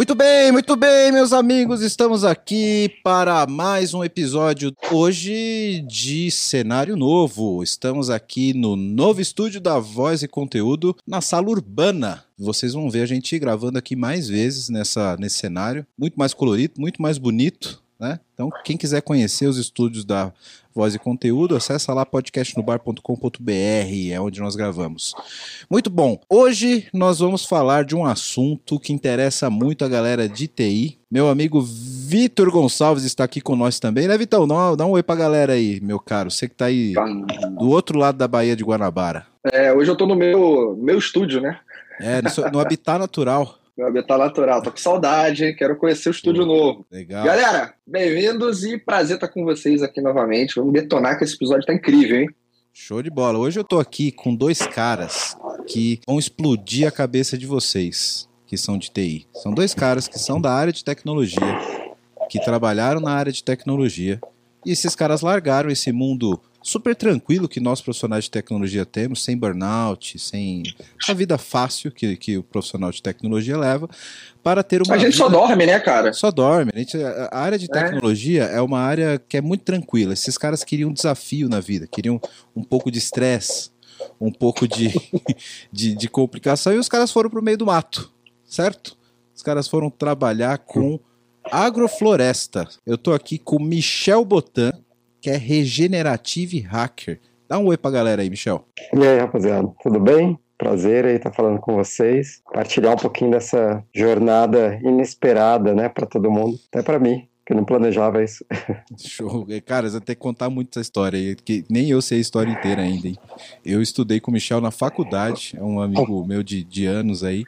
Muito bem, muito bem, meus amigos. Estamos aqui para mais um episódio hoje de cenário novo. Estamos aqui no novo estúdio da Voz e Conteúdo, na sala urbana. Vocês vão ver a gente gravando aqui mais vezes nessa, nesse cenário. Muito mais colorido, muito mais bonito. Né? Então, quem quiser conhecer os estúdios da Voz e Conteúdo, acessa lá podcastnobar.com.br, é onde nós gravamos. Muito bom. Hoje nós vamos falar de um assunto que interessa muito a galera de TI. Meu amigo Vitor Gonçalves está aqui com nós também, né, Vitão? Dá, dá um oi pra galera aí, meu caro. Você que tá aí do outro lado da Baía de Guanabara. É, hoje eu tô no meu, meu estúdio, né? É, no, no Habitat Natural. Meu habitat natural. Tô com saudade, quero conhecer o estúdio novo. Legal. Galera, bem-vindos e prazer estar com vocês aqui novamente. Vamos detonar que esse episódio tá incrível, hein? Show de bola. Hoje eu tô aqui com dois caras que vão explodir a cabeça de vocês, que são de TI. São dois caras que são da área de tecnologia, que trabalharam na área de tecnologia. E esses caras largaram esse mundo super tranquilo que nós profissionais de tecnologia temos, sem burnout, sem a vida fácil que, que o profissional de tecnologia leva, para ter uma. A gente vida... só dorme, né, cara? Só dorme. A, gente, a área de tecnologia é. é uma área que é muito tranquila. Esses caras queriam um desafio na vida, queriam um pouco de estresse, um pouco de, de, de complicação, e os caras foram para o meio do mato, certo? Os caras foram trabalhar com agrofloresta. Eu tô aqui com Michel Botan, que é Regenerative Hacker. Dá um oi pra galera aí, Michel. E aí, rapaziada, tudo bem? Prazer aí estar falando com vocês, partilhar um pouquinho dessa jornada inesperada, né, para todo mundo, até para mim, que não planejava isso. Show. Cara, você ter que contar muito essa história aí, que nem eu sei a história inteira ainda, hein? Eu estudei com o Michel na faculdade, é um amigo meu de, de anos aí,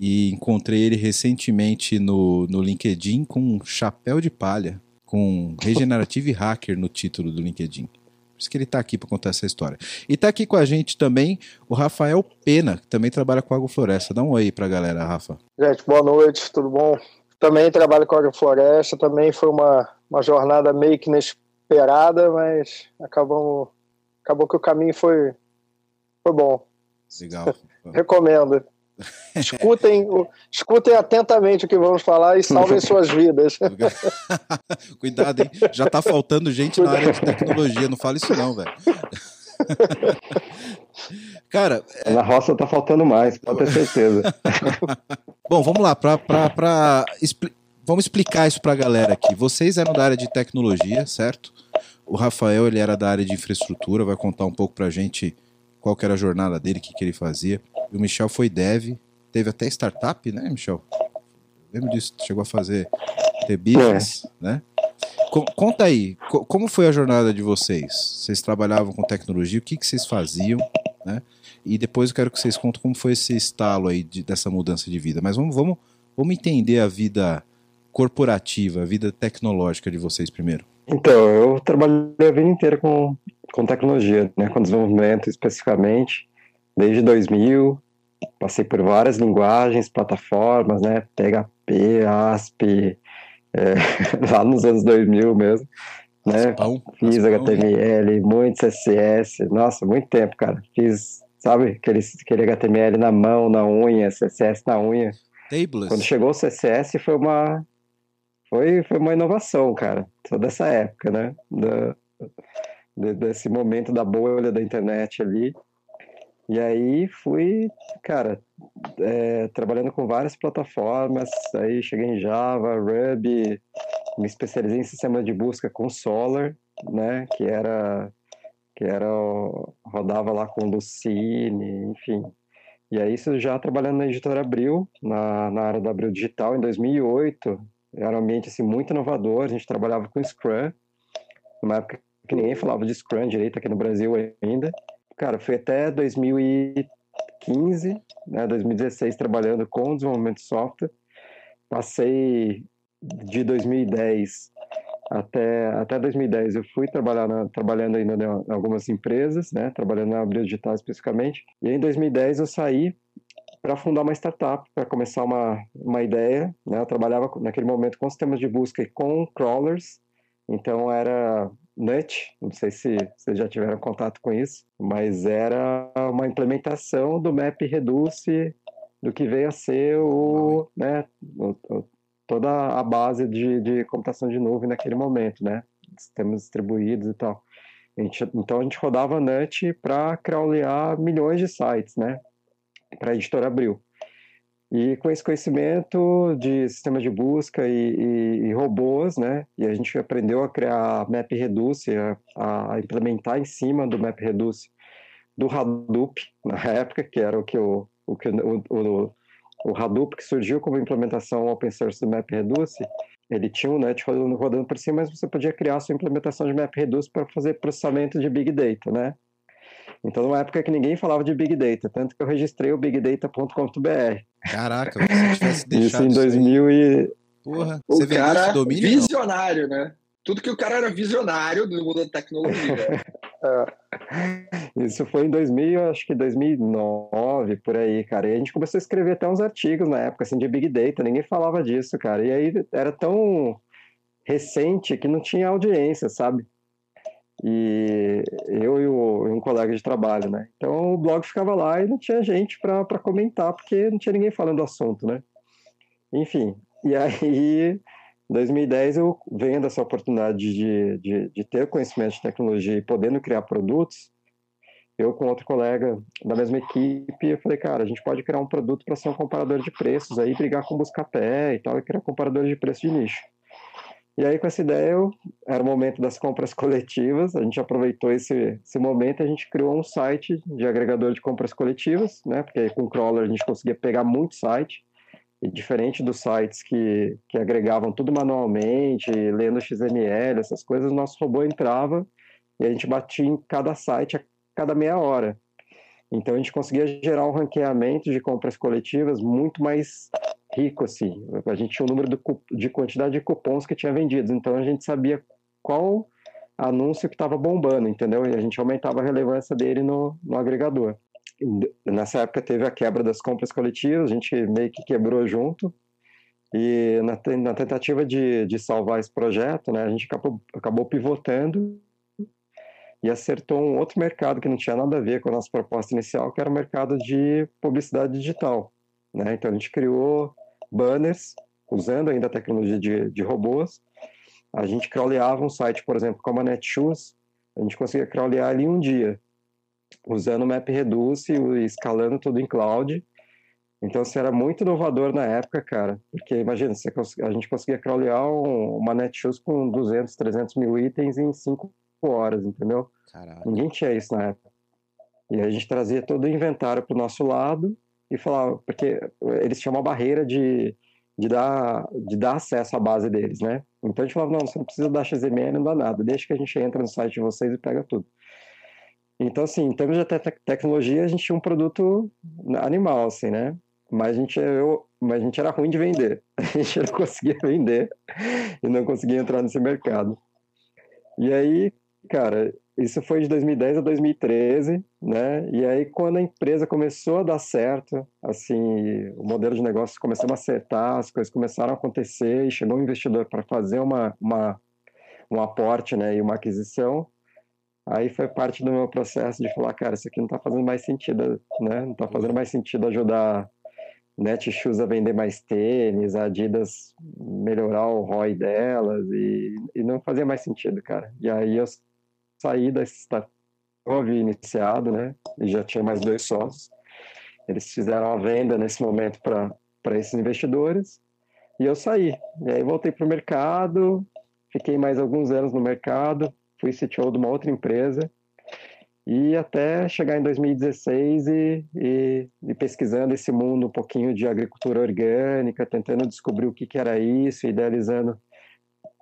e encontrei ele recentemente no, no LinkedIn com um chapéu de palha com Regenerative Hacker no título do LinkedIn. Por isso que ele está aqui para contar essa história. E está aqui com a gente também o Rafael Pena, que também trabalha com Agrofloresta. Dá um oi para a galera, Rafa. Gente, boa noite, tudo bom? Também trabalho com Agrofloresta, também foi uma, uma jornada meio que inesperada, mas acabou, acabou que o caminho foi, foi bom. Legal. Recomendo. Escutem, escutem atentamente o que vamos falar e salvem suas vidas. Cuidado, hein? Já tá faltando gente na área de tecnologia, não fala isso não, velho. Cara. É... Na roça tá faltando mais, pode ter certeza. Bom, vamos lá, pra, pra, pra expli... vamos explicar isso pra galera aqui. Vocês eram da área de tecnologia, certo? O Rafael ele era da área de infraestrutura, vai contar um pouco pra gente qual era a jornada dele, o que, que ele fazia. E o Michel foi dev, teve até startup, né, Michel? Lembro disso, chegou a fazer ter business, é. né? Conta aí, como foi a jornada de vocês? Vocês trabalhavam com tecnologia, o que, que vocês faziam, né? E depois eu quero que vocês contem como foi esse estalo aí de, dessa mudança de vida. Mas vamos, vamos, vamos entender a vida corporativa, a vida tecnológica de vocês primeiro. Então, eu trabalhei a vida inteira com com tecnologia, né, com desenvolvimento especificamente, desde 2000, passei por várias linguagens, plataformas, né, PHP, ASP, é, lá nos anos 2000 mesmo, né, Aspão, fiz Aspão, HTML, muito CSS, nossa, muito tempo, cara, fiz, sabe, aquele, aquele HTML na mão, na unha, CSS na unha. Tables. Quando chegou o CSS foi uma, foi, foi uma inovação, cara, só dessa época, né, da, desse momento da bolha da internet ali. E aí fui, cara, é, trabalhando com várias plataformas, aí cheguei em Java, Ruby, me especializei em sistema de busca com Solar, né, que era que era rodava lá com Lucine, enfim. E aí isso já trabalhando na editora Abril, na, na área da Abril Digital em 2008, era um ambiente assim muito inovador, a gente trabalhava com Scrum, numa época que ninguém falava de Scrum direito aqui no Brasil ainda. Cara, foi até 2015, né, 2016 trabalhando com desenvolvimento de software. Passei de 2010 até, até 2010 eu fui trabalhar na, trabalhando ainda em algumas empresas, né, trabalhando na Abril Digital especificamente. E em 2010 eu saí para fundar uma startup, para começar uma, uma ideia. Né? Eu trabalhava naquele momento com sistemas de busca e com crawlers, então era NUT, não sei se vocês já tiveram contato com isso, mas era uma implementação do Map Reduce do que veio a ser o, né, o, o, toda a base de, de computação de nuvem naquele momento, né? Sistemas distribuídos e tal. A gente, então a gente rodava NUT para crawlear milhões de sites, né? Para a editora Abril. E com esse conhecimento de sistemas de busca e, e, e, robôs, né? E a gente aprendeu a criar MapReduce, a, a implementar em cima do MapReduce do Hadoop na época, que era o que o, o, o, o, o Hadoop que surgiu como implementação open source do MapReduce, ele tinha um NUT rodando, rodando por cima, mas você podia criar sua implementação de MapReduce para fazer processamento de Big Data, né? Então, numa época que ninguém falava de Big Data, tanto que eu registrei o bigdata.com.br. Caraca, se tivesse deixado isso em 2000 e... Porra, o você cara domínio, visionário, não? né? Tudo que o cara era visionário do mundo da tecnologia. é. Isso foi em 2000, acho que 2009, por aí, cara. E a gente começou a escrever até uns artigos na época, assim, de Big Data. Ninguém falava disso, cara. E aí era tão recente que não tinha audiência, sabe? E eu e um colega de trabalho, né? Então o blog ficava lá e não tinha gente para comentar, porque não tinha ninguém falando do assunto, né? Enfim, e aí, em 2010, eu vendo essa oportunidade de, de, de ter conhecimento de tecnologia e podendo criar produtos, eu com outro colega da mesma equipe, eu falei, cara, a gente pode criar um produto para ser um comparador de preços, aí brigar com Buscapé e tal, e criar comparador de preço de nicho. E aí, com essa ideia, eu, era o momento das compras coletivas, a gente aproveitou esse, esse momento a gente criou um site de agregador de compras coletivas, né? Porque com o crawler a gente conseguia pegar muito site, e diferente dos sites que, que agregavam tudo manualmente, lendo XML, essas coisas, nosso robô entrava e a gente batia em cada site a cada meia hora. Então a gente conseguia gerar um ranqueamento de compras coletivas muito mais rico, assim. A gente tinha o um número de quantidade de cupons que tinha vendidos, então a gente sabia qual anúncio que estava bombando, entendeu? E a gente aumentava a relevância dele no, no agregador. Nessa época teve a quebra das compras coletivas, a gente meio que quebrou junto, e na, na tentativa de, de salvar esse projeto, né, a gente acabou, acabou pivotando e acertou um outro mercado que não tinha nada a ver com a nossa proposta inicial, que era o mercado de publicidade digital. Né? Então a gente criou banners, usando ainda a tecnologia de, de robôs. A gente crawleava um site, por exemplo, como a Netshoes, a gente conseguia crawlear ali um dia, usando o MapReduce e escalando tudo em cloud. Então, isso era muito inovador na época, cara, porque imagina, a gente conseguia crawlear uma Netshoes com 200, 300 mil itens em 5 horas, entendeu? Ninguém tinha isso na época. E a gente trazia todo o inventário para o nosso lado e falava, porque eles tinham uma barreira de, de, dar, de dar acesso à base deles, né? Então a gente falava, não, você não precisa dar XML, não dá nada, deixa que a gente entra no site de vocês e pega tudo. Então, assim, em termos de te tecnologia, a gente tinha um produto animal, assim, né? Mas a gente, eu, mas a gente era ruim de vender. A gente não conseguia vender e não conseguia entrar nesse mercado. E aí, cara, isso foi de 2010 a 2013, né? E aí, quando a empresa começou a dar certo, assim, o modelo de negócio começou a acertar, as coisas começaram a acontecer e chegou um investidor para fazer uma, uma, um aporte, né? E uma aquisição. Aí foi parte do meu processo de falar, cara, isso aqui não está fazendo mais sentido, né? Não está fazendo mais sentido ajudar Netshoes a vender mais tênis, a Adidas melhorar o ROI delas e, e não fazia mais sentido, cara. E aí eu saí da havia iniciado, né? E já tinha mais dois sócios. Eles fizeram a venda nesse momento para esses investidores e eu saí. E aí voltei para o mercado, fiquei mais alguns anos no mercado, fui CTO de uma outra empresa e até chegar em 2016 e, e, e, pesquisando esse mundo um pouquinho de agricultura orgânica, tentando descobrir o que, que era isso, idealizando,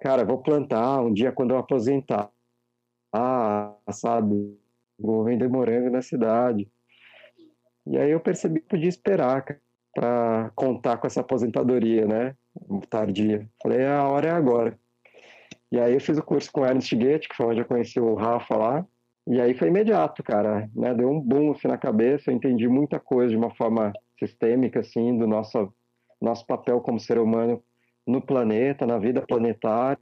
cara, vou plantar um dia quando eu aposentar ah, sabe, vou vender morango na cidade. E aí eu percebi que podia esperar para contar com essa aposentadoria, né, tardia. Falei, a hora é agora. E aí eu fiz o curso com o Ernst Goethe, que foi onde eu conheci o Rafa lá, e aí foi imediato, cara, né, deu um boom assim na cabeça, eu entendi muita coisa de uma forma sistêmica, assim, do nosso, nosso papel como ser humano no planeta, na vida planetária,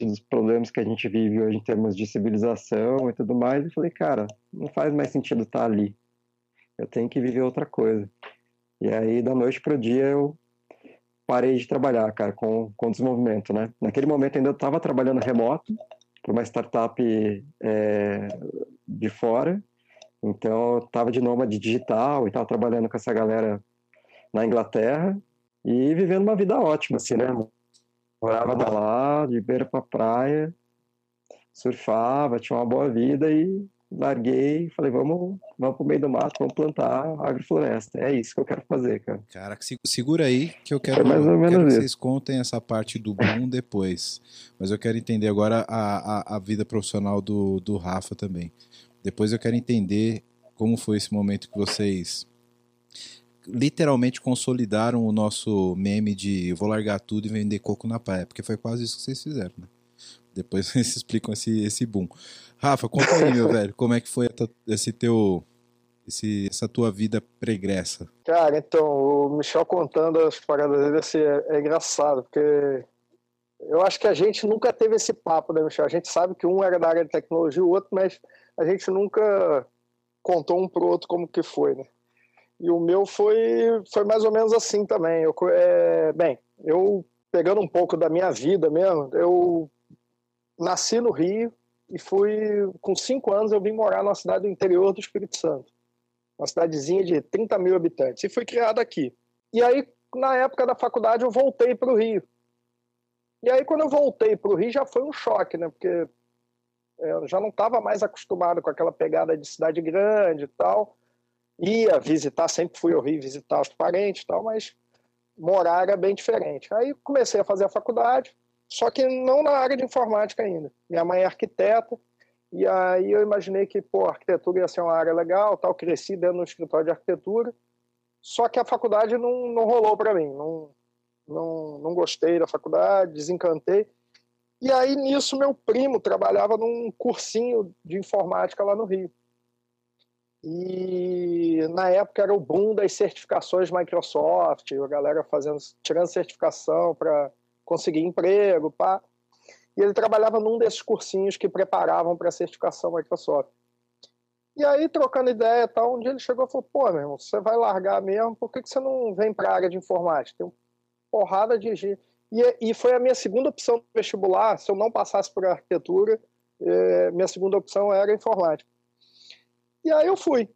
dos problemas que a gente vive hoje em termos de civilização e tudo mais, e falei, cara, não faz mais sentido estar ali. Eu tenho que viver outra coisa. E aí, da noite pro dia, eu parei de trabalhar, cara, com, com desenvolvimento, né? Naquele momento ainda eu estava trabalhando remoto para uma startup é, de fora, então eu estava de nômade digital e estava trabalhando com essa galera na Inglaterra e vivendo uma vida ótima, assim, né? Morava lá, de beira para praia, surfava, tinha uma boa vida e larguei e falei, vamos, vamos pro meio do mato, vamos plantar agrofloresta. É isso que eu quero fazer, cara. Cara, segura aí que eu quero, mais ou menos quero que vocês contem essa parte do boom depois. Mas eu quero entender agora a, a, a vida profissional do, do Rafa também. Depois eu quero entender como foi esse momento que vocês literalmente consolidaram o nosso meme de vou largar tudo e vender coco na praia, porque foi quase isso que vocês fizeram, né? Depois vocês explicam esse, esse boom. Rafa, conta aí, meu velho, como é que foi esse teu, esse, essa tua vida pregressa? Cara, então, o Michel contando as paradas dele assim, é, é, engraçado, porque eu acho que a gente nunca teve esse papo, né, Michel? A gente sabe que um era da área de tecnologia, o outro, mas a gente nunca contou um pro outro como que foi, né? E o meu foi, foi mais ou menos assim também. Eu, é, bem, eu pegando um pouco da minha vida mesmo, eu nasci no Rio, e fui, com cinco anos, eu vim morar numa cidade do interior do Espírito Santo, uma cidadezinha de 30 mil habitantes, e fui criado aqui. E aí, na época da faculdade, eu voltei para o Rio. E aí, quando eu voltei para o Rio, já foi um choque, né? Porque é, eu já não estava mais acostumado com aquela pegada de cidade grande e tal. Ia visitar, sempre fui ao Rio visitar os parentes e tal, mas morar era bem diferente. Aí comecei a fazer a faculdade, só que não na área de informática ainda. Minha mãe é arquiteta, e aí eu imaginei que, pô, arquitetura ia ser uma área legal, tal, cresci dentro do escritório de arquitetura, só que a faculdade não, não rolou para mim, não, não, não gostei da faculdade, desencantei. E aí, nisso, meu primo trabalhava num cursinho de informática lá no Rio. E na época era o boom das certificações Microsoft, a galera fazendo, tirando certificação para conseguir emprego, pá. E ele trabalhava num desses cursinhos que preparavam para a certificação Microsoft. E aí, trocando ideia tal, um dia ele chegou e falou: pô, meu irmão, você vai largar mesmo, por que, que você não vem para a área de informática? Tem uma porrada de. E, e foi a minha segunda opção vestibular. Se eu não passasse por arquitetura, é, minha segunda opção era informática. E aí eu fui.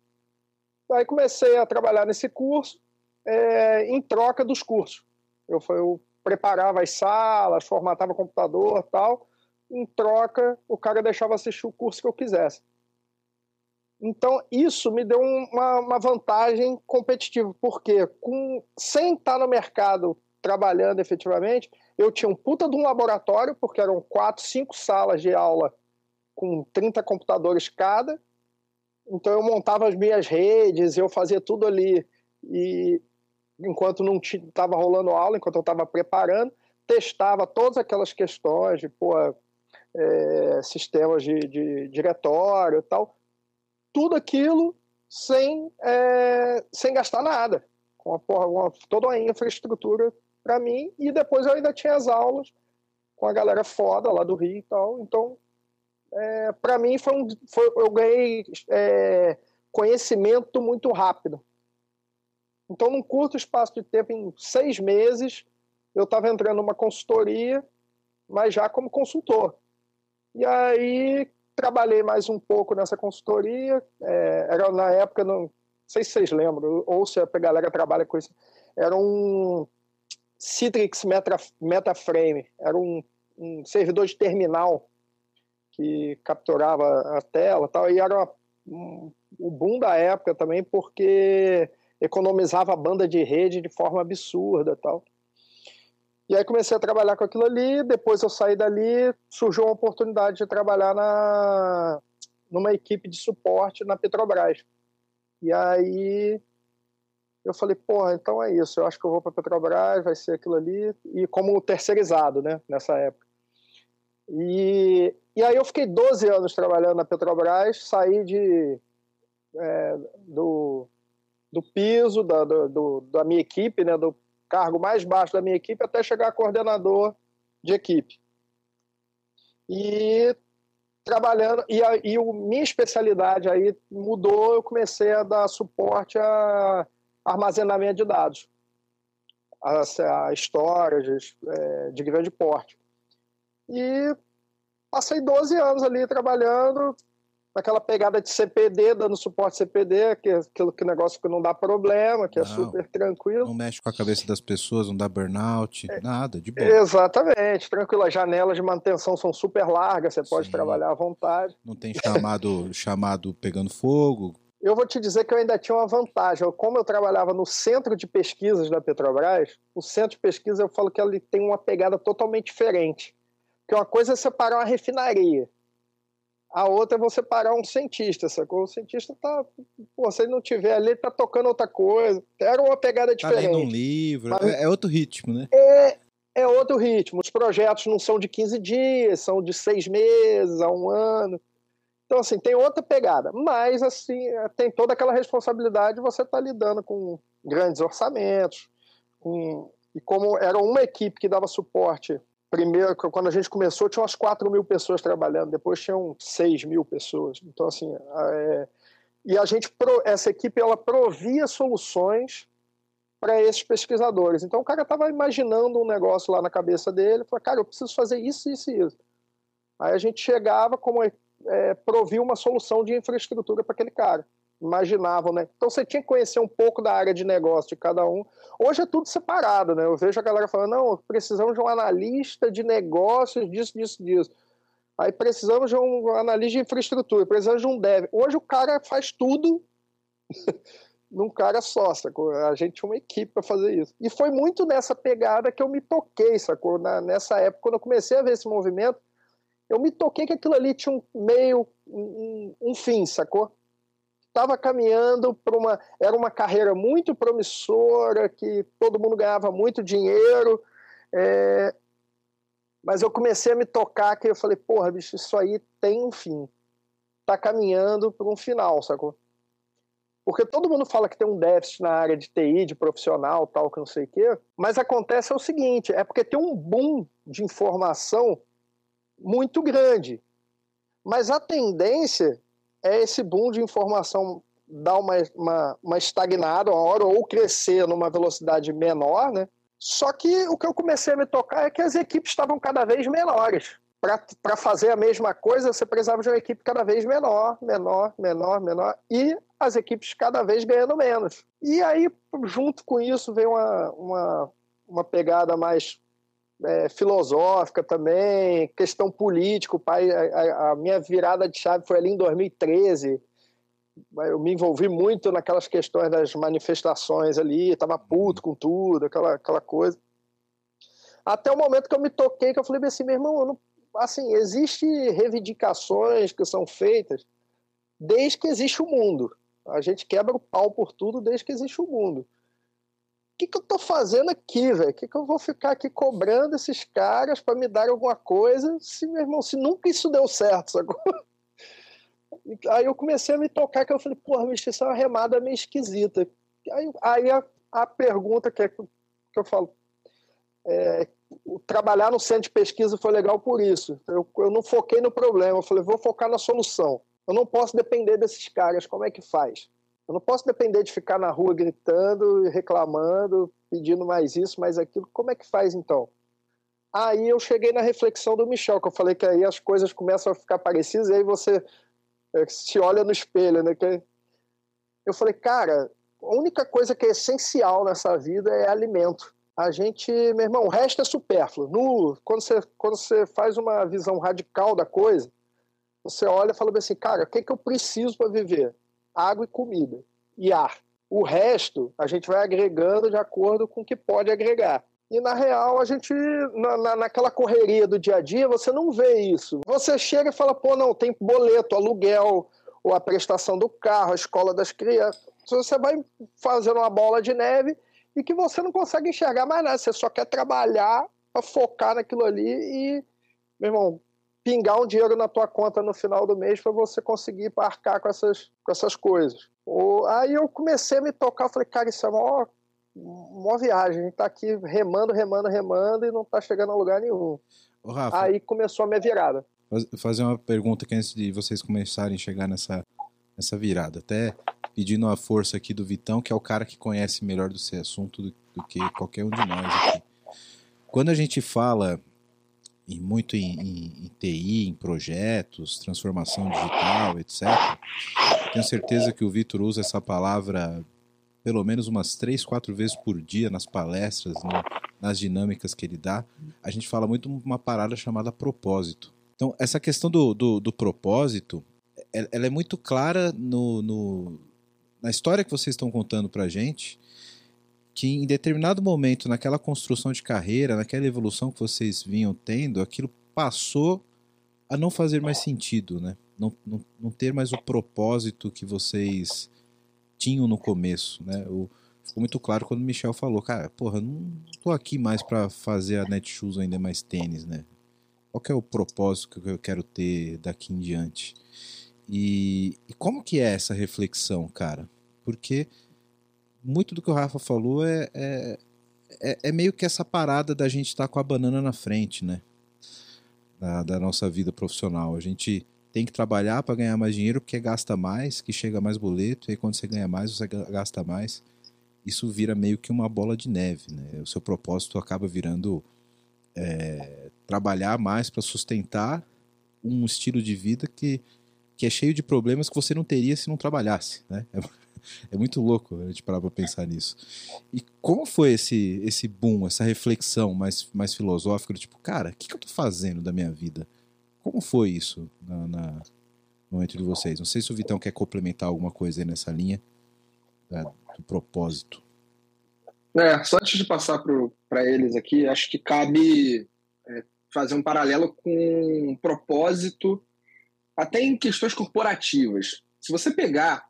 Aí comecei a trabalhar nesse curso é, em troca dos cursos. Eu, eu preparava as salas, formatava computador tal. Em troca, o cara deixava assistir o curso que eu quisesse. Então, isso me deu uma, uma vantagem competitiva, porque com, sem estar no mercado trabalhando efetivamente, eu tinha um puta de um laboratório, porque eram quatro, cinco salas de aula com 30 computadores cada. Então, eu montava as minhas redes, eu fazia tudo ali. E enquanto não estava rolando aula, enquanto eu estava preparando, testava todas aquelas questões de pô, é, sistemas de, de diretório e tal, tudo aquilo sem, é, sem gastar nada, com uma, porra, uma, toda uma infraestrutura para mim, e depois eu ainda tinha as aulas com a galera foda lá do Rio e tal, então é, para mim foi um, foi, eu ganhei é, conhecimento muito rápido então, num curto espaço de tempo, em seis meses, eu estava entrando numa consultoria, mas já como consultor. E aí trabalhei mais um pouco nessa consultoria. É, era na época, não sei se vocês lembram, ou se a galera trabalha com isso. Era um Citrix Meta, Metaframe, era um, um servidor de terminal que capturava a tela tal, e era um, o boom da época também, porque economizava a banda de rede de forma absurda tal. E aí comecei a trabalhar com aquilo ali, depois eu saí dali, surgiu uma oportunidade de trabalhar na, numa equipe de suporte na Petrobras. E aí eu falei, porra, então é isso, eu acho que eu vou para Petrobras, vai ser aquilo ali, e como terceirizado, né, nessa época. E, e aí eu fiquei 12 anos trabalhando na Petrobras, saí de, é, do, do piso da, do, da minha equipe, né, do cargo mais baixo da minha equipe, até chegar a coordenador de equipe. E trabalhando, e, a, e o, minha especialidade aí mudou, eu comecei a dar suporte a, armazenamento de dados, a, a histórias é, de grande porte. E passei 12 anos ali trabalhando naquela pegada de CPD, dando suporte CPD, que é aquilo que negócio que não dá problema, que é não, é super tranquilo. Não mexe com a cabeça das pessoas, não dá burnout, é, nada, de boa. Exatamente, tranquilo. As janelas de manutenção são super largas, você pode Sim. trabalhar à vontade. Não tem chamado, chamado pegando fogo. Eu vou te dizer que eu ainda tinha uma vantagem. Como eu trabalhava no centro de pesquisas da Petrobras, o centro de pesquisa eu falo que ele tem uma pegada totalmente diferente. Porque uma coisa é separar uma refinaria a outra é você parar um cientista, sacou? O cientista tá. Pô, se ele não tiver ali, ele tá tocando outra coisa. Era uma pegada diferente. Tá lendo um livro, Mas, é, é outro ritmo, né? É, é outro ritmo. Os projetos não são de 15 dias, são de seis meses a um ano. Então, assim, tem outra pegada. Mas, assim, é, tem toda aquela responsabilidade de você estar tá lidando com grandes orçamentos. Com... E como era uma equipe que dava suporte primeiro, quando a gente começou, tinha umas 4 mil pessoas trabalhando, depois tinham 6 mil pessoas. Então, assim, é, e a gente, essa equipe, ela provia soluções para esses pesquisadores. Então, o cara estava imaginando um negócio lá na cabeça dele, falou, cara, eu preciso fazer isso, isso e isso. Aí a gente chegava como é, provia uma solução de infraestrutura para aquele cara imaginavam, né? Então você tinha que conhecer um pouco da área de negócio de cada um. Hoje é tudo separado, né? Eu vejo a galera falando, não, precisamos de um analista de negócios, disso, disso, disso. Aí precisamos de um analista de infraestrutura, precisamos de um dev. Hoje o cara faz tudo num cara só, sacou? A gente tinha uma equipe para fazer isso. E foi muito nessa pegada que eu me toquei, sacou? Na, nessa época, quando eu comecei a ver esse movimento, eu me toquei que aquilo ali tinha um meio, um, um fim, sacou? Estava caminhando para uma. Era uma carreira muito promissora, que todo mundo ganhava muito dinheiro. É, mas eu comecei a me tocar que eu falei, porra, bicho, isso aí tem um fim. Tá caminhando para um final, sacou? Porque todo mundo fala que tem um déficit na área de TI, de profissional, tal, que não sei o quê. Mas acontece é o seguinte: é porque tem um boom de informação muito grande. Mas a tendência é esse boom de informação dar uma, uma, uma estagnada uma hora ou crescer numa velocidade menor, né? Só que o que eu comecei a me tocar é que as equipes estavam cada vez menores. Para fazer a mesma coisa, você precisava de uma equipe cada vez menor, menor, menor, menor, e as equipes cada vez ganhando menos. E aí, junto com isso, veio uma, uma, uma pegada mais é, filosófica também, questão política. O pai, a, a, minha virada de chave foi ali em 2013. Eu me envolvi muito naquelas questões das manifestações ali, estava puto com tudo, aquela, aquela coisa. Até o momento que eu me toquei, que eu falei assim, meu irmão, não, assim, existe reivindicações que são feitas desde que existe o mundo. A gente quebra o pau por tudo desde que existe o mundo que, que eu tô fazendo aqui, velho? O que, que eu vou ficar aqui cobrando esses caras para me dar alguma coisa se, meu irmão, se nunca isso deu certo, sacou? Aí eu comecei a me tocar que eu falei, porra, bicho, isso é uma remada meio esquisita. Aí, aí a, a pergunta que, é, que eu falo, é, trabalhar no centro de pesquisa foi legal por isso. Eu, eu não foquei no problema, eu falei, vou focar na solução. Eu não posso depender desses caras, como é que faz? Eu não posso depender de ficar na rua gritando, reclamando, pedindo mais isso, mais aquilo. Como é que faz então? Aí eu cheguei na reflexão do Michel, que eu falei que aí as coisas começam a ficar parecidas, e aí você é, se olha no espelho, né? Eu falei, cara, a única coisa que é essencial nessa vida é alimento. A gente, meu irmão, o resto é supérfluo. No, quando, você, quando você faz uma visão radical da coisa, você olha e fala assim, cara, o que, é que eu preciso para viver? Água e comida e ar. O resto a gente vai agregando de acordo com o que pode agregar. E na real, a gente, na, na, naquela correria do dia a dia, você não vê isso. Você chega e fala, pô, não, tem boleto, aluguel, ou a prestação do carro, a escola das crianças. Você vai fazendo uma bola de neve e que você não consegue enxergar mais nada. Você só quer trabalhar para focar naquilo ali e, meu irmão, pingar um dinheiro na tua conta no final do mês para você conseguir arcar com essas, com essas coisas. Ou, aí eu comecei a me tocar, falei, cara, isso é uma, uma viagem, a gente tá aqui remando, remando, remando e não tá chegando a lugar nenhum. Ô, Rafa, aí começou a minha virada. Fazer uma pergunta que antes de vocês começarem a chegar nessa, nessa virada, até pedindo a força aqui do Vitão, que é o cara que conhece melhor desse assunto do, do que qualquer um de nós aqui. Quando a gente fala em, muito em, em, em, TI, em projetos, transformação digital, etc., tenho certeza que o Vitor usa essa palavra pelo menos umas três, quatro vezes por dia nas palestras, no, nas dinâmicas que ele dá. A gente fala muito uma parada chamada propósito. Então, essa questão do, do, do propósito, ela é muito clara no, no, na história que vocês estão contando para a gente, que em determinado momento, naquela construção de carreira, naquela evolução que vocês vinham tendo, aquilo passou a não fazer mais sentido, né? Não, não, não ter mais o propósito que vocês tinham no começo, né? O, ficou muito claro quando o Michel falou, cara, porra, não tô aqui mais para fazer a Netshoes ainda mais tênis, né? Qual é o propósito que eu quero ter daqui em diante? E, e como que é essa reflexão, cara? Porque muito do que o Rafa falou é, é, é, é meio que essa parada da gente estar tá com a banana na frente, né? Da, da nossa vida profissional. A gente tem que trabalhar para ganhar mais dinheiro porque gasta mais, que chega mais boleto, e aí quando você ganha mais, você gasta mais. Isso vira meio que uma bola de neve, né? O seu propósito acaba virando é, trabalhar mais para sustentar um estilo de vida que, que é cheio de problemas que você não teria se não trabalhasse, né? É, é muito louco a gente parar para pensar nisso. E como foi esse, esse boom, essa reflexão mais, mais filosófica, do tipo, cara, o que, que eu estou fazendo da minha vida? Como foi isso na, na, no entre vocês? Não sei se o Vitão quer complementar alguma coisa aí nessa linha da, do propósito. É, só antes de passar para eles aqui, acho que cabe é, fazer um paralelo com um propósito, até em questões corporativas. Se você pegar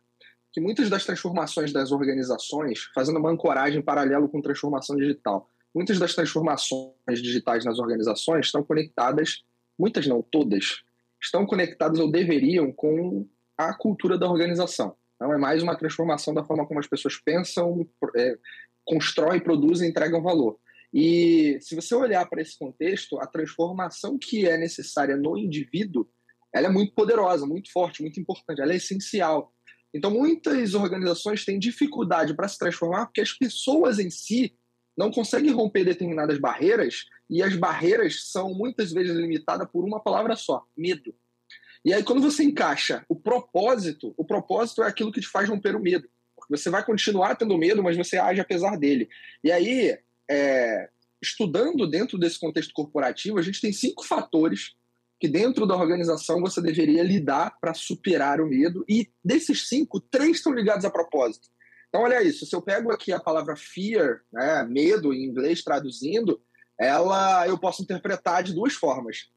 que muitas das transformações das organizações, fazendo uma ancoragem paralelo com transformação digital, muitas das transformações digitais nas organizações estão conectadas, muitas não, todas, estão conectadas ou deveriam com a cultura da organização. Então, é mais uma transformação da forma como as pessoas pensam, é, constroem, produzem, entregam valor. E se você olhar para esse contexto, a transformação que é necessária no indivíduo, ela é muito poderosa, muito forte, muito importante, ela é essencial. Então, muitas organizações têm dificuldade para se transformar porque as pessoas em si não conseguem romper determinadas barreiras e as barreiras são muitas vezes limitadas por uma palavra só: medo. E aí, quando você encaixa o propósito, o propósito é aquilo que te faz romper o medo. Porque você vai continuar tendo medo, mas você age apesar dele. E aí, é, estudando dentro desse contexto corporativo, a gente tem cinco fatores que dentro da organização você deveria lidar para superar o medo, e desses cinco, três estão ligados a propósito. Então, olha isso, se eu pego aqui a palavra fear, né, medo em inglês traduzindo, ela eu posso interpretar de duas formas.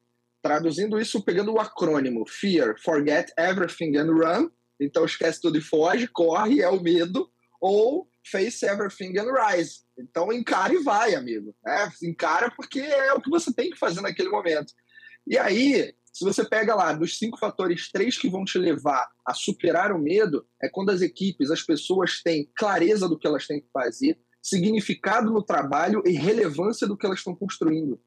Traduzindo isso, pegando o acrônimo FEAR, Forget Everything and Run, então esquece tudo e foge, corre, é o medo, ou Face Everything and Rise, então encara e vai, amigo. Né? Encara porque é o que você tem que fazer naquele momento. E aí, se você pega lá dos cinco fatores, três que vão te levar a superar o medo, é quando as equipes, as pessoas têm clareza do que elas têm que fazer, significado no trabalho e relevância do que elas estão construindo.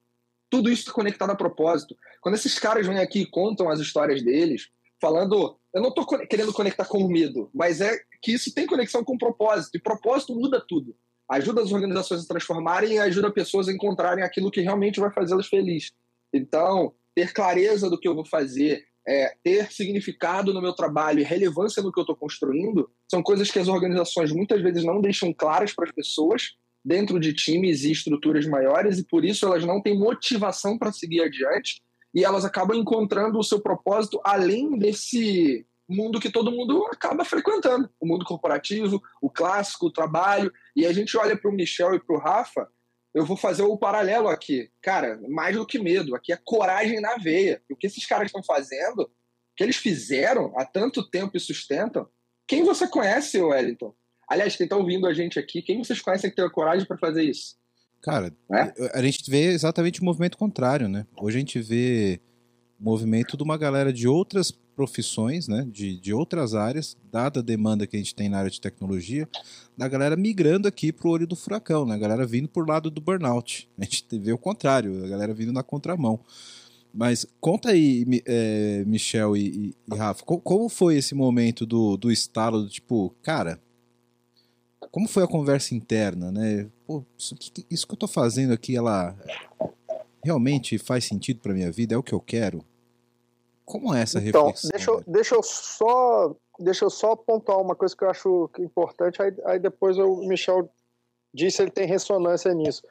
Tudo isso conectado a propósito. Quando esses caras vêm aqui e contam as histórias deles, falando, eu não estou querendo conectar com o medo, mas é que isso tem conexão com o propósito, e propósito muda tudo. Ajuda as organizações a transformarem e ajuda pessoas a encontrarem aquilo que realmente vai fazê-las felizes. Então, ter clareza do que eu vou fazer, é, ter significado no meu trabalho e relevância no que eu estou construindo, são coisas que as organizações muitas vezes não deixam claras para as pessoas dentro de times e estruturas maiores e por isso elas não têm motivação para seguir adiante e elas acabam encontrando o seu propósito além desse mundo que todo mundo acaba frequentando, o mundo corporativo, o clássico, o trabalho. E a gente olha para o Michel e para o Rafa eu vou fazer o paralelo aqui. Cara, mais do que medo, aqui é coragem na veia. O que esses caras estão fazendo, o que eles fizeram há tanto tempo e sustentam. Quem você conhece, Wellington? Aliás, quem está ouvindo a gente aqui, quem vocês conhecem que tem a coragem para fazer isso? Cara, é? a gente vê exatamente o movimento contrário, né? Hoje a gente vê o movimento de uma galera de outras profissões, né, de, de outras áreas, dada a demanda que a gente tem na área de tecnologia, da galera migrando aqui para o olho do furacão, né, a galera vindo por lado do burnout. A gente vê o contrário, a galera vindo na contramão. Mas conta aí, é, Michel e, e, Rafa, como foi esse momento do, do estalo, do tipo, cara, como foi a conversa interna, né? Pô, isso, isso que eu tô fazendo aqui, ela realmente faz sentido para minha vida? É o que eu quero? Como é essa então, reflexão? Deixa eu, deixa eu só deixa eu só pontuar uma coisa que eu acho importante, aí, aí depois o Michel disse ele tem ressonância nisso.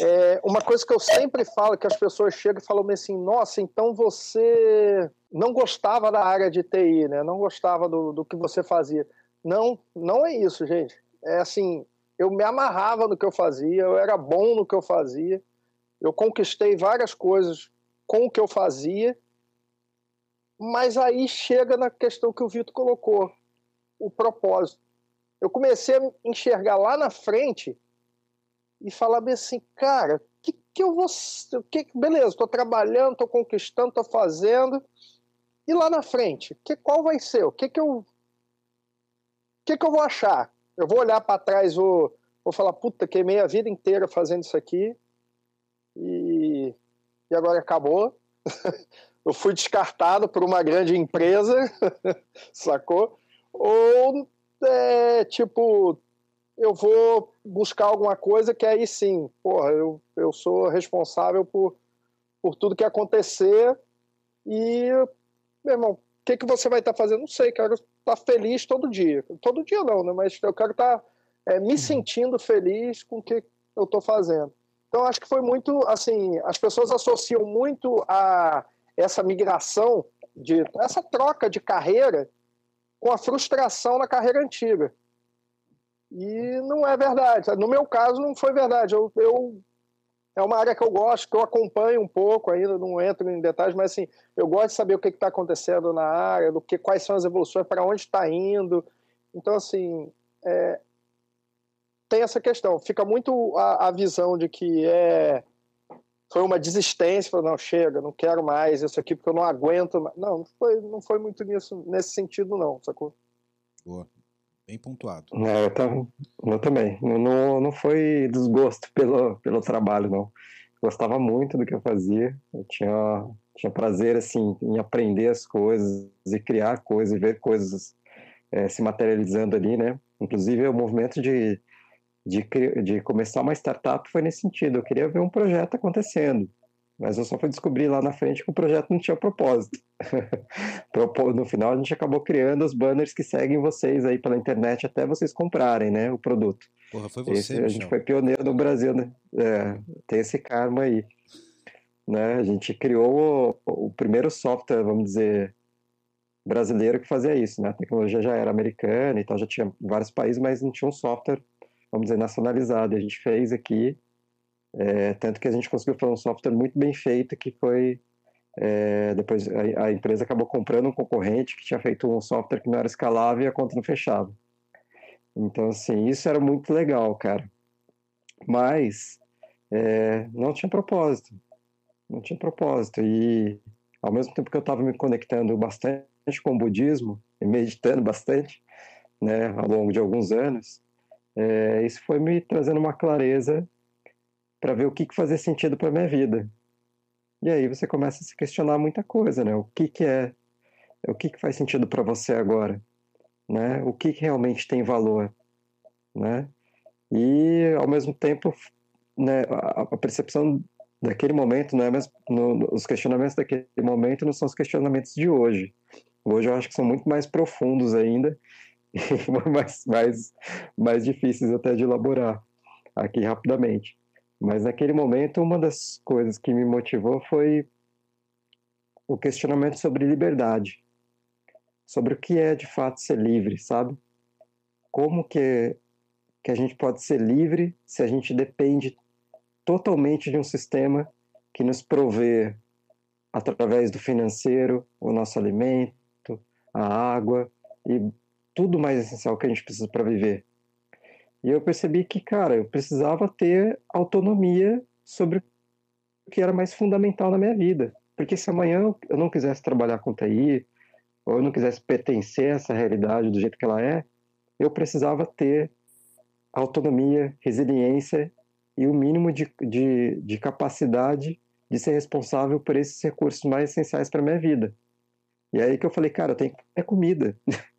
É, uma coisa que eu sempre falo, que as pessoas chegam e falam assim, nossa, então você não gostava da área de TI, né? Não gostava do, do que você fazia. Não, não é isso, gente. É assim, eu me amarrava no que eu fazia, eu era bom no que eu fazia, eu conquistei várias coisas com o que eu fazia, mas aí chega na questão que o Vitor colocou, o propósito. Eu comecei a enxergar lá na frente e falar bem assim, cara, que que eu vou, que beleza, estou trabalhando, estou conquistando, estou fazendo, e lá na frente, que qual vai ser? O que que eu, que que eu vou achar? Eu vou olhar para trás, vou, vou falar, puta, queimei a vida inteira fazendo isso aqui e, e agora acabou. eu fui descartado por uma grande empresa, sacou? Ou, é, tipo, eu vou buscar alguma coisa que aí sim, porra, eu, eu sou responsável por, por tudo que acontecer e, meu irmão, o que, que você vai estar tá fazendo? Não sei, quero estar tá feliz todo dia. Todo dia não, né? Mas eu quero estar tá, é, me uhum. sentindo feliz com o que eu estou fazendo. Então, acho que foi muito, assim, as pessoas associam muito a essa migração, de essa troca de carreira com a frustração na carreira antiga. E não é verdade. No meu caso, não foi verdade. Eu, eu é uma área que eu gosto, que eu acompanho um pouco ainda, não entro em detalhes, mas assim, eu gosto de saber o que está acontecendo na área, do que, quais são as evoluções, para onde está indo. Então, assim, é, tem essa questão. Fica muito a, a, visão de que é foi uma desistência, não chega, não quero mais isso aqui porque eu não aguento. Mais. Não, não foi, não foi muito nisso, nesse sentido, não, sacou? Boa. Bem pontuado. É, eu, eu também. Não, não foi desgosto pelo, pelo trabalho, não. Gostava muito do que eu fazia. Eu tinha, tinha prazer, assim, em aprender as coisas e criar coisas e ver coisas é, se materializando ali, né? Inclusive, o movimento de, de, de começar uma startup foi nesse sentido. Eu queria ver um projeto acontecendo. Mas eu só fui descobrir lá na frente que o projeto não tinha propósito. no final, a gente acabou criando os banners que seguem vocês aí pela internet até vocês comprarem, né, o produto. Porra, foi você, esse, A gente foi pioneiro no Brasil, né? É, tem esse karma aí. Né? A gente criou o, o, primeiro software, vamos dizer, brasileiro que fazia isso, né? A tecnologia já era americana e tal, já tinha vários países, mas não tinha um software, vamos dizer, nacionalizado. E a gente fez aqui é, tanto que a gente conseguiu fazer um software muito bem feito que foi. É, depois a, a, empresa acabou comprando um concorrente que tinha feito um software que não era escalável e a conta não fechava. Então, assim, isso era muito legal, cara. Mas é, não tinha propósito. Não tinha propósito. E ao mesmo tempo que eu estava me conectando bastante com o budismo meditando bastante, né, ao longo de alguns anos, é, isso foi me trazendo uma clareza para ver o que, que fazia sentido para minha vida. E aí você começa a se questionar muita coisa, né? O que, que é, o que, que faz sentido para você agora, né? O que, que realmente tem valor, né? E ao mesmo tempo, né, a, a percepção daquele momento não é mesmo, no, os questionamentos daquele momento não são os questionamentos de hoje. Hoje eu acho que são muito mais profundos ainda mais, mais, mais difíceis até de elaborar aqui rapidamente. Mas naquele momento, uma das coisas que me motivou foi o questionamento sobre liberdade, sobre o que é de fato ser livre, sabe? Como que, que a gente pode ser livre se a gente depende totalmente de um sistema que nos provê através do financeiro o nosso alimento, a água e tudo mais essencial que a gente precisa para viver. E eu percebi que, cara, eu precisava ter autonomia sobre o que era mais fundamental na minha vida. Porque se amanhã eu não quisesse trabalhar com TI, ou eu não quisesse pertencer a essa realidade do jeito que ela é, eu precisava ter autonomia, resiliência e o mínimo de, de, de capacidade de ser responsável por esses recursos mais essenciais para minha vida. E aí que eu falei, cara, que é comida.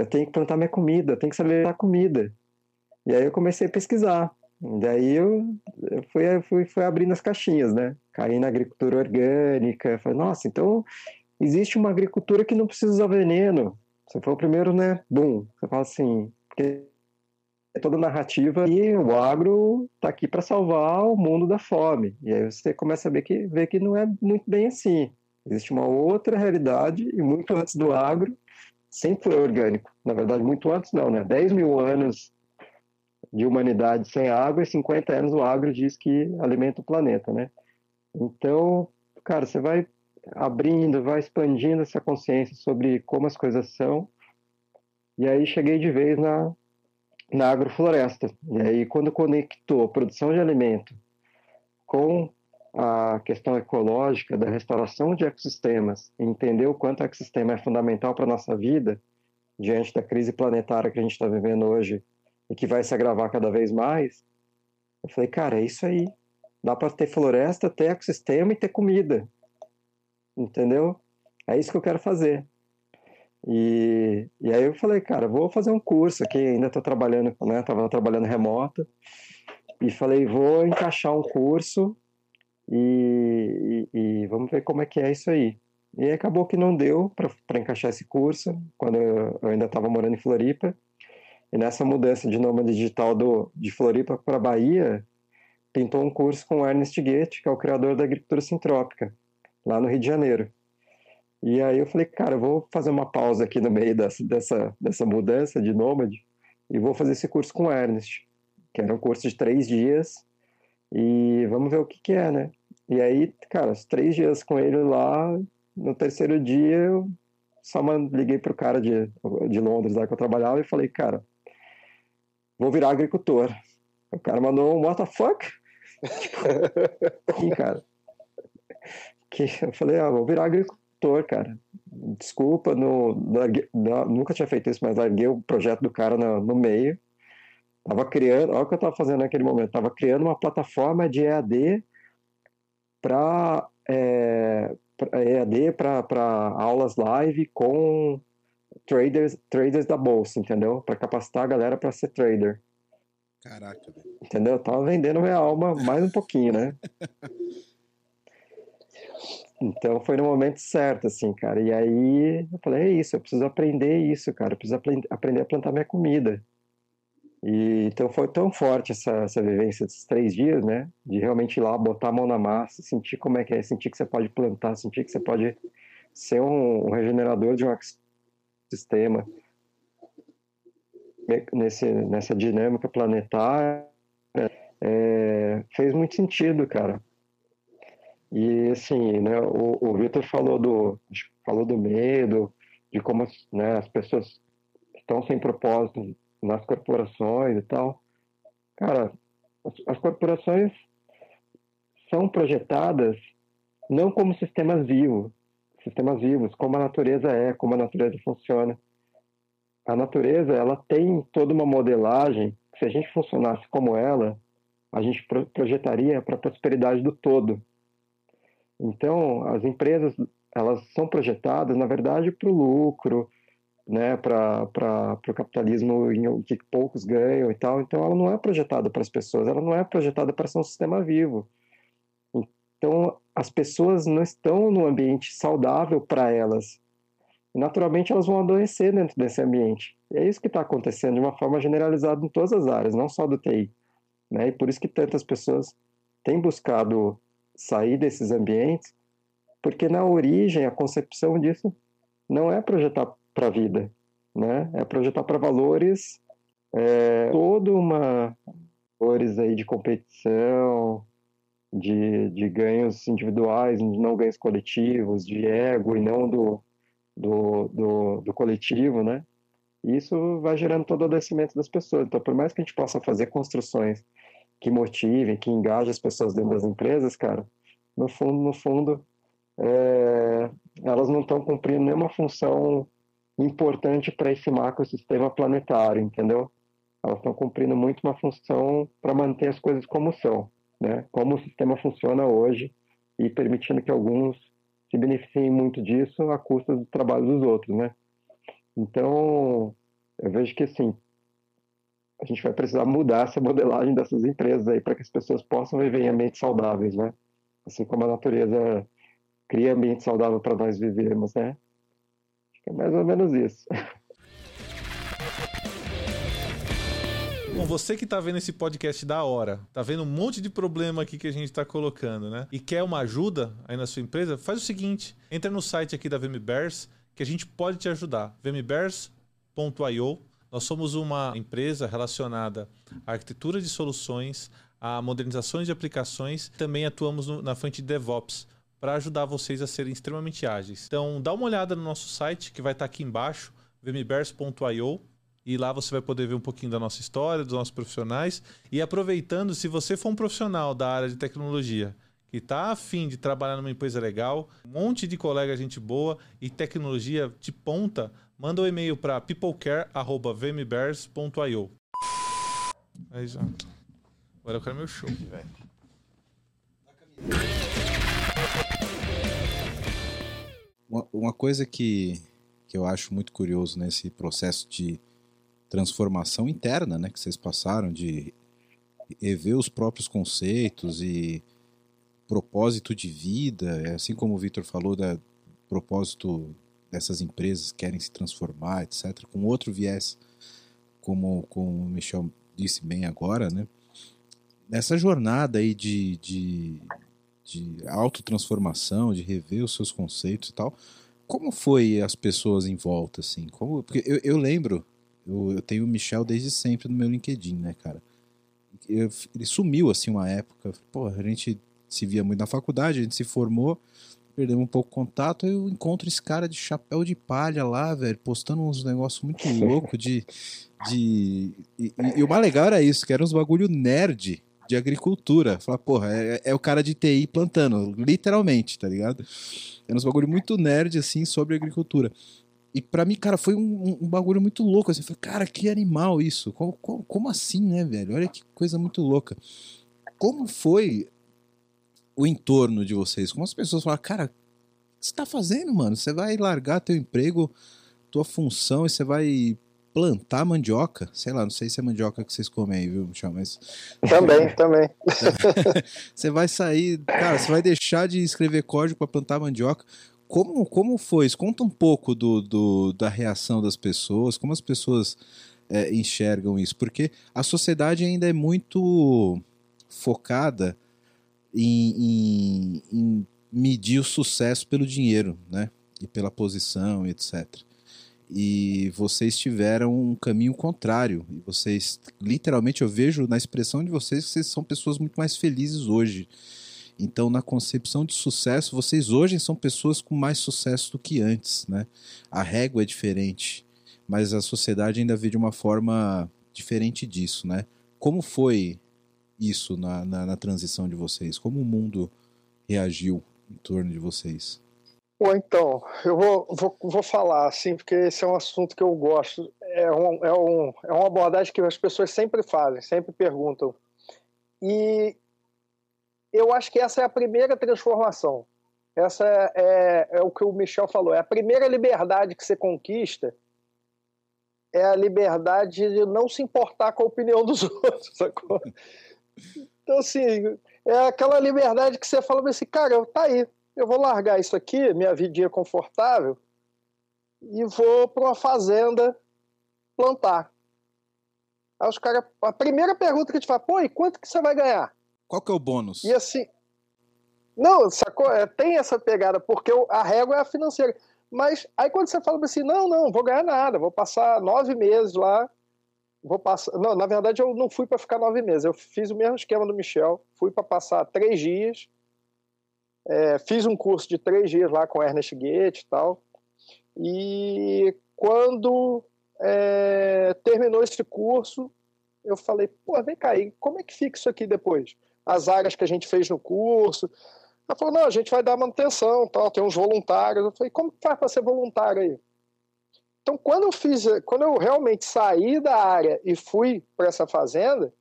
eu tenho que plantar minha comida, eu tenho que saber a comida. E aí eu comecei a pesquisar. Daí eu, eu fui, fui, fui abrindo as caixinhas, né? Caí na agricultura orgânica. Falei, nossa, então existe uma agricultura que não precisa usar veneno. Você foi o primeiro, né? Boom. Você fala assim, porque é toda narrativa e o agro está aqui para salvar o mundo da fome. E aí você começa a ver que, ver que não é muito bem assim. Existe uma outra realidade e muito antes do agro sempre foi orgânico. Na verdade, muito antes não, né? 10 mil anos de humanidade sem água e 50 anos o agro diz que alimenta o planeta, né? Então, cara, você vai abrindo, vai expandindo essa consciência sobre como as coisas são. E aí cheguei de vez na, na agrofloresta. E aí, quando conectou a produção de alimento com a questão ecológica da restauração de ecossistemas, entender o quanto o ecossistema é fundamental para a nossa vida, diante da crise planetária que a gente está vivendo hoje e que vai se agravar cada vez mais, eu falei, cara, é isso aí. Dá para ter floresta, ter ecossistema e ter comida. Entendeu? É isso que eu quero fazer. E, e aí eu falei, cara, vou fazer um curso aqui, ainda estou trabalhando, né? Tava trabalhando remoto. E falei, vou encaixar um curso e, e, vamos ver como é que é isso aí. E acabou que não deu para encaixar esse curso, quando eu, eu ainda estava morando em Floripa. E nessa mudança de nômade digital do, de Floripa para Bahia, pintou um curso com o Ernest Goethe, que é o criador da agricultura sintrópica, lá no Rio de Janeiro. E aí eu falei, cara, eu vou fazer uma pausa aqui no meio dessa, dessa, dessa mudança de nômade e vou fazer esse curso com o Ernest, que era um curso de três dias, e vamos ver o que, que é, né? E aí, cara, os três dias com ele lá, no terceiro dia eu só liguei pro cara de, de Londres lá que eu trabalhava e falei, cara, vou virar agricultor. O cara mandou um what the fuck? Tipo, cara. Que eu falei, ah, vou virar agricultor, cara. Desculpa, no, nunca tinha feito isso, mas larguei o projeto do cara no, no meio. Tava criando, olha o que eu tava fazendo naquele momento, tava criando uma plataforma de EAD para é, EAD para aulas live com traders, traders da bolsa, entendeu? Para capacitar a galera para ser trader. Caraca, velho. Entendeu? Eu tava vendendo minha alma mais um pouquinho, né? Então foi no momento certo, assim, cara. E aí eu falei, é isso, eu preciso aprender isso, cara. Eu preciso aprender a plantar minha comida. E então foi tão forte essa, essa vivência desses três dias, né? De realmente ir lá, botar a mão na massa, sentir como é que é, sentir que você pode plantar, sentir que você pode ser um, um regenerador de um sistema nesse, nessa dinâmica planetária é, fez muito sentido, cara. E assim, né, o, o Victor falou do, falou do medo, de como né, as pessoas estão sem propósito nas corporações e tal. Cara, as, as corporações são projetadas não como sistemas vivos, sistemas vivos, como a natureza é, como a natureza funciona a natureza ela tem toda uma modelagem que se a gente funcionasse como ela, a gente projetaria para a prosperidade do todo. Então, as empresas elas são projetadas, na verdade, para o lucro, né, para o capitalismo em que poucos ganham e tal. Então, ela não é projetada para as pessoas, ela não é projetada para ser um sistema vivo. Então, as pessoas não estão no ambiente saudável para elas naturalmente elas vão adoecer dentro desse ambiente. E é isso que está acontecendo de uma forma generalizada em todas as áreas, não só do TI. Né? E por isso que tantas pessoas têm buscado sair desses ambientes, porque na origem a concepção disso não é projetar para a vida, né? é projetar para valores, é, toda uma valores aí de competição, de, de ganhos individuais, não ganhos coletivos, de ego e não do, do, do, do coletivo, né? Isso vai gerando todo o adoecimento das pessoas. Então, por mais que a gente possa fazer construções que motivem, que engajem as pessoas dentro das empresas, cara, no fundo, no fundo, é, elas não estão cumprindo nenhuma função importante para esse macrosistema planetário, entendeu? Elas estão cumprindo muito uma função para manter as coisas como são. né? Como o sistema funciona hoje e permitindo que alguns se beneficiem muito disso à custa do trabalho dos outros, né? Então, eu vejo que assim, a gente vai precisar mudar essa modelagem dessas empresas aí para que as pessoas possam viver em ambientes saudáveis, né? Assim como a natureza cria ambiente saudável para nós vivermos, né? É mais ou menos isso. Bom, você que tá vendo esse podcast da hora, tá vendo um monte de problema aqui que a gente tá colocando, né? E quer uma ajuda aí na sua empresa, faz o seguinte: entra no site aqui da VMBears que a gente pode te ajudar. vmbears.io. Nós somos uma empresa relacionada à arquitetura de soluções, a modernizações de aplicações, também atuamos no, na frente de DevOps para ajudar vocês a serem extremamente ágeis. Então, dá uma olhada no nosso site que vai estar tá aqui embaixo, vmbears.io e lá você vai poder ver um pouquinho da nossa história, dos nossos profissionais. E aproveitando, se você for um profissional da área de tecnologia que está afim de trabalhar numa empresa legal, um monte de colega, gente boa e tecnologia de ponta, manda um e-mail para peoplecare.vmbears.io. Aí já. Agora eu quero meu show, velho. Uma, coisa que, que eu acho muito curioso nesse processo de transformação interna, né, que vocês passaram de rever os próprios conceitos e propósito de vida, é assim como o Victor falou da propósito dessas empresas querem se transformar, etc, com outro viés, como, como o Michel disse bem agora, né? Nessa jornada aí de, de, de autotransformação, de rever os seus conceitos e tal, como foi as pessoas em volta, assim? Como, porque eu, eu lembro eu, eu tenho o Michel desde sempre no meu LinkedIn, né, cara? Eu, ele sumiu, assim, uma época. Pô, a gente se via muito na faculdade, a gente se formou, perdemos um pouco o contato, eu encontro esse cara de chapéu de palha lá, velho, postando uns negócios muito loucos de... de e, e, o mais legal era isso, que era uns bagulho nerd de agricultura. Falar, porra, é, é, o cara de TI plantando, literalmente, tá ligado? Era uns bagulho muito nerd, assim, sobre agricultura. E para mim, cara, foi um, um, bagulho muito louco. Assim, eu falei, cara, que animal isso. Como, como, como, assim, né, velho? Olha que coisa muito louca. Como foi o entorno de vocês? Como as pessoas falaram, cara, o que você tá fazendo, mano? Você vai largar teu emprego, tua função, e você vai plantar mandioca? Sei lá, não sei se é mandioca que vocês comem aí, viu, Michel? Mas. Também, também. você vai sair, cara, você vai deixar de escrever código para plantar mandioca. Como, como foi isso? Conta um pouco do, do da reação das pessoas, como as pessoas é, enxergam isso, porque a sociedade ainda é muito focada em, em, em medir o sucesso pelo dinheiro, né? E pela posição, etc. E vocês tiveram um caminho contrário. E vocês, literalmente, eu vejo na expressão de vocês que vocês são pessoas muito mais felizes hoje então, na concepção de sucesso, vocês hoje são pessoas com mais sucesso do que antes, né? A régua é diferente, mas a sociedade ainda vê de uma forma diferente disso, né? Como foi isso na, na, na transição de vocês? Como o mundo reagiu em torno de vocês? Bom, então, eu vou, vou, vou falar, assim, porque esse é um assunto que eu gosto. É, um, é, um, é uma abordagem que as pessoas sempre fazem, sempre perguntam. E eu acho que essa é a primeira transformação. Essa é, é, é, o que o Michel falou. É a primeira liberdade que você conquista é a liberdade de não se importar com a opinião dos outros, sacou? Então, assim, é aquela liberdade que você fala assim, cara, tá aí, eu vou largar isso aqui, minha vidinha confortável, e vou para uma fazenda plantar. Aí os caras, a primeira pergunta que a gente fala, pô, e quanto que você vai ganhar? Qual que é o bônus? E assim. Não, sacou? É, tem essa pegada, porque a régua é a financeira. Mas aí quando você fala assim, não, não, vou ganhar nada, vou passar nove meses lá, vou passar. Não, na verdade eu não fui para ficar nove meses, eu fiz o mesmo esquema do Michel, fui para passar três dias, é, fiz um curso de três dias lá com Ernest Goethe e tal, e quando é, terminou esse curso, eu falei, pô, vem cá, como é que fica isso aqui depois? as áreas que a gente fez no curso. Ela falou, não, a gente vai dar manutenção, tal, tem uns voluntários. Eu falei, como que faz para ser voluntário aí? Então, quando eu fiz, quando eu realmente saí da área e fui para essa fazenda,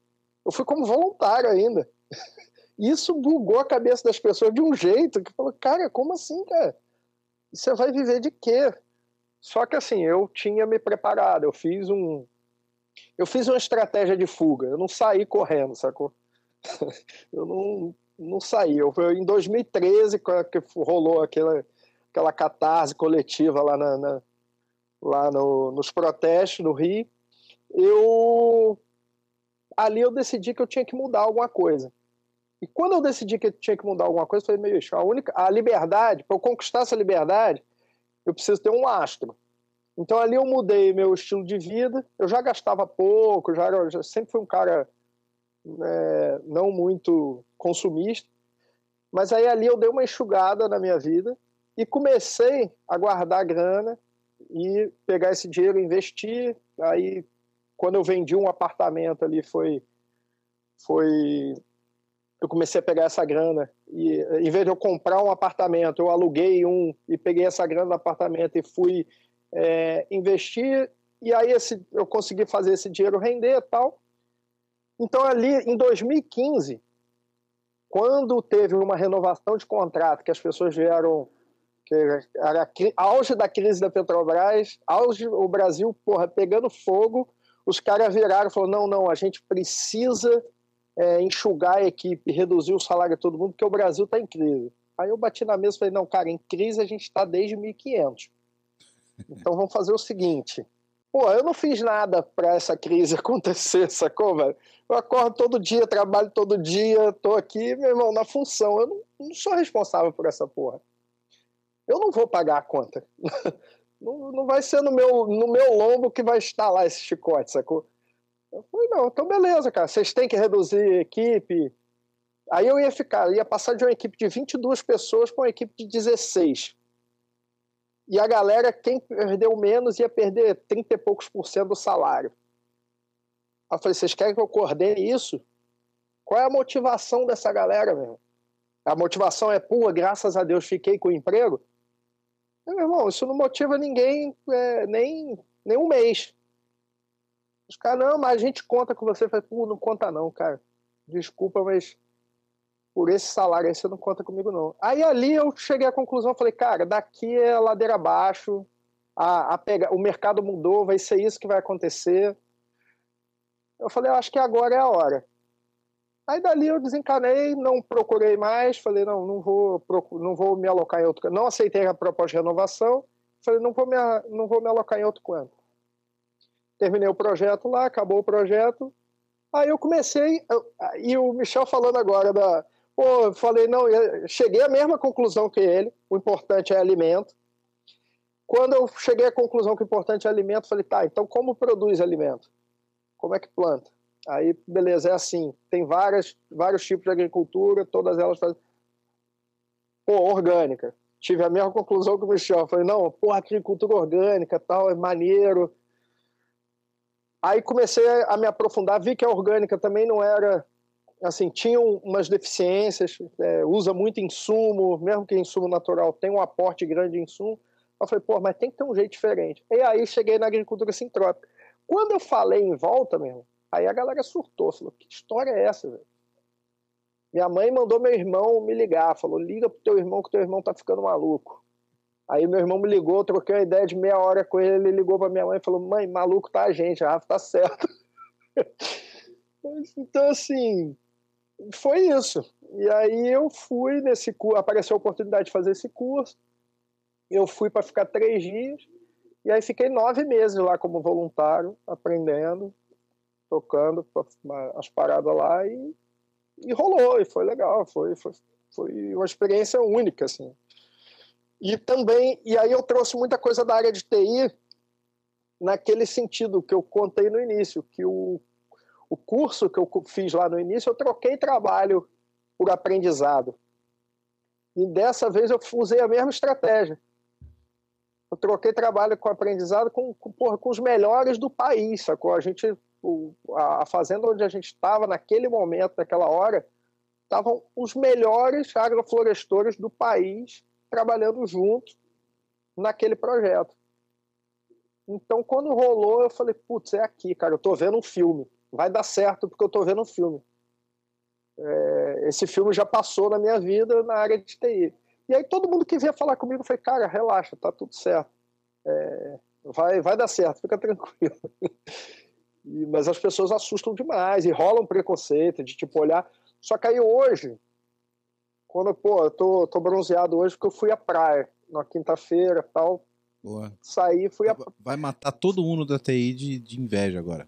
eu fui como voluntário ainda. Isso bugou a cabeça das pessoas de um jeito que falou, cara, como assim, cara? Você vai viver de quê? Só que assim, eu tinha me preparado, eu fiz um. Eu fiz uma estratégia de fuga, eu não saí correndo, sacou? eu não, não saí. Eu, em 2013, que rolou aquela, aquela catarse coletiva lá, na, na lá no, nos protestos no Rio, eu ali eu decidi que eu tinha que mudar alguma coisa. E quando eu decidi que tinha que mudar alguma coisa, eu falei, meio, a única a liberdade, para eu conquistar essa liberdade, eu preciso ter um astro. Então ali eu mudei meu estilo de vida. Eu já gastava pouco, já, já sempre fui um cara é, não muito consumista. Mas aí ali eu dei uma enxugada na minha vida e comecei a guardar grana e pegar esse dinheiro, investir. Aí quando eu vendi um apartamento ali foi foi eu comecei a pegar essa grana e em vez de eu comprar um apartamento, eu aluguei um e peguei essa grana do apartamento e fui é, investir e aí esse, eu consegui fazer esse dinheiro render e tal. Então ali em 2015, quando teve uma renovação de contrato, que as pessoas vieram que era auge da crise da Petrobras, auge o Brasil porra pegando fogo, os caras viraram e falaram: não, não, a gente precisa é, enxugar a equipe, reduzir o salário de todo mundo, porque o Brasil está em crise. Aí eu bati na mesa e falei: não, cara, em crise a gente está desde 1500. Então vamos fazer o seguinte. Pô, eu não fiz nada para essa crise acontecer, sacou, velho? Eu acordo todo dia, trabalho todo dia, tô aqui, meu irmão, na função. Eu não, não sou responsável por essa porra. Eu não vou pagar a conta. não, não vai ser no meu, no meu lombo que vai estar lá esse chicote, sacou? Eu falei, não, então beleza, cara, vocês têm que reduzir equipe. Aí eu ia ficar, ia passar de uma equipe de 22 pessoas para uma equipe de 16 e a galera, quem perdeu menos, ia perder 30 e poucos por cento do salário. Aí eu falei, vocês querem que eu coordene isso? Qual é a motivação dessa galera, meu? A motivação é, pô, graças a Deus fiquei com o emprego? Meu irmão, isso não motiva ninguém é, nem, nem um mês. Os caras, não, mas a gente conta com você. Eu falei, não conta não, cara. Desculpa, mas por esse salário aí você não conta comigo não. Aí ali eu cheguei à conclusão, falei, cara, daqui é ladeira abaixo, a, a pega, o mercado mudou, vai ser isso que vai acontecer. Eu falei, eu acho que agora é a hora. Aí dali eu desencanei, não procurei mais, falei, não, não vou, não vou me alocar em outro Não aceitei a proposta de renovação, falei, não vou me, não vou me alocar em outro canto. Terminei o projeto lá, acabou o projeto. Aí eu comecei, e o Michel falando agora da, Pô, eu falei, não, eu cheguei à mesma conclusão que ele, o importante é alimento. Quando eu cheguei à conclusão que o importante é alimento, falei, tá, então como produz alimento? Como é que planta? Aí, beleza, é assim, tem várias, vários tipos de agricultura, todas elas fazem... Pô, orgânica. Tive a mesma conclusão que o Michel. Falei, não, pô, agricultura orgânica, tal, é maneiro. Aí comecei a me aprofundar, vi que a orgânica também não era assim, tinham umas deficiências, é, usa muito insumo, mesmo que insumo natural tem um aporte grande de insumo. Eu falei, pô, mas tem que ter um jeito diferente. E aí cheguei na agricultura sintrópica. Quando eu falei em volta, mesmo, aí a galera surtou, falou, que história é essa, velho? Minha mãe mandou meu irmão me ligar, falou, liga pro teu irmão que teu irmão tá ficando maluco. Aí meu irmão me ligou, troquei uma ideia de meia hora com ele, ele ligou pra minha mãe e falou, mãe, maluco tá a gente, a Rafa tá certo. então, assim, foi isso. E aí eu fui nesse curso, apareceu a oportunidade de fazer esse curso. Eu fui para ficar três dias. E aí fiquei nove meses lá como voluntário, aprendendo, tocando as paradas lá e, e rolou, e foi legal, foi, foi, foi uma experiência única, assim. E também, e aí eu trouxe muita coisa da área de TI naquele sentido que eu contei no início, que o o curso que eu fiz lá no início, eu troquei trabalho por aprendizado. E dessa vez eu usei a mesma estratégia. Eu troquei trabalho com aprendizado com, com, porra, com os melhores do país, sacou? A gente, o, a, a fazenda onde a gente estava naquele momento, naquela hora, estavam os melhores agroflorestores do país trabalhando juntos naquele projeto. Então, quando rolou, eu falei, putz, é aqui, cara, eu tô vendo um filme vai dar certo porque eu tô vendo um filme. é, esse filme já passou na minha vida na área de TI. E aí todo mundo que vinha falar comigo foi, cara, relaxa, tá tudo certo. É, vai, vai dar certo, fica tranquilo. E, mas as pessoas assustam demais e rolam um preconceito de tipo olhar. Só que aí hoje, quando pô, eu tô, tô bronzeado hoje porque eu fui à praia na quinta-feira tal. Boa. Saí, fui a... Vai matar todo mundo da TI de, de inveja agora.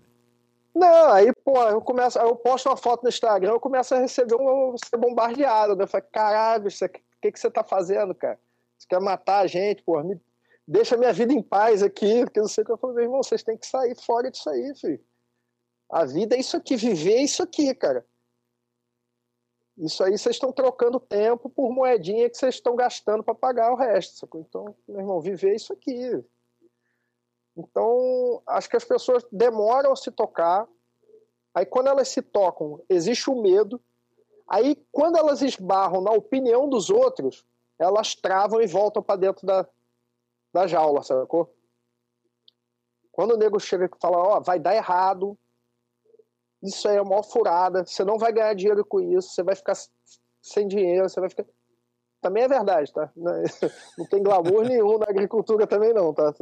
Não, aí, pô, eu começo, eu posto uma foto no Instagram, eu começo a receber um ser bombardeado. Né? Eu falei, caralho, o que, que você tá fazendo, cara? Você quer matar a gente, pô? Me deixa minha vida em paz aqui, porque não sei o que eu falei, meu irmão, vocês têm que sair fora disso aí, filho. A vida é isso aqui, viver é isso aqui, cara. Isso aí vocês estão trocando tempo por moedinha que vocês estão gastando para pagar o resto. Sacou? Então, meu irmão, viver isso aqui. Então, acho que as pessoas demoram a se tocar. Aí, quando elas se tocam, existe o medo. Aí, quando elas esbarram na opinião dos outros, elas travam e voltam para dentro da, da jaula, sacou? Quando o nego chega e fala, ó, oh, vai dar errado, isso aí é uma furada, você não vai ganhar dinheiro com isso, você vai ficar sem dinheiro, você vai ficar. Também é verdade, tá? Não tem glamour nenhum na agricultura também, não, tá?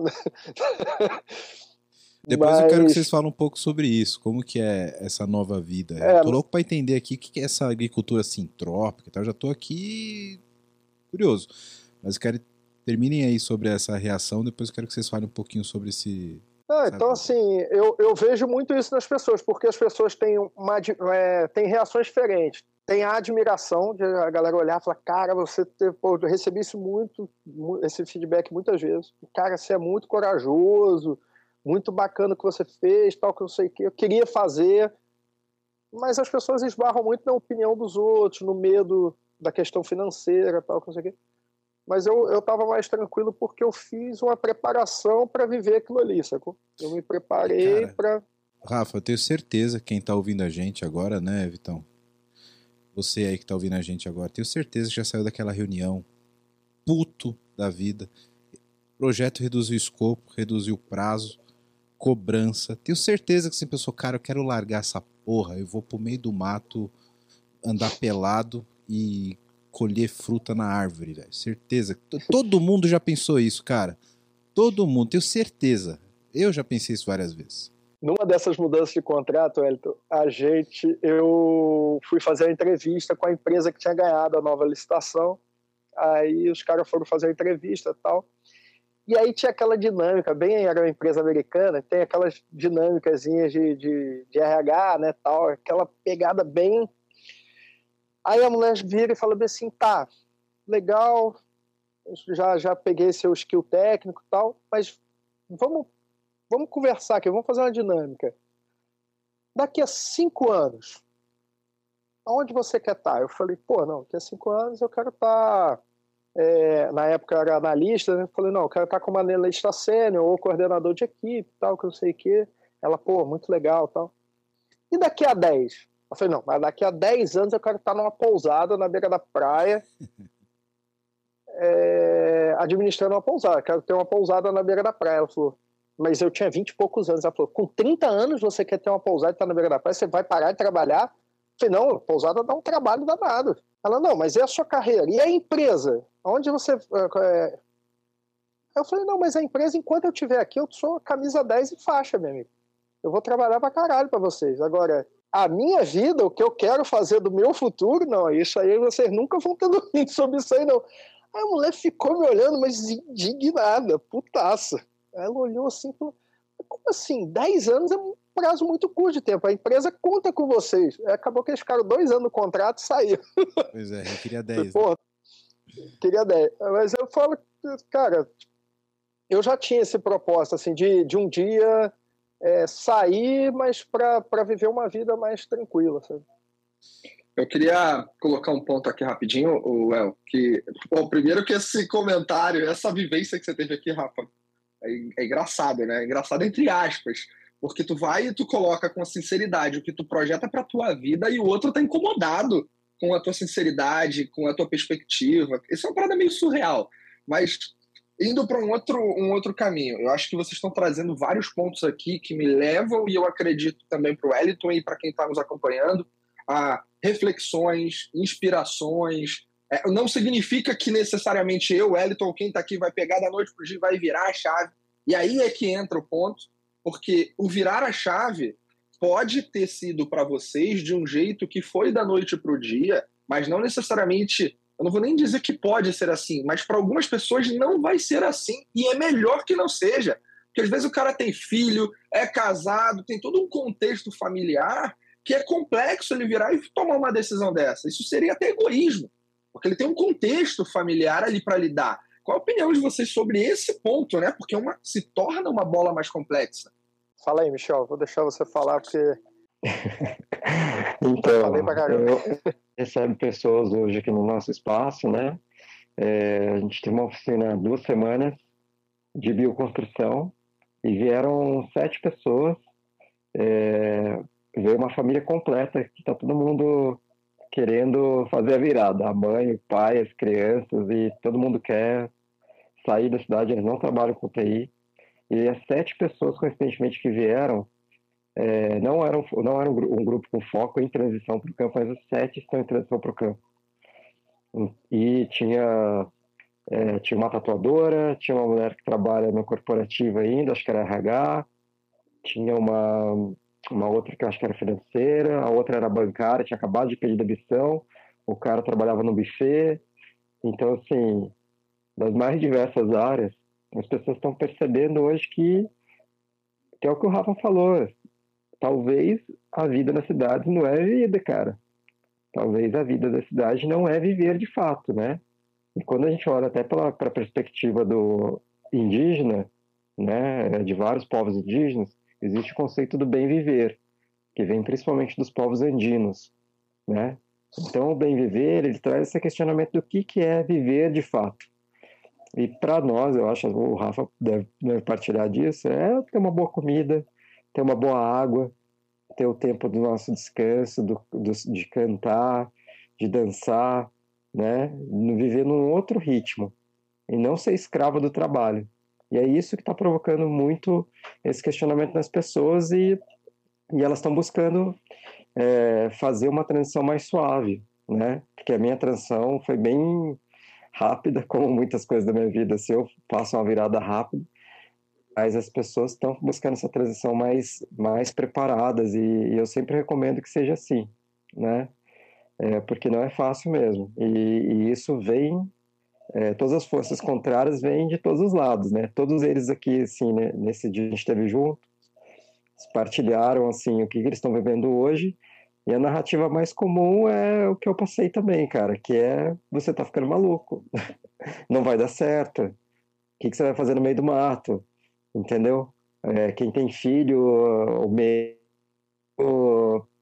Depois Mas... eu quero que vocês falem um pouco sobre isso, como que é essa nova vida. É, eu tô louco para entender aqui o que é essa agricultura sintrópica, tá? Eu já tô aqui curioso. Mas eu quero terminem aí sobre essa reação, depois eu quero que vocês falem um pouquinho sobre esse, ah, então, assim, eu, eu vejo muito isso nas pessoas, porque as pessoas têm, uma, é, têm reações diferentes. Tem a admiração de a galera olhar e falar, cara, você teve, pô, eu recebi isso muito, esse feedback muitas vezes. Cara, você é muito corajoso, muito bacana o que você fez, tal, que eu sei que eu queria fazer. Mas as pessoas esbarram muito na opinião dos outros, no medo da questão financeira, tal, que eu sei que mas eu estava mais tranquilo porque eu fiz uma preparação para viver aquilo ali, sacou? Eu me preparei para. Rafa, eu tenho certeza, quem está ouvindo a gente agora, né, Vitão? Você aí que está ouvindo a gente agora, tenho certeza que já saiu daquela reunião puto da vida. O projeto reduziu o escopo, reduziu o prazo, cobrança. Tenho certeza que você pensou, cara, eu quero largar essa porra, eu vou pro meio do mato andar pelado e colher fruta na árvore, velho. Certeza. Todo mundo já pensou isso, cara. Todo mundo, tenho certeza. Eu já pensei isso várias vezes. Numa dessas mudanças de contrato, Elton, a gente, eu fui fazer a entrevista com a empresa que tinha ganhado a nova licitação. Aí os caras foram fazer a entrevista tal. E aí tinha aquela dinâmica, bem era uma empresa americana, tem aquelas dinâmicas de, de, de RH, né, tal, aquela pegada bem Aí a mulher vira e fala bem assim, tá, legal, já, já peguei seu skill técnico e tal, mas vamos, vamos conversar aqui, vamos fazer uma dinâmica. Daqui a cinco anos, aonde você quer estar? Tá? Eu falei, pô, não, daqui a cinco anos eu quero estar... Tá, é, na época era analista, né? falei, não, eu quero estar tá como analista sênior ou coordenador de equipe, tal, que eu sei o quê. Ela, pô, muito legal, tal. E daqui a 10? Eu falei, não, mas daqui a 10 anos eu quero estar numa pousada na beira da praia, é, administrando uma pousada. Quero ter uma pousada na beira da praia. Ela falou, mas eu tinha 20 e poucos anos. Ela falou, com 30 anos você quer ter uma pousada e estar tá na beira da praia, você vai parar de trabalhar? Eu falei, não, pousada dá um trabalho danado. Ela, não, mas é a sua carreira? E a empresa? Onde você... É... Eu falei, não, mas a empresa, enquanto eu estiver aqui, eu sou camisa 10 e faixa, meu amigo. Eu vou trabalhar pra caralho pra vocês. Agora, a minha vida, o que eu quero fazer do meu futuro, não, isso aí vocês nunca vão ter dormido sobre isso aí, não. Aí a mulher ficou me olhando, mas indignada, putaça. Ela olhou assim, falou, como assim? 10 anos é um prazo muito curto de tempo. A empresa conta com vocês. Acabou que eles ficaram dois anos no contrato e saíram. Pois é, eu queria 10. Pô, né? Queria 10. Mas eu falo, cara, eu já tinha esse propósito, assim, de, de um dia é, sair, mas para viver uma vida mais tranquila, sabe? Eu queria colocar um ponto aqui rapidinho, o El, que bom, primeiro que esse comentário, essa vivência que você teve aqui, Rafa, é, é engraçado, né? É engraçado entre aspas, porque tu vai e tu coloca com sinceridade o que tu projeta para tua vida e o outro tá incomodado com a tua sinceridade, com a tua perspectiva. Isso é uma parada meio surreal, mas indo para um outro, um outro caminho. Eu acho que vocês estão trazendo vários pontos aqui que me levam, e eu acredito também para o Wellington e para quem está nos acompanhando, a reflexões, inspirações. É, não significa que necessariamente eu, Wellington, quem está aqui, vai pegar da noite para o dia vai virar a chave. E aí é que entra o ponto, porque o virar a chave pode ter sido para vocês de um jeito que foi da noite para o dia, mas não necessariamente. Eu não vou nem dizer que pode ser assim, mas para algumas pessoas não vai ser assim. E é melhor que não seja. Porque às vezes o cara tem filho, é casado, tem todo um contexto familiar que é complexo ele virar e tomar uma decisão dessa. Isso seria até egoísmo, porque ele tem um contexto familiar ali para lidar. Qual a opinião de vocês sobre esse ponto, né? Porque uma, se torna uma bola mais complexa. Fala aí, Michel. Vou deixar você falar porque. Então, eu recebo pessoas hoje aqui no nosso espaço, né? É, a gente tem uma oficina há duas semanas de bioconstrução e vieram sete pessoas. É, veio uma família completa que está todo mundo querendo fazer a virada. A mãe, o pai, as crianças e todo mundo quer sair da cidade. Eles não trabalham com TI e as sete pessoas, coincidentemente, que vieram, é, não eram, não eram um grupo com foco em transição para o campo, mas os sete estão em transição para o campo. E tinha, é, tinha uma tatuadora, tinha uma mulher que trabalha no corporativo ainda, acho que era RH, tinha uma, uma outra que acho que era financeira, a outra era bancária, tinha acabado de pedir demissão, o cara trabalhava no buffet. Então, assim, das mais diversas áreas, as pessoas estão percebendo hoje que, que é o que o Rafa falou. Talvez a vida na cidade não é vida, cara. Talvez a vida da cidade não é viver de fato, né? E quando a gente olha até para a perspectiva do indígena, né, de vários povos indígenas, existe o conceito do bem viver, que vem principalmente dos povos andinos, né? Então, o bem viver, ele traz esse questionamento do que, que é viver de fato. E para nós, eu acho, o Rafa deve, deve, partilhar disso, é ter uma boa comida, ter uma boa água, ter o tempo do nosso descanso, do, do, de cantar, de dançar, né? Viver num outro ritmo e não ser escravo do trabalho. E é isso que está provocando muito esse questionamento nas pessoas e, e elas estão buscando é, fazer uma transição mais suave, né? Porque a minha transição foi bem rápida, como muitas coisas da minha vida, se eu faço uma virada rápida, mas as pessoas estão buscando essa transição mais, mais preparadas e, e eu sempre recomendo que seja assim, né? É, porque não é fácil mesmo. E, e isso vem, é, todas as forças contrárias vêm de todos os lados, né? Todos eles aqui, assim, né, nesse dia a gente esteve junto, partilharam, assim, o que, eles estão vivendo hoje e a narrativa mais comum é o que eu passei também, cara, que é você tá ficando maluco, não vai dar certo, o que, que você vai fazer no meio do mato, entendeu? É, quem tem filho, o meio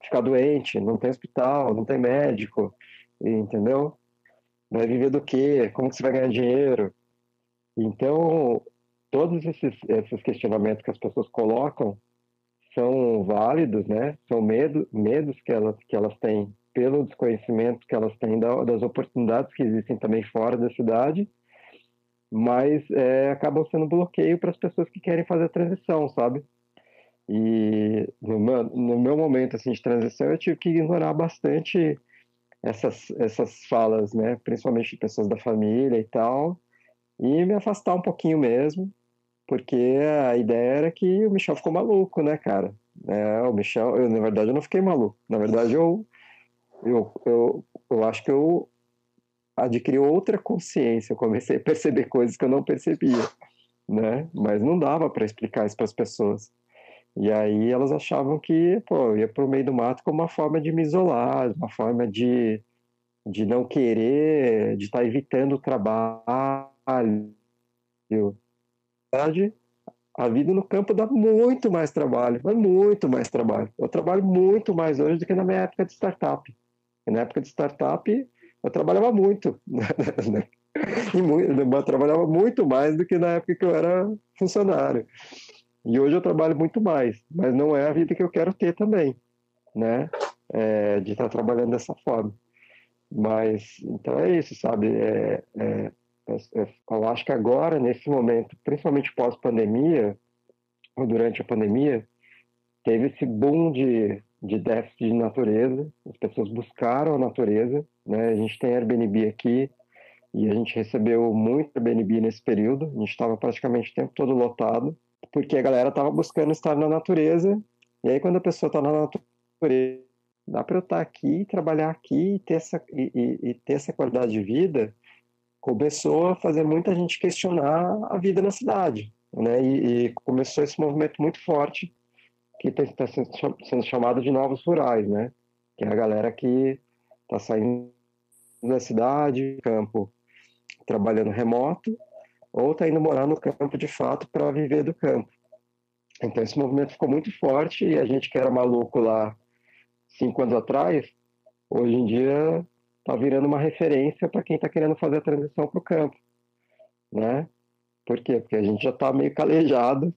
ficar doente, não tem hospital, não tem médico, entendeu? Vai viver do quê? Como que você vai ganhar dinheiro? Então, todos esses, esses questionamentos que as pessoas colocam são válidos, né? São medo, medos que elas, que elas têm pelo desconhecimento que elas têm da, das oportunidades que existem também fora da cidade, mas é, acabam sendo bloqueio para as pessoas que querem fazer a transição, sabe? E no meu, no meu momento assim de transição eu tive que ignorar bastante essas essas falas, né? Principalmente de pessoas da família e tal, e me afastar um pouquinho mesmo porque a ideia era que o Michel ficou maluco, né, cara? É, o Michel, eu, na verdade, eu não fiquei maluco. Na verdade, eu, eu, eu, eu acho que eu adquiri outra consciência. Eu comecei a perceber coisas que eu não percebia, né? Mas não dava para explicar isso para as pessoas. E aí elas achavam que, pô, eu ia para o meio do mato como uma forma de me isolar, uma forma de, de não querer, de estar tá evitando o trabalho verdade, a vida no campo dá muito mais trabalho, mas muito mais trabalho. Eu trabalho muito mais hoje do que na minha época de startup. Na época de startup, eu trabalhava muito. e muito, eu trabalhava muito mais do que na época que eu era funcionário. E hoje eu trabalho muito mais, mas não é a vida que eu quero ter também, né? É, de estar trabalhando dessa forma. Mas, então é isso, sabe? É, é, eu acho que agora, nesse momento, principalmente pós-pandemia, ou durante a pandemia, teve esse boom de, de déficit de natureza, as pessoas buscaram a natureza, né? A gente tem Airbnb aqui e a gente recebeu muito Airbnb nesse período, a gente estava praticamente o tempo todo lotado, porque a galera estava buscando estar na natureza, e aí quando a pessoa está na natureza, dá para eu estar aqui, trabalhar aqui e ter, essa, e, e, e ter essa qualidade de vida, começou a fazer muita gente questionar a vida na cidade, né? E, e começou esse movimento muito forte que está sendo chamado de novos rurais, né? Que é a galera que está saindo da cidade, campo, trabalhando remoto, ou está indo morar no campo de fato para viver do campo. Então esse movimento ficou muito forte e a gente que era maluco lá cinco anos atrás, hoje em dia está virando uma referência para quem está querendo fazer a transição para o campo, né? Por quê? Porque a gente já está meio calejado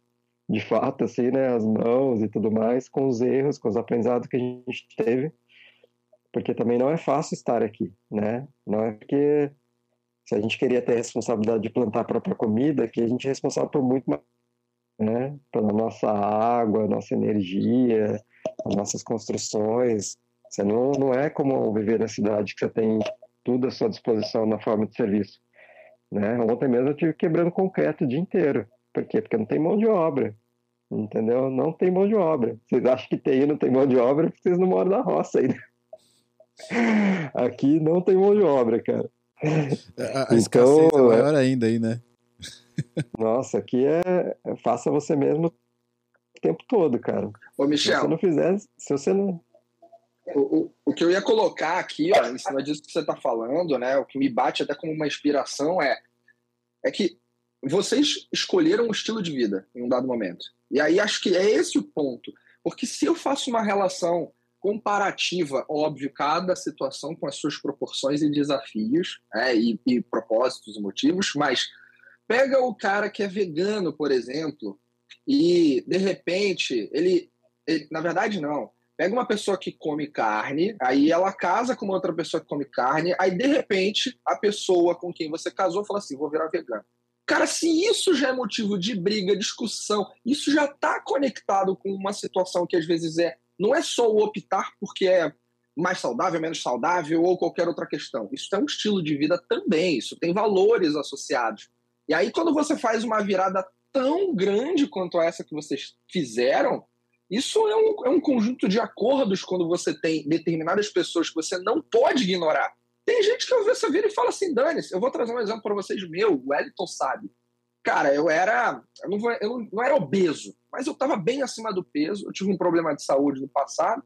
de fato, assim, né, as mãos e tudo mais, com os erros, com os aprendizados que a gente teve, porque também não é fácil estar aqui, né? Não é porque se a gente queria ter a responsabilidade de plantar a própria comida, que a gente é responsável por muito mais, né? Pela nossa água, nossa energia, as nossas construções. Você não, não é como viver na cidade que você tem tudo à sua disposição na forma de serviço, né? Ontem mesmo eu tive quebrando concreto o dia inteiro. Por quê? Porque não tem mão de obra entendeu? Não tem mão de obra. Vocês acham que tem não tem mão de obra porque vocês não moram na roça ainda. Aqui não tem mão de obra, cara. A, a então, é maior ainda aí, né? Nossa, aqui é, é faça você mesmo o tempo todo, cara. Ô, Michel. Se você não fizer, se você não. O, o, o que eu ia colocar aqui, ó, em cima disso que você está falando, né? O que me bate até como uma inspiração é, é que vocês escolheram um estilo de vida em um dado momento. E aí acho que é esse o ponto. Porque se eu faço uma relação comparativa, óbvio, cada situação com as suas proporções e desafios, né, e, e propósitos e motivos, mas pega o cara que é vegano, por exemplo, e de repente ele, ele, na verdade não, pega uma pessoa que come carne, aí ela casa com uma outra pessoa que come carne, aí de repente a pessoa com quem você casou fala assim, vou virar vegano. Cara, se isso já é motivo de briga, discussão, isso já está conectado com uma situação que às vezes é. Não é só o optar porque é mais saudável, menos saudável ou qualquer outra questão. Isso é um estilo de vida também, isso tem valores associados. E aí, quando você faz uma virada tão grande quanto essa que vocês fizeram, isso é um, é um conjunto de acordos quando você tem determinadas pessoas que você não pode ignorar. Tem gente que eu vejo essa vida e fala assim, Dani, eu vou trazer um exemplo para vocês meu, o Wellington sabe. Cara, eu era. Eu não, vou, eu não, não era obeso, mas eu estava bem acima do peso. Eu tive um problema de saúde no passado.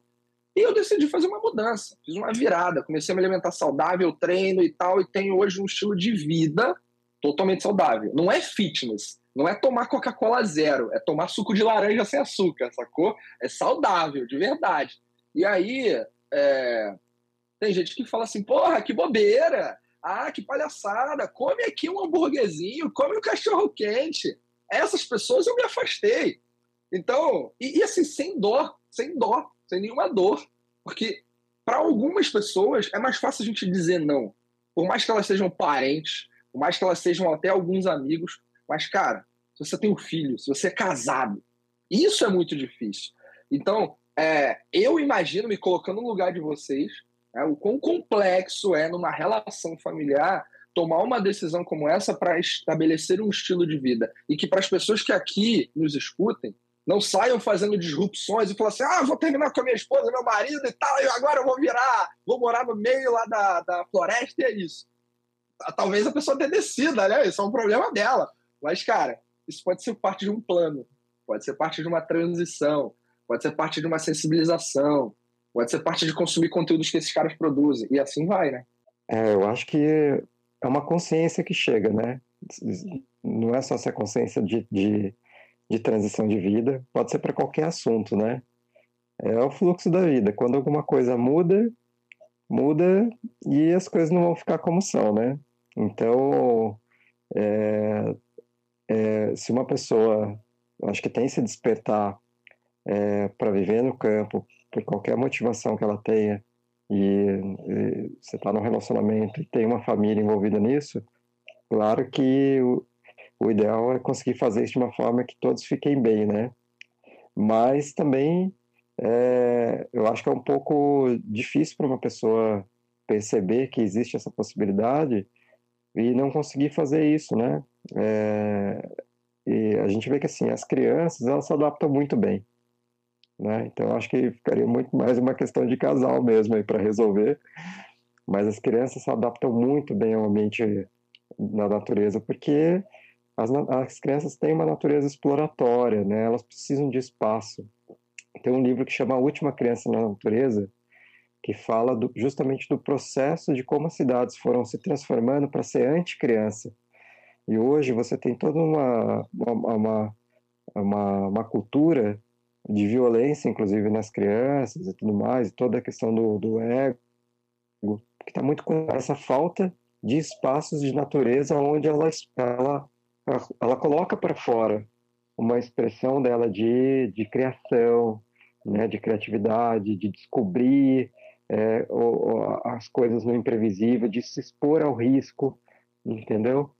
E eu decidi fazer uma mudança. Fiz uma virada. Comecei a me alimentar saudável, treino e tal. E tenho hoje um estilo de vida totalmente saudável. Não é fitness. Não é tomar Coca-Cola zero. É tomar suco de laranja sem açúcar, sacou? É saudável, de verdade. E aí, é, tem gente que fala assim, porra, que bobeira! Ah, que palhaçada! Come aqui um hambúrguerzinho, come um cachorro quente. Essas pessoas eu me afastei. Então, e, e assim, sem dó, sem dó, sem nenhuma dor. Porque para algumas pessoas é mais fácil a gente dizer não. Por mais que elas sejam parentes, por mais que elas sejam até alguns amigos. Mas, cara, se você tem um filho, se você é casado, isso é muito difícil. Então, é, eu imagino me colocando no lugar de vocês, né? O quão complexo é, numa relação familiar, tomar uma decisão como essa para estabelecer um estilo de vida. E que para as pessoas que aqui nos escutem, não saiam fazendo disrupções e falando assim: ah, vou terminar com a minha esposa, meu marido e tal, e agora eu vou virar, vou morar no meio lá da, da floresta e é isso. Talvez a pessoa tenha decida, né? Isso é um problema dela. Mas, cara, isso pode ser parte de um plano, pode ser parte de uma transição, pode ser parte de uma sensibilização, Pode ser parte de consumir conteúdos que esses caras produzem. E assim vai, né? É, eu acho que é uma consciência que chega, né? Não é só essa consciência de, de, de transição de vida, pode ser para qualquer assunto, né? É o fluxo da vida. Quando alguma coisa muda, muda e as coisas não vão ficar como são, né? Então, é, é, se uma pessoa, acho que tem se despertar é, para viver no campo, por qualquer motivação que ela tenha, e, e você está num relacionamento e tem uma família envolvida nisso, claro que o, o ideal é conseguir fazer isso de uma forma que todos fiquem bem, né? Mas também é, eu acho que é um pouco difícil para uma pessoa perceber que existe essa possibilidade e não conseguir fazer isso, né? É, e a gente vê que assim as crianças elas se adaptam muito bem, né? Então acho que ficaria muito mais uma questão de casal mesmo aí para resolver. Mas as crianças se adaptam muito bem ao ambiente na natureza porque as, as crianças têm uma natureza exploratória, né? Elas precisam de espaço. Tem um livro que chama A Última Criança na Natureza, que fala do, justamente do processo de como as cidades foram se transformando para ser anti-criança. E hoje você tem toda uma, uma, uma, uma, cultura de violência, inclusive nas crianças e tudo mais, toda a questão do, do ego, que está muito com essa falta de espaços de natureza onde ela, ela, ela coloca para fora uma expressão dela de, de criação, né, de criatividade, de descobrir é, as coisas no imprevisível, de se expor ao risco, entendeu?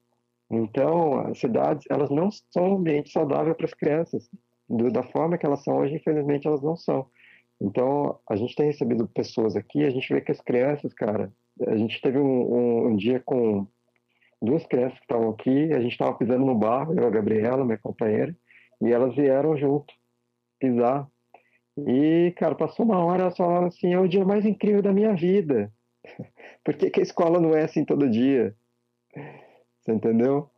Então, as cidades, elas não são um ambiente saudável para as crianças. Do, da forma que elas são hoje, infelizmente, elas não são. Então, a gente tem recebido pessoas aqui, a gente vê que as crianças, cara, a gente teve um, um, um dia com duas crianças que estavam aqui, a gente estava pisando no barro, eu a Gabriela, minha companheira, e elas vieram junto pisar. E, cara, passou uma hora, elas falaram assim, é o dia mais incrível da minha vida. Por que, que a escola não é assim todo dia? Você entendeu?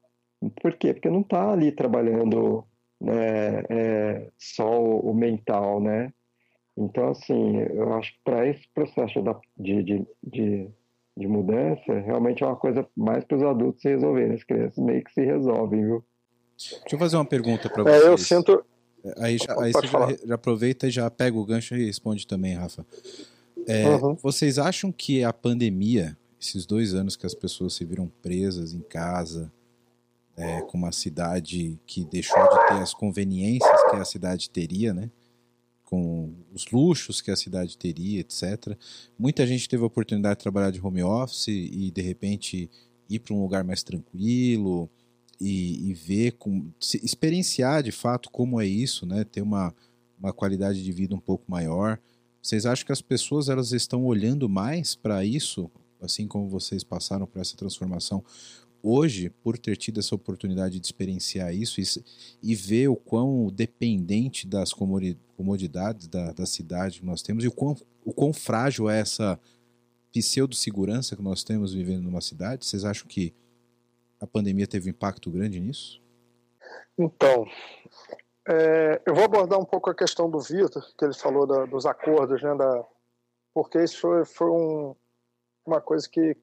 Por quê? Porque não está ali trabalhando né, é, só o, o, mental, né? Então, assim, eu acho que para esse processo de, de, de, de, mudança, realmente é uma coisa mais para os adultos se resolverem. As crianças meio que se resolvem, viu? Deixa eu fazer uma pergunta para vocês. É, eu sinto... Aí, já, aí você já, já, aproveita e já pega o gancho e responde também, Rafa. É, uhum. Vocês acham que a pandemia esses dois anos que as pessoas se viram presas em casa, é, com uma cidade que deixou de ter as conveniências que a cidade teria, né? Com os luxos que a cidade teria, etc. Muita gente teve a oportunidade de trabalhar de home office e de repente ir para um lugar mais tranquilo e, e ver, com, experienciar de fato como é isso, né? Ter uma, uma qualidade de vida um pouco maior. Vocês acham que as pessoas elas estão olhando mais para isso assim como vocês passaram por essa transformação, hoje, por ter tido essa oportunidade de experienciar isso e, e ver o quão dependente das comodidades da, da cidade que nós temos e o quão, o quão frágil é essa pseudo-segurança que nós temos vivendo numa cidade, vocês acham que a pandemia teve um impacto grande nisso? Então, é, eu vou abordar um pouco a questão do Vitor, que ele falou da, dos acordos, né, da, porque isso foi, foi um, uma coisa que,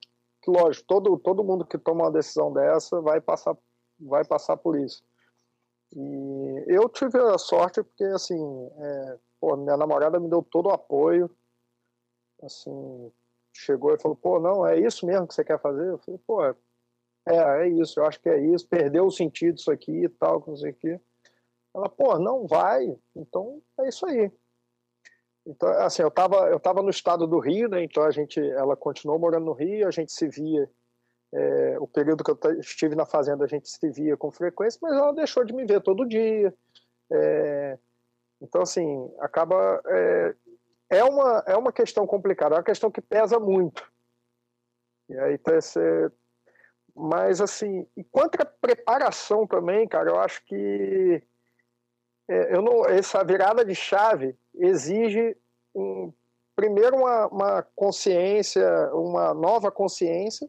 que, lógico, todo, todo mundo que toma uma decisão dessa vai passar, vai passar por isso. E eu tive a sorte porque, assim, é, pô, minha namorada me deu todo o apoio, assim, chegou e falou, pô, não, é isso mesmo que você quer fazer? Eu falei, pô, é, é isso, eu acho que é isso, perdeu o sentido isso aqui e tal, não sei o quê. Ela, pô, não vai, então é isso aí. Então, assim, eu estava eu tava no estado do Rio, né? Então a gente, ela continuou morando no Rio, a gente se via. É, o período que eu estive na fazenda, a gente se via com frequência, mas ela deixou de me ver todo dia. É, então, assim, acaba. É, é, uma, é uma questão complicada, é uma questão que pesa muito. E aí, tá esse, mas, assim, e quanto à preparação também, cara, eu acho que não, essa virada de chave exige um, primeiro uma, uma consciência, uma nova consciência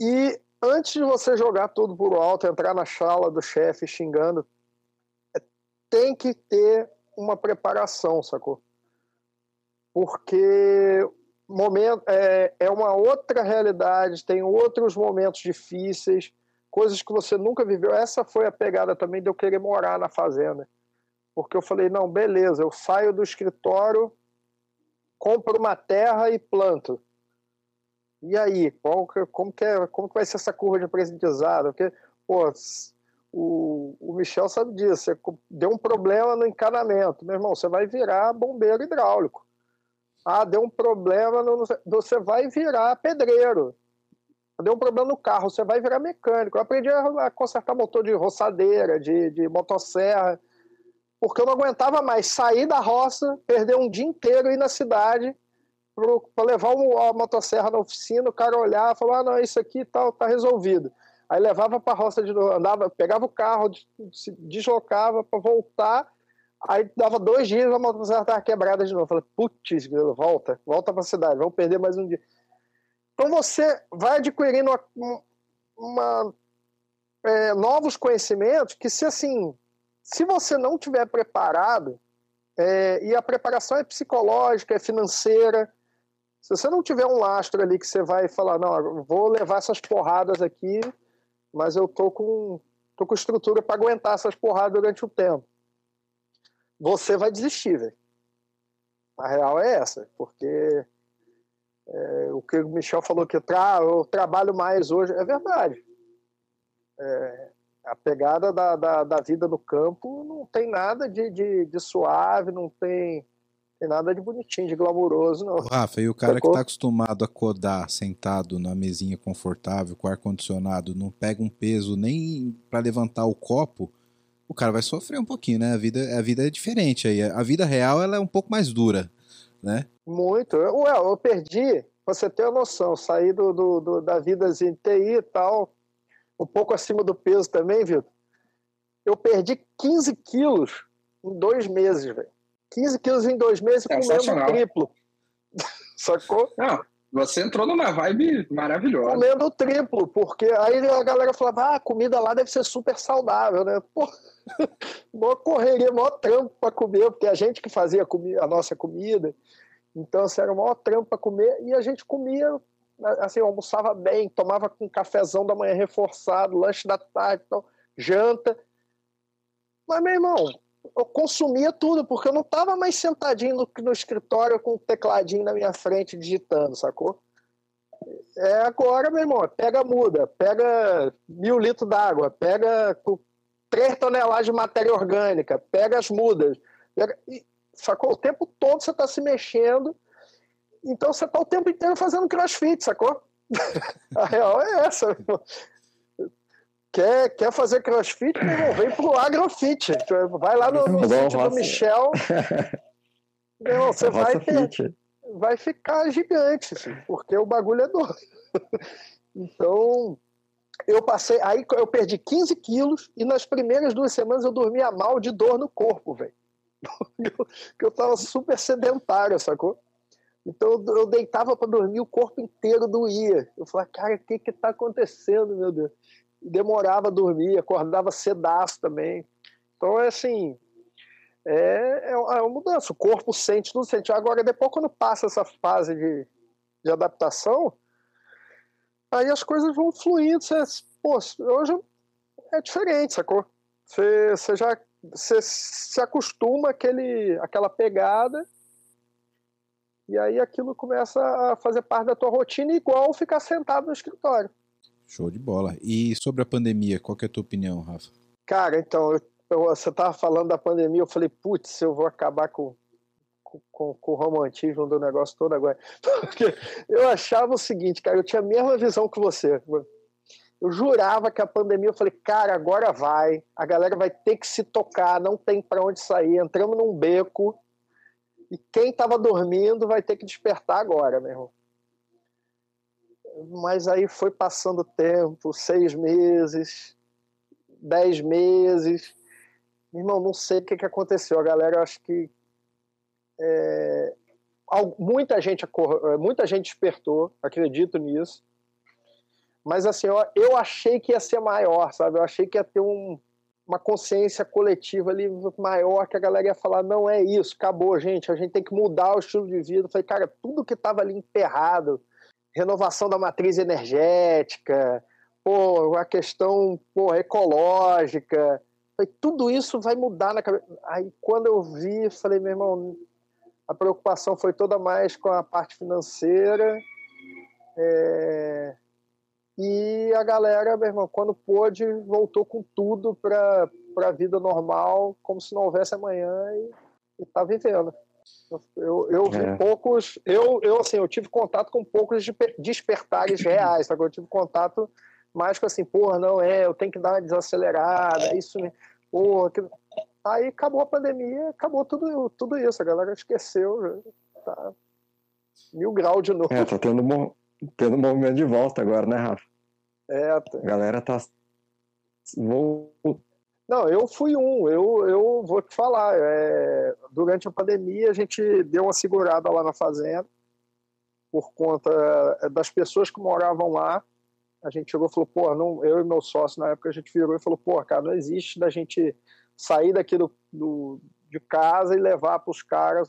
e antes de você jogar tudo por alto, entrar na chala do chefe xingando, é, tem que ter uma preparação, sacou? Porque momento é, é uma outra realidade, tem outros momentos difíceis coisas que você nunca viveu. Essa foi a pegada também de eu querer morar na fazenda. Porque eu falei, não, beleza, eu saio do escritório, compro uma terra e planto. E aí, qual, como, que é, como que vai ser essa curva de aprendizado? Porque, pô, o, o Michel sabe disso, você deu um problema no encanamento. Meu irmão, você vai virar bombeiro hidráulico. Ah, deu um problema, no, você vai virar pedreiro deu um problema no carro, você vai virar mecânico. Eu aprendi a consertar motor de roçadeira, de, de motosserra. porque eu não aguentava mais sair da roça, perder um dia inteiro ir na cidade para levar uma motosserra na oficina, o cara olhar e falar, ah, não, isso aqui tal, tá resolvido. Aí levava para a roça de novo, andava, pegava o carro, se deslocava para voltar, aí dava dois dias a motosserra estava quebrada de novo. Falei, putz, volta, volta para a cidade, vamos perder mais um dia. Então você vai adquirindo uma, uma é, novos conhecimentos que se assim, se você não tiver preparado, é, e a preparação é psicológica, é financeira, se você não tiver um lastro ali que você vai falar, não, vou levar essas porradas aqui, mas eu tô com, tô com estrutura para aguentar essas porradas durante o tempo. Você vai desistir, velho. A real é essa, porque é, o que o Michel falou que tra eu trabalho mais hoje, é verdade. É, a pegada da, da, da, vida no campo não tem nada de, de, de, suave, não tem, tem nada de bonitinho, de glamouroso, não. Rafa, e o cara que está acostumado a codar sentado na mesinha confortável, com ar-condicionado, não pega um peso nem para levantar o copo, o cara vai sofrer um pouquinho, né? A vida, a vida é diferente aí. A vida real ela é um pouco mais dura né? Muito. Ué, eu perdi, você ter a noção, saí do, do, do, da vida em TI e tal, um pouco acima do peso também, viu? Eu perdi 15 quilos em dois meses, velho. 15 quilos em dois meses é comendo triplo. Sacou? Não, você entrou numa vibe maravilhosa. Comendo triplo, porque aí a galera falava, ah, a comida lá deve ser super saudável, né? Pô, maior correria, maior trampo para comer, porque a gente que fazia a, nossa comida, então assim, era o maior trampo para comer, e a gente comia, assim, almoçava bem, tomava com um cafezão da manhã reforçado, lanche da tarde, então, janta. Mas, meu irmão, eu consumia tudo, porque eu não estava mais sentadinho no, no escritório com o tecladinho na minha frente digitando, sacou? É agora, meu irmão, pega muda, pega mil litros d'água, pega 3 toneladas de matéria orgânica, pega as mudas, pega, e, sacou? O tempo todo você está se mexendo, então você está o tempo inteiro fazendo crossfit, sacou? A real é essa. Quer, quer fazer crossfit? Meu irmão, vem pro agrofit. Vai lá no, no sítio do Michel. Meu irmão, você vai, ter, vai ficar gigante, assim, porque o bagulho é doido. Então, eu passei, aí eu perdi 15 quilos e nas primeiras duas semanas eu dormia mal de dor no corpo, velho. Porque eu tava super sedentário, sacou? Então eu deitava para dormir, o corpo inteiro doía. Eu falava, cara, o que que tá acontecendo, meu Deus? Demorava a dormir, acordava cedaço também. Então é assim, é, é uma mudança. O corpo sente, tudo sente. Agora, depois, quando passa essa fase de, de adaptação, aí as coisas vão fluindo. Você, pô, hoje é diferente, sacou? Você, você já você se acostuma àquele, àquela pegada e aí aquilo começa a fazer parte da tua rotina igual ficar sentado no escritório. Show de bola. E sobre a pandemia, qual é a tua opinião, Rafa? Cara, então, eu, eu, você tava falando da pandemia, eu falei, putz, eu vou acabar com, com, com, o romantismo do negócio todo agora. Porque eu achava o seguinte, cara, eu tinha a mesma visão que você. Eu jurava que a pandemia, eu falei, cara, agora vai, a galera vai ter que se tocar, não tem para onde sair, entramos num beco e quem estava dormindo vai ter que despertar agora, meu irmão. Mas aí foi passando o tempo, seis meses, dez meses. Irmão, não sei o que, que aconteceu. A galera, acho que é, muita gente é, muita gente despertou, acredito nisso. Mas assim, eu, eu achei que ia ser maior, sabe? Eu achei que ia ter um, uma consciência coletiva ali maior, que a galera ia falar, não é isso, acabou, gente, a gente tem que mudar o estilo de vida. Eu falei, cara, tudo que estava ali emperrado, renovação da matriz energética, pô, a questão pô, ecológica, falei, tudo isso vai mudar na cabeça. Aí quando eu vi, falei, meu irmão, a preocupação foi toda mais com a parte financeira. É... E a galera, meu irmão, quando pôde, voltou com tudo para a vida normal, como se não houvesse amanhã e, está vivendo. Eu, eu vi é. poucos, eu, eu assim, eu tive contato com poucos despertares reais, sabe? Eu tive contato mais com assim, porra, não é, eu tenho que dar uma desacelerada, isso, porra, que... Aí acabou a pandemia, acabou tudo, tudo isso. A galera esqueceu, tá mil graus de novo. É, tá tendo, tendo movimento de volta agora, né, Rafa? É, tá. A galera tá. Não, eu fui um, eu, eu vou te falar. É, durante a pandemia, a gente deu uma segurada lá na fazenda, por conta é, das pessoas que moravam lá. A gente chegou e falou, pô, não, eu e meu sócio na época, a gente virou e falou, pô, cara, não existe da gente sair daqui do, do de casa e levar para os caras.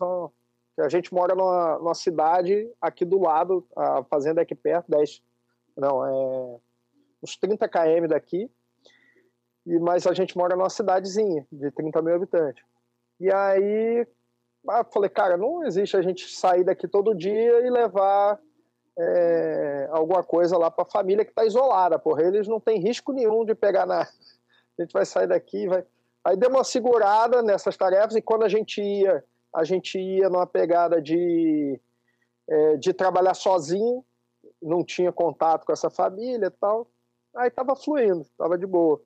A gente mora numa, numa, cidade aqui do lado, a fazenda é aqui perto, 10, não, é uns 30 km daqui, e, mas a gente mora numa cidadezinha de 30 mil habitantes. E aí eu falei, cara, não existe a gente sair daqui todo dia e levar é, alguma coisa lá para a família que está isolada, porra. Eles não têm risco nenhum de pegar na. A gente vai sair daqui vai. Aí deu uma segurada nessas tarefas e quando a gente ia, a gente ia numa pegada de, é, de trabalhar sozinho, não tinha contato com essa família e tal. Aí tava fluindo, tava de boa.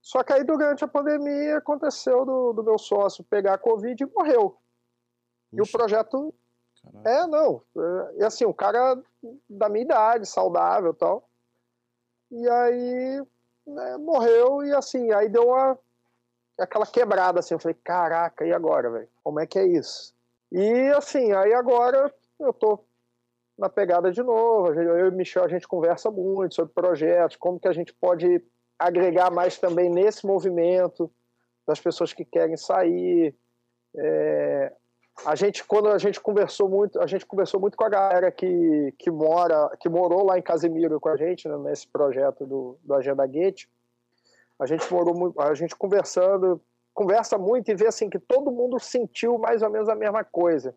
Só que aí durante a pandemia aconteceu do, do meu sócio pegar a Covid e morreu. Puxa. E o projeto Caraca. É, não. E assim, o cara da minha idade, saudável e tal. E aí né, morreu e assim, aí deu uma aquela quebrada assim, eu falei, caraca, e agora, velho? Como é que é isso? E assim, aí agora eu tô na pegada de novo, eu e o Michel a gente conversa muito sobre projetos, como que a gente pode agregar mais também nesse movimento das pessoas que querem sair. É, a gente quando a gente conversou muito a gente conversou muito com a galera que, que mora que morou lá em Casimiro com a gente né, nesse projeto do, do Agenda Gate a gente morou a gente conversando conversa muito e vê assim que todo mundo sentiu mais ou menos a mesma coisa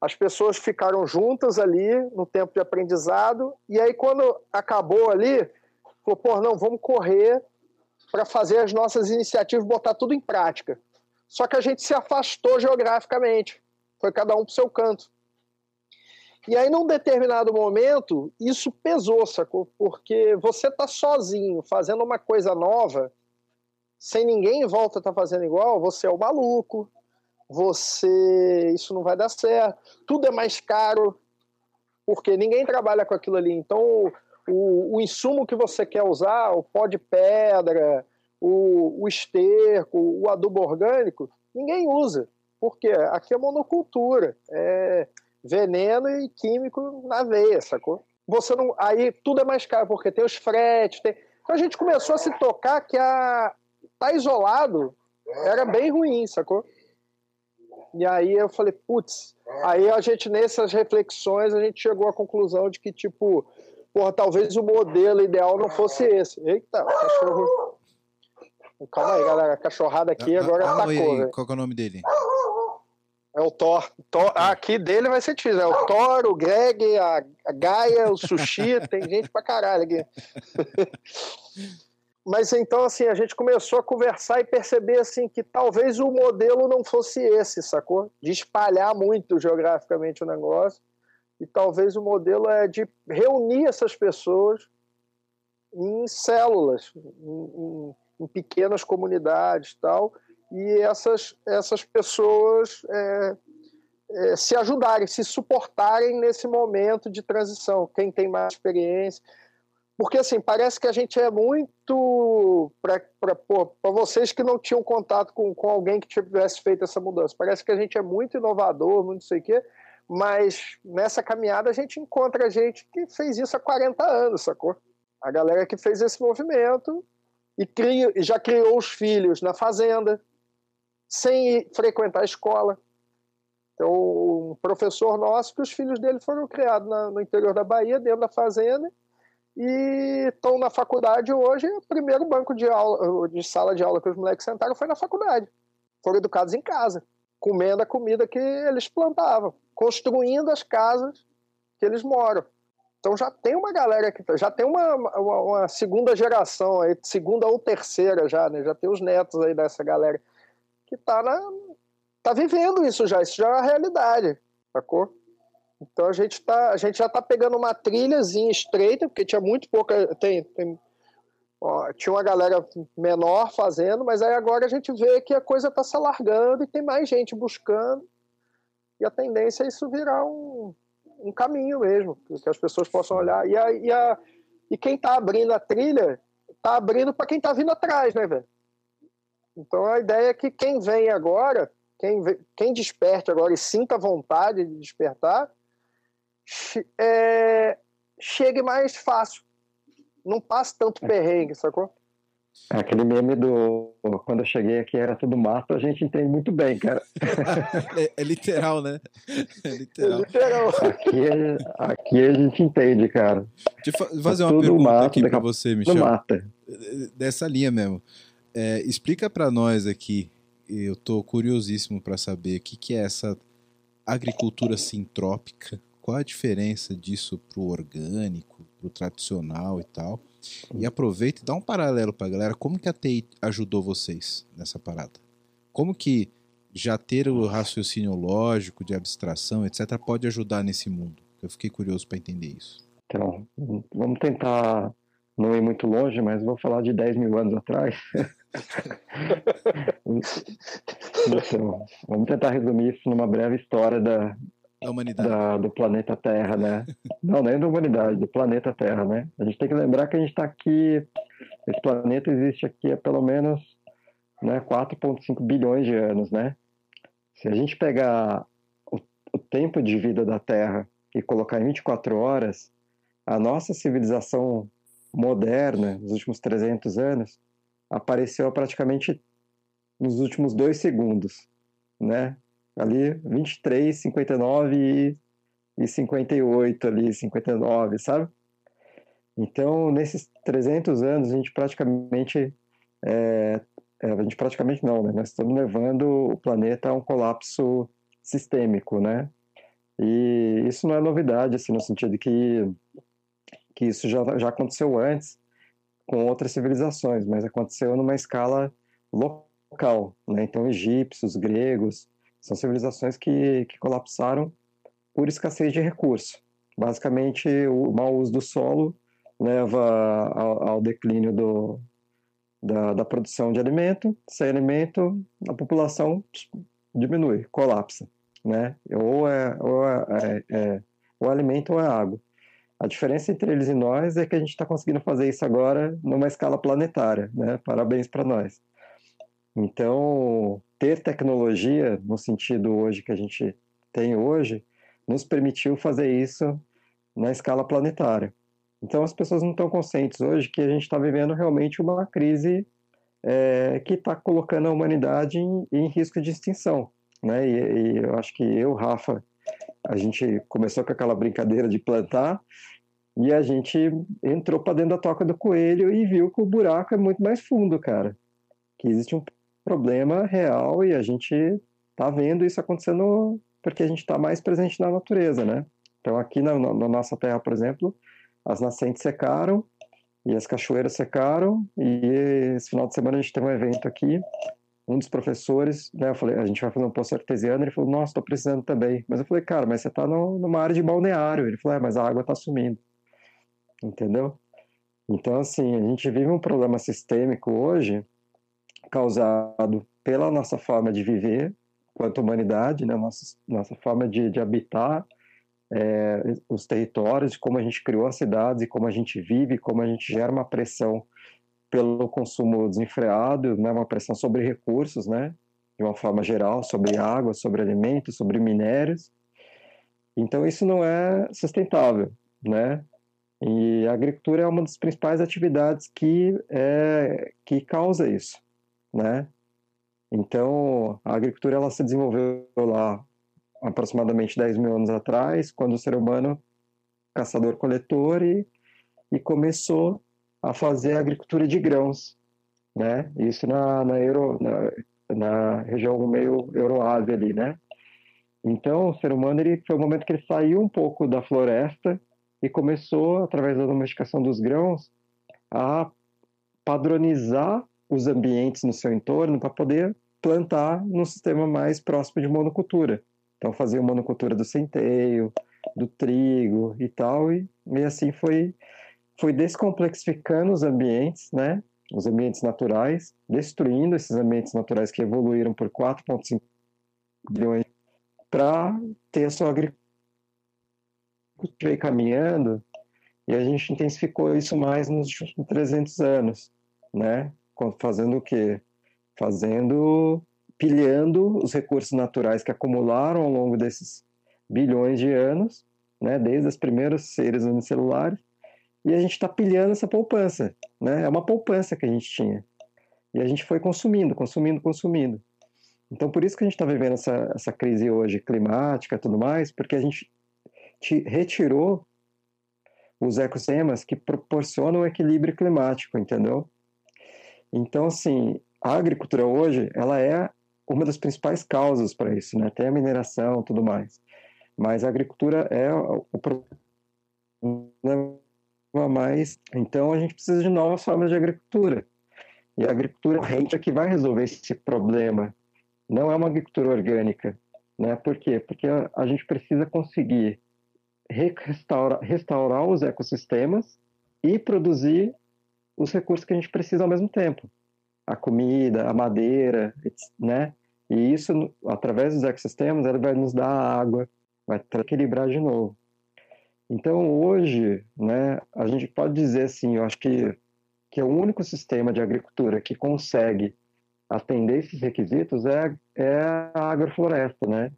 as pessoas ficaram juntas ali no tempo de aprendizado e aí quando acabou ali falou pô não vamos correr para fazer as nossas iniciativas botar tudo em prática só que a gente se afastou geograficamente. Foi cada um para o seu canto. E aí, num determinado momento, isso pesou, sacou? Porque você tá sozinho, fazendo uma coisa nova, sem ninguém em volta tá fazendo igual, você é o maluco, você. Isso não vai dar certo, tudo é mais caro, porque ninguém trabalha com aquilo ali. Então, o, o insumo que você quer usar, o pó de pedra, o, o esterco, o adubo orgânico, ninguém usa. Porque aqui é monocultura, é veneno e químico na veia, sacou? Você não, aí tudo é mais caro, porque tem os fretes, tem... Então a gente começou a se tocar que a tá isolado era bem ruim, sacou? E aí eu falei, putz, aí a gente nessas reflexões a gente chegou à conclusão de que tipo, porra, talvez o modelo ideal não fosse esse. Eita, o cachorro Calma aí, galera. A cachorrada aqui ah, agora ah, atacou. Aí, qual é o nome dele? É o Thor. Thor. Ah, aqui dele vai ser difícil. É o Thor, o Greg, a, a Gaia, o Sushi. tem gente pra caralho aqui. Mas então, assim, a gente começou a conversar e perceber, assim, que talvez o modelo não fosse esse, sacou? De espalhar muito geograficamente o negócio. E talvez o modelo é de reunir essas pessoas em células, em, em em pequenas comunidades tal, e essas, essas pessoas é, é, se ajudarem, se suportarem nesse momento de transição, quem tem mais experiência. Porque, assim, parece que a gente é muito. Para vocês que não tinham contato com, com alguém que tivesse feito essa mudança, parece que a gente é muito inovador, muito sei o quê, mas nessa caminhada a gente encontra gente que fez isso há 40 anos, sacou? A galera que fez esse movimento e cria, já criou os filhos na fazenda, sem frequentar a escola. Então, um professor nosso, que os filhos dele foram criados na, no interior da Bahia, dentro da fazenda, e estão na faculdade hoje. O primeiro banco de, aula, de sala de aula que os moleques sentaram foi na faculdade. Foram educados em casa, comendo a comida que eles plantavam, construindo as casas que eles moram. Então já tem uma galera que já tem uma, uma, uma, segunda geração aí, segunda ou terceira já, né? Já tem os netos aí dessa galera que tá na tá vivendo isso já, isso já é uma realidade, sacou? Então a gente tá, a gente já tá pegando uma trilhazinha estreita, porque tinha muito pouca tem, tem ó, tinha uma galera menor fazendo, mas aí agora a gente vê que a coisa está se alargando e tem mais gente buscando. E a tendência é isso virar um, um caminho mesmo, que as pessoas possam olhar. E, a, e, a, e quem está abrindo a trilha, está abrindo para quem está vindo atrás, né, velho? Então a ideia é que quem vem agora, quem, quem desperte agora e sinta vontade de despertar, é, chegue mais fácil. Não passe tanto é. perrengue, sacou? É aquele meme do quando eu cheguei aqui era tudo mato, a gente entende muito bem, cara. é, é, literal, né? É literal. É literal. Aqui, é, aqui a gente entende, cara. Deixa eu fazer uma pergunta mato, aqui para você, Michel. Mata. Dessa linha mesmo. É, explica para nós aqui, eu tô curiosíssimo para saber o que, que é essa agricultura sintrópica, qual a diferença disso pro orgânico, pro tradicional e tal. E aproveita e dá um paralelo para a galera. Como que a TI ajudou vocês nessa parada? Como que já ter o raciocínio lógico, de abstração, etc., pode ajudar nesse mundo? Eu fiquei curioso para entender isso. Então, vamos tentar não ir muito longe, mas vou falar de 10 mil anos atrás. então, vamos tentar resumir isso numa breve história da, da humanidade. Da, do planeta Terra, né? Não, nem da humanidade, do planeta Terra, né? A gente tem que lembrar que a gente está aqui, esse planeta existe aqui há pelo menos né, 4,5 bilhões de anos, né? Se a gente pegar o, o tempo de vida da Terra e colocar em 24 horas, a nossa civilização moderna, nos últimos 300 anos, apareceu praticamente nos últimos dois segundos, né? Ali 23, 59 e, e 58 ali, 59, sabe? Então, nesses 300 anos, a gente praticamente, é, é, a gente praticamente não, né? Nós estamos levando o planeta a um colapso sistêmico, né? E isso não é novidade, assim, no sentido que, que isso já, já aconteceu antes com outras civilizações, mas aconteceu numa escala local, né? Então, egípcios, gregos, são civilizações que, que colapsaram por escassez de recurso. Basicamente, o mau uso do solo leva ao, ao declínio do, da, da, produção de alimento. Sem alimento, a população diminui, colapsa. Né? Ou é, ou é, é, é o alimento ou é água. A diferença entre eles e nós é que a gente está conseguindo fazer isso agora numa escala planetária. Né? Parabéns para nós. Então, ter tecnologia, no sentido hoje que a gente tem hoje, nos permitiu fazer isso na escala planetária. Então, as pessoas não estão conscientes hoje que a gente está vivendo realmente uma crise é, que está colocando a humanidade em, em, risco de extinção. Né? E, e eu acho que eu, Rafa, a gente começou com aquela brincadeira de plantar e a gente entrou para dentro da toca do coelho e viu que o buraco é muito mais fundo, cara. Que existe um problema real e a gente está vendo isso acontecendo porque a gente está mais presente na natureza, né? Então aqui na, na, nossa terra, por exemplo, as nascentes secaram e as cachoeiras secaram e esse final de semana a gente tem um evento aqui um dos professores, né, eu falei, a gente vai fazer um poço artesiano, ele falou, nossa, estou precisando também. Mas eu falei, cara, mas você está numa área de balneário. Ele falou, é, mas a água está sumindo. Entendeu? Então, assim, a gente vive um problema sistêmico hoje causado pela nossa forma de viver, quanto humanidade, né? nossa, nossa forma de, de habitar é, os territórios, como a gente criou as cidades e como a gente vive, como a gente gera uma pressão pelo consumo desenfreado, né? uma pressão sobre recursos, né? de uma forma geral, sobre água, sobre alimentos, sobre minérios. Então isso não é sustentável, né? E a agricultura é uma das principais atividades que é, que causa isso né? Então, a agricultura ela se desenvolveu lá aproximadamente 10 mil anos atrás, quando o ser humano, caçador-coletor, e, e começou a fazer agricultura de grãos, né? Isso na, na, Euro, na, na região meio Euroásia ali, né? Então, o ser humano ele, foi o momento que ele saiu um pouco da floresta e começou, através da domesticação dos grãos, a padronizar os ambientes no seu entorno para poder plantar num sistema mais próximo de monocultura. Então, fazia monocultura do centeio, do trigo e tal, e, e assim foi, foi descomplexificando os ambientes, né? Os ambientes naturais, destruindo esses ambientes naturais que evoluíram por 4,5 bilhões para ter a sua agricultura caminhando e a gente intensificou isso mais nos últimos 300 anos, né? Fazendo o quê? Fazendo, pilhando os recursos naturais que acumularam ao longo desses bilhões de anos, né? Desde os primeiros seres unicelulares, e a gente está pilhando essa poupança, né? É uma poupança que a gente tinha. E a gente foi consumindo, consumindo, consumindo. Então, por isso que a gente está vivendo essa, essa crise hoje climática e tudo mais, porque a gente retirou os ecossistemas que proporcionam o equilíbrio climático, entendeu? Então, assim, a agricultura hoje, ela é uma das principais causas para isso, né? Tem a mineração, tudo mais. Mas a agricultura é o problema mais. Então, a gente precisa de novas formas de agricultura. E a agricultura é que vai resolver esse problema. Não é uma agricultura orgânica, né? Por quê? Porque a gente precisa conseguir restaurar, restaurar os ecossistemas e produzir os recursos que a gente precisa ao mesmo tempo. A comida, a madeira, né? E isso, através dos ecossistemas, ele vai nos dar água, vai equilibrar de novo. Então, hoje, né, a gente pode dizer assim, eu acho que, que o único sistema de agricultura que consegue atender esses requisitos é, é a agrofloresta, né?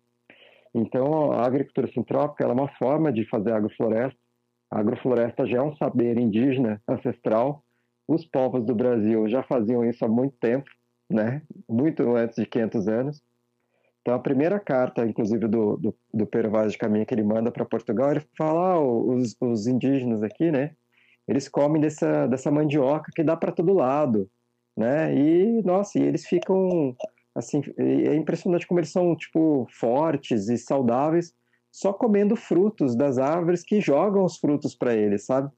Então, a agricultura sintrópica é uma forma de fazer agrofloresta. A agrofloresta já é um saber indígena ancestral. Os povos do Brasil já faziam isso há muito tempo, né? muito antes de 500 anos. Então, a primeira carta, inclusive, do, do, do Pero Vaz de Caminha que ele manda para Portugal, ele fala: ah, os, os indígenas aqui, né? Eles comem dessa, dessa mandioca que dá para todo lado, né? E, nossa, e eles ficam Assim, é impressionante como eles são, tipo, fortes e saudáveis, só comendo frutos das árvores que jogam os frutos para eles, sabe?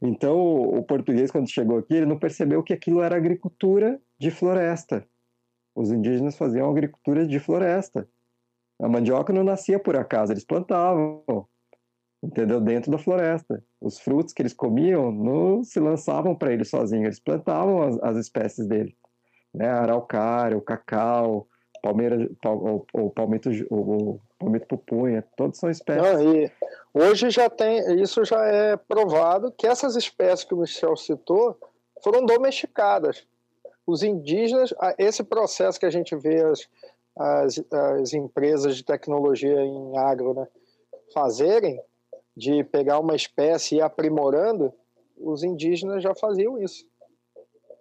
Então, o português, quando chegou aqui, ele não percebeu que aquilo era agricultura de floresta. Os indígenas faziam agricultura de floresta. A mandioca não nascia por acaso, eles plantavam, entendeu? Dentro da floresta. Os frutos que eles comiam não se lançavam para eles sozinhos, eles plantavam as, as espécies dele né? Araucária, o cacau, palmeira, o, o palmito, o, o palmito pupunha, todos são espécies. Não, e hoje já tem, isso já é provado que essas espécies que o Michel citou foram domesticadas. Os indígenas, esse processo que a gente vê as, as, as empresas de tecnologia em agro né, fazerem, de pegar uma espécie e ir aprimorando, os indígenas já faziam isso.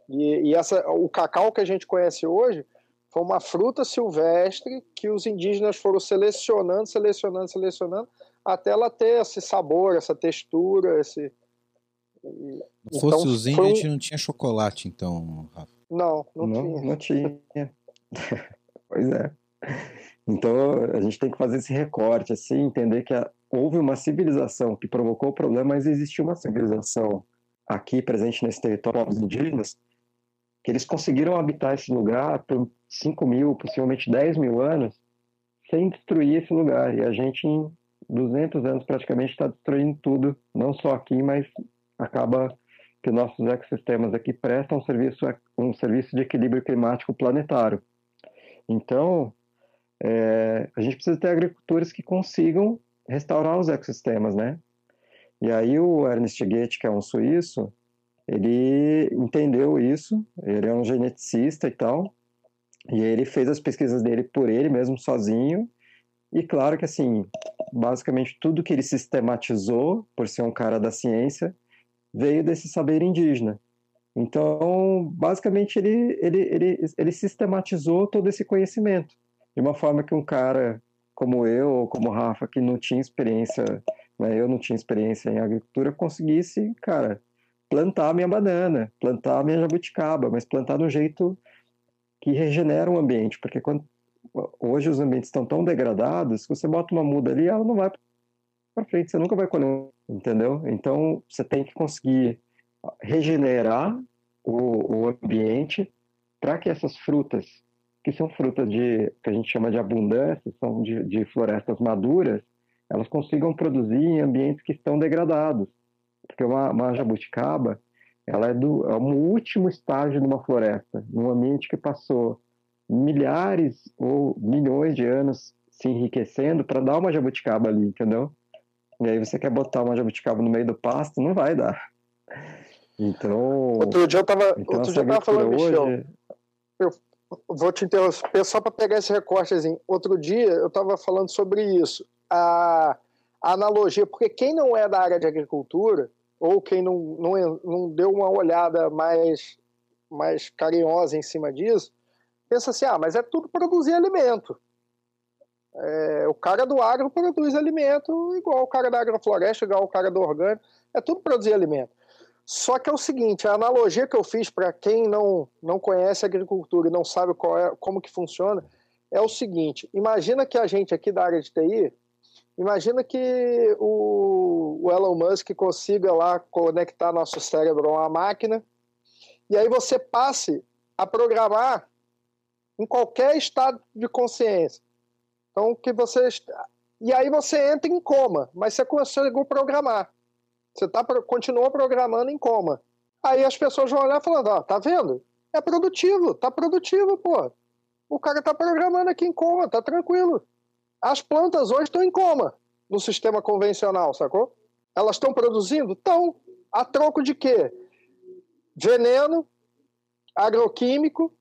E, e essa, o cacau que a gente conhece hoje foi uma fruta silvestre que os indígenas foram selecionando, selecionando, selecionando, até ela ter esse sabor, essa textura, esse. Se fosse então, índios, um... a gente não tinha chocolate, então, Rafa. Não, não, não tinha. Não tinha. pois é. Então, a gente tem que fazer esse recorte, assim, entender que a, houve uma civilização que provocou o problema, mas existiu uma civilização aqui presente nesse território dos indígenas que eles conseguiram habitar esse lugar por 5 mil, possivelmente 10 mil anos, sem destruir esse lugar. E a gente, 200 anos, praticamente está destruindo tudo, não só aqui, mas acaba que nossos ecossistemas aqui prestam um serviço, um serviço de equilíbrio climático planetário. Então, é, a gente precisa ter agricultores que consigam restaurar os ecossistemas, né? E aí o Ernest Goethe, que é um suíço, ele entendeu isso, ele é um geneticista e tal, e ele fez as pesquisas dele por ele mesmo, sozinho, e claro que, assim, basicamente tudo que ele sistematizou, por ser um cara da ciência, veio desse saber indígena. Então, basicamente, ele, ele, ele, ele sistematizou todo esse conhecimento, de uma forma que um cara como eu, ou como Rafa, que não tinha experiência, né, eu não tinha experiência em agricultura, conseguisse, cara, plantar minha banana, plantar minha jabuticaba, mas plantar de um jeito que regenera o ambiente, porque quando, hoje os ambientes estão tão degradados, se você bota uma muda ali, ela não vai para frente, você nunca vai colher, entendeu? Então você tem que conseguir regenerar o, o ambiente para que essas frutas, que são frutas de que a gente chama de abundância, são de, de florestas maduras, elas consigam produzir em ambientes que estão degradados Porque uma, uma jabuticaba, ela é, do, é um último estágio de uma floresta, num ambiente que passou milhares ou milhões de anos se enriquecendo para dar uma jabuticaba ali, entendeu? E aí você quer botar uma jabuticaba no meio do pasto, não vai dar. Então. Outro dia eu tava, então, outro dia eu tava falando, hoje... Michel, eu vou te interromper só para pegar esse recortezinho. Outro dia eu estava falando sobre isso. A, a, analogia, porque quem não é da área de agricultura, ou quem não, não, não deu uma olhada mais, mais carinhosa em cima disso, pensa assim: ah, mas é tudo produzir alimento. É, o cara do agro produz alimento igual o cara da agrofloresta, igual o cara do orgânico, é tudo produzir alimento. Só que é o seguinte, a analogia que eu fiz para quem não, não conhece agricultura e não sabe é, como que funciona, é o seguinte, imagina que a gente aqui da área de TI, imagina que o, o Elon Musk consiga lá conectar nosso cérebro a uma máquina, e aí você passe a programar em qualquer estado de consciência. Então, que você. E aí você entra em coma, mas você conseguiu programar. Você tá, continuou programando em coma. Aí as pessoas vão olhar falando, ó, tá vendo? É produtivo, tá produtivo, pô. O cara tá programando aqui em coma, tá tranquilo. As plantas hoje estão em coma no sistema convencional, sacou? Elas estão produzindo? Estão. A troco de quê? Veneno, agroquímico,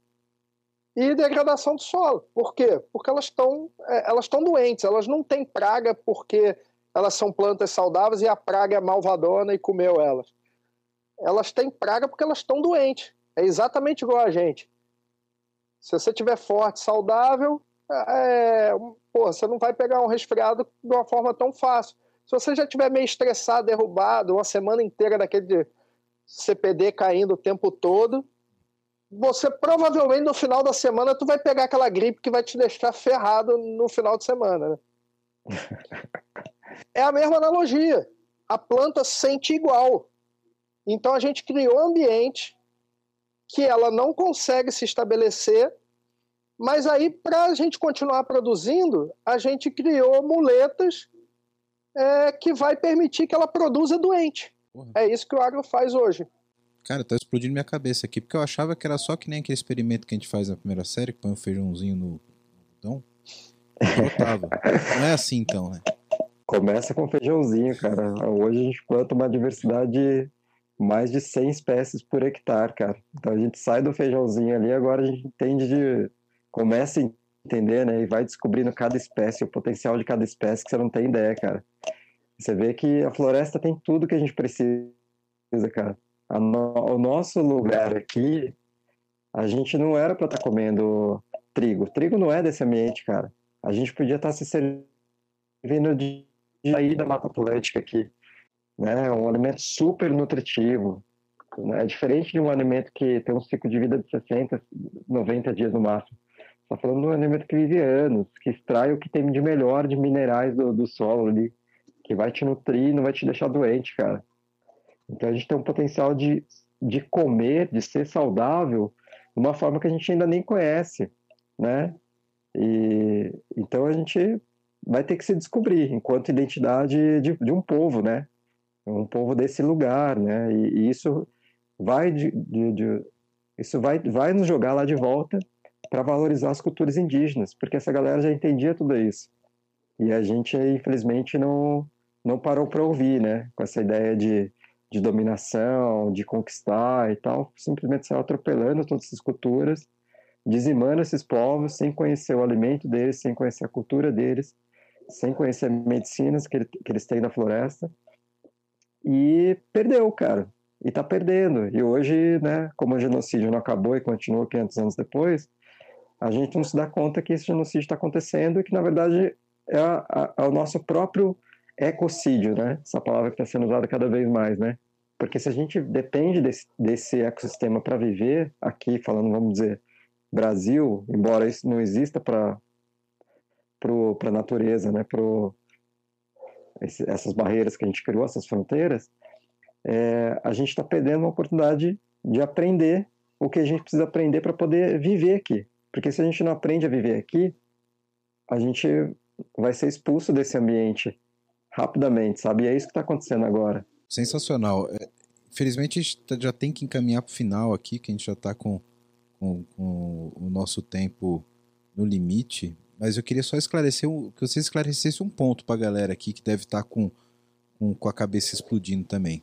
e degradação do solo. Por quê? Porque elas estão é, elas estão doentes, elas não têm praga porque elas são plantas saudáveis e a praga é malvadona e comeu elas. Elas têm praga porque elas estão doentes. É exatamente igual a gente. Se você tiver forte, saudável, é, pô, você não vai pegar um resfriado de uma forma tão fácil. Se você já tiver meio estressado, derrubado, uma semana inteira daquele CPD caindo o tempo todo, você provavelmente no final da semana tu vai pegar aquela gripe que vai te deixar ferrado no final de semana, né? é a mesma analogia. A planta sente igual. Então a gente criou um ambiente que ela não consegue se estabelecer, mas aí para a gente continuar produzindo, a gente criou muletas é, que vai permitir que ela produza doente. Porra. É isso que o agro faz hoje. Cara, tá explodindo minha cabeça aqui, porque eu achava que era só que nem aquele experimento que a gente faz na primeira série, que põe um feijãozinho no botão. Não é assim então, né? Começa com feijãozinho, cara. Hoje a gente planta uma diversidade mais de 100 espécies por hectare, cara. Então a gente sai do feijãozinho ali, agora a gente entende de. Começa a entender, né? E vai descobrindo cada espécie, o potencial de cada espécie que você não tem ideia, cara. Você vê que a floresta tem tudo que a gente precisa, cara no, o nosso lugar aqui, a gente não era para estar tá comendo trigo. Trigo não é desse ambiente, cara. A gente podia estar tá se servindo de, sair da Mata Atlântica aqui. Né? Um alimento super nutritivo. Né? É diferente de um alimento que tem um ciclo de vida de 60, 90 dias no máximo. Está falando de um alimento que vive anos, que extrai o que tem de melhor de minerais do, do solo ali, que vai te nutrir não vai te deixar doente, cara. Então a gente tem um potencial de, de comer, de ser saudável, de uma forma que a gente ainda nem conhece, né? E, então a gente vai ter que se descobrir enquanto identidade de, de um povo, né? Um povo desse lugar, né? E, e isso vai de, de, de, isso vai, vai nos jogar lá de volta para valorizar as culturas indígenas, porque essa galera já entendia tudo isso. E a gente, infelizmente, não, não parou para ouvir, né? Com essa ideia de de dominação, de conquistar e tal, simplesmente saiu atropelando todas essas culturas, dizimando esses povos sem conhecer o alimento deles, sem conhecer a cultura deles, sem conhecer medicinas que, ele, que eles têm na floresta. E perdeu, cara. E tá perdendo. E hoje, né, como o genocídio não acabou e continua 500 anos depois, a gente não se dá conta que esse genocídio está acontecendo e que, na verdade, é, a, a, é o nosso próprio ecocídio, né? Essa palavra que está sendo usada cada vez mais, né? Porque se a gente depende desse, desse ecossistema para viver aqui, falando, vamos dizer, Brasil, embora isso não exista para a natureza, né? Para essas barreiras que a gente criou, essas fronteiras, é, a gente está perdendo uma oportunidade de aprender o que a gente precisa aprender para poder viver aqui. Porque se a gente não aprende a viver aqui, a gente vai ser expulso desse ambiente rapidamente, sabe? E é isso que está acontecendo agora. Sensacional. É, infelizmente, a gente tá, já tem que encaminhar para o final aqui, que a gente já está com, com, com, o nosso tempo no limite. Mas eu queria só esclarecer, que você esclarecesse um ponto para a galera aqui que deve estar tá com, com, com a cabeça explodindo também.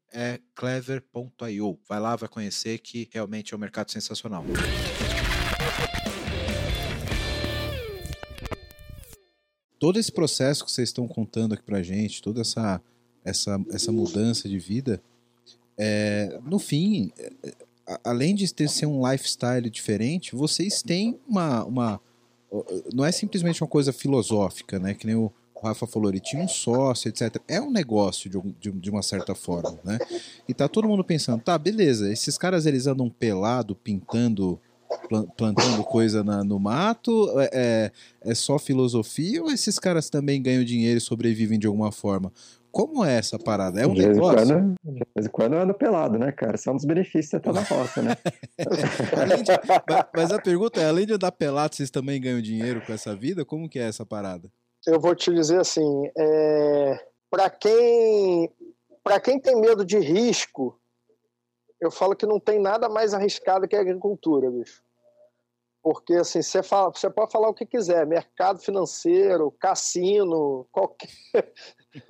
é clever.io. Vai lá, vai conhecer que realmente é um mercado sensacional. Todo esse processo que vocês estão contando aqui pra gente, toda essa, essa, essa mudança de vida, é, no fim, é, além de ter ser um lifestyle diferente, vocês têm uma, uma. Não é simplesmente uma coisa filosófica, né? Que nem o, o Rafa falou, ele tinha um sócio, etc. É um negócio de, de, de, uma certa forma, né? E tá todo mundo pensando, tá, beleza, esses caras eles andam pelado, pintando, plantando coisa na, no mato, é, é, é só filosofia ou esses caras também ganham dinheiro e sobrevivem de alguma forma? Como é essa parada? É um de negócio? Quando, de vez em quando eu ando pelado, né, cara? São é um dos benefícios de estar na roça, né? de, mas a pergunta é, além de andar pelado, vocês também ganham dinheiro com essa vida? Como que é essa parada? Eu vou te dizer assim, é, para quem para quem tem medo de risco, eu falo que não tem nada mais arriscado que a agricultura, bicho. Porque assim, você, fala, você pode falar o que quiser, mercado financeiro, cassino, qualquer.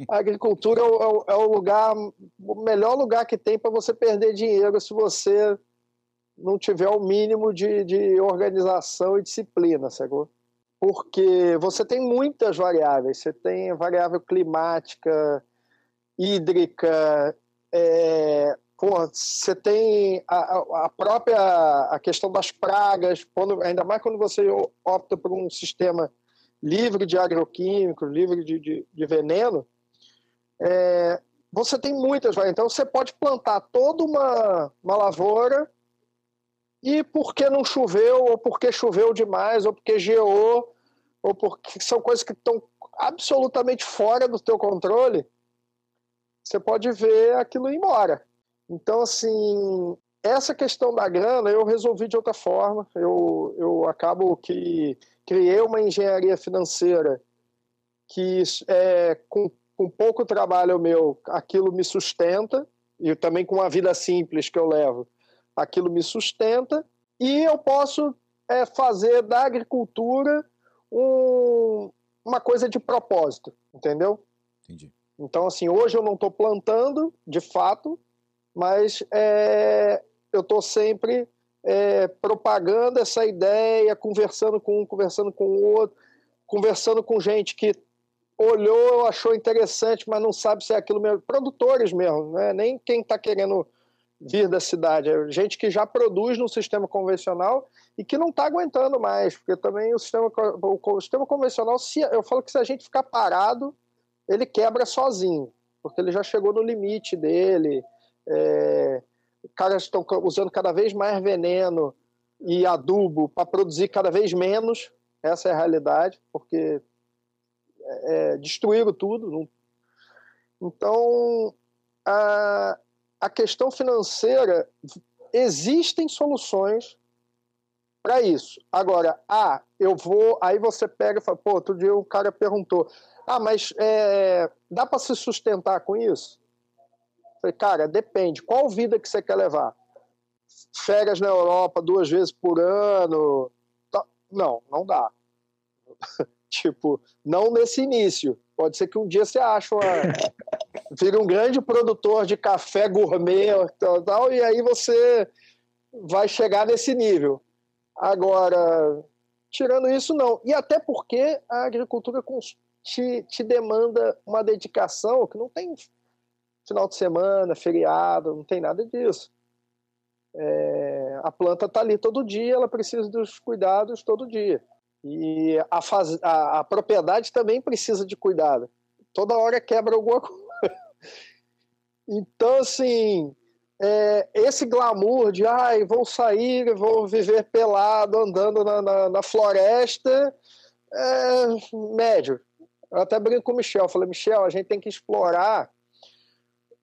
A agricultura é o, é o lugar, o melhor lugar que tem para você perder dinheiro se você não tiver o mínimo de, de organização e disciplina, sacou? Porque você tem muitas variáveis. Você tem variável climática, hídrica, é, você tem a, a, própria a questão das pragas, quando, ainda mais quando você opta por um sistema livre de agroquímicos, livre de, de, de veneno, é, você tem muitas variáveis. Então você pode plantar toda uma, uma lavoura e porque não choveu, ou porque choveu demais, ou porque geou, ou porque são coisas que estão absolutamente fora do teu controle, você pode ver aquilo ir embora. Então, assim, essa questão da grana eu resolvi de outra forma. Eu, eu acabo que criei uma engenharia financeira que, é, com, com pouco trabalho meu, aquilo me sustenta, e também com uma vida simples que eu levo, aquilo me sustenta e eu posso é, fazer da agricultura um, uma coisa de propósito, entendeu? Entendi. Então, assim, hoje eu não estou plantando, de fato, mas é, eu estou sempre é, propagando essa ideia, conversando com um, conversando com o outro, conversando com gente que olhou, achou interessante, mas não sabe se é aquilo mesmo. Produtores mesmo, né? nem quem está querendo vir da cidade. É gente que já produz no sistema convencional e que não está aguentando mais, porque também o sistema, o sistema convencional, se, eu falo que se a gente ficar parado, ele quebra sozinho, porque ele já chegou no limite dele. É, caras estão usando cada vez mais veneno e adubo para produzir cada vez menos. Essa é a realidade, porque é, destruíram tudo. Então, a, a questão financeira, existem soluções para isso. Agora, ah, eu vou. Aí você pega e fala, pô, outro dia o cara perguntou: ah, mas é, dá para se sustentar com isso? Eu falei, cara, depende. Qual vida que você quer levar? Férias na Europa duas vezes por ano? Tá, não, não dá. tipo, não nesse início. Pode ser que um dia você ache uma, vira um grande produtor de café gourmet tal, tal, e aí você vai chegar nesse nível. Agora, tirando isso, não. E até porque a agricultura te, te demanda uma dedicação que não tem final de semana, feriado, não tem nada disso. É, a planta está ali todo dia, ela precisa dos cuidados todo dia. E a, faz, a, a propriedade também precisa de cuidado. Toda hora quebra alguma coisa. Então, assim, é, esse glamour de ai, vou sair, vou viver pelado, andando na, na, na floresta, é médio. Eu até brinco com o Michel, falei, Michel, a gente tem que explorar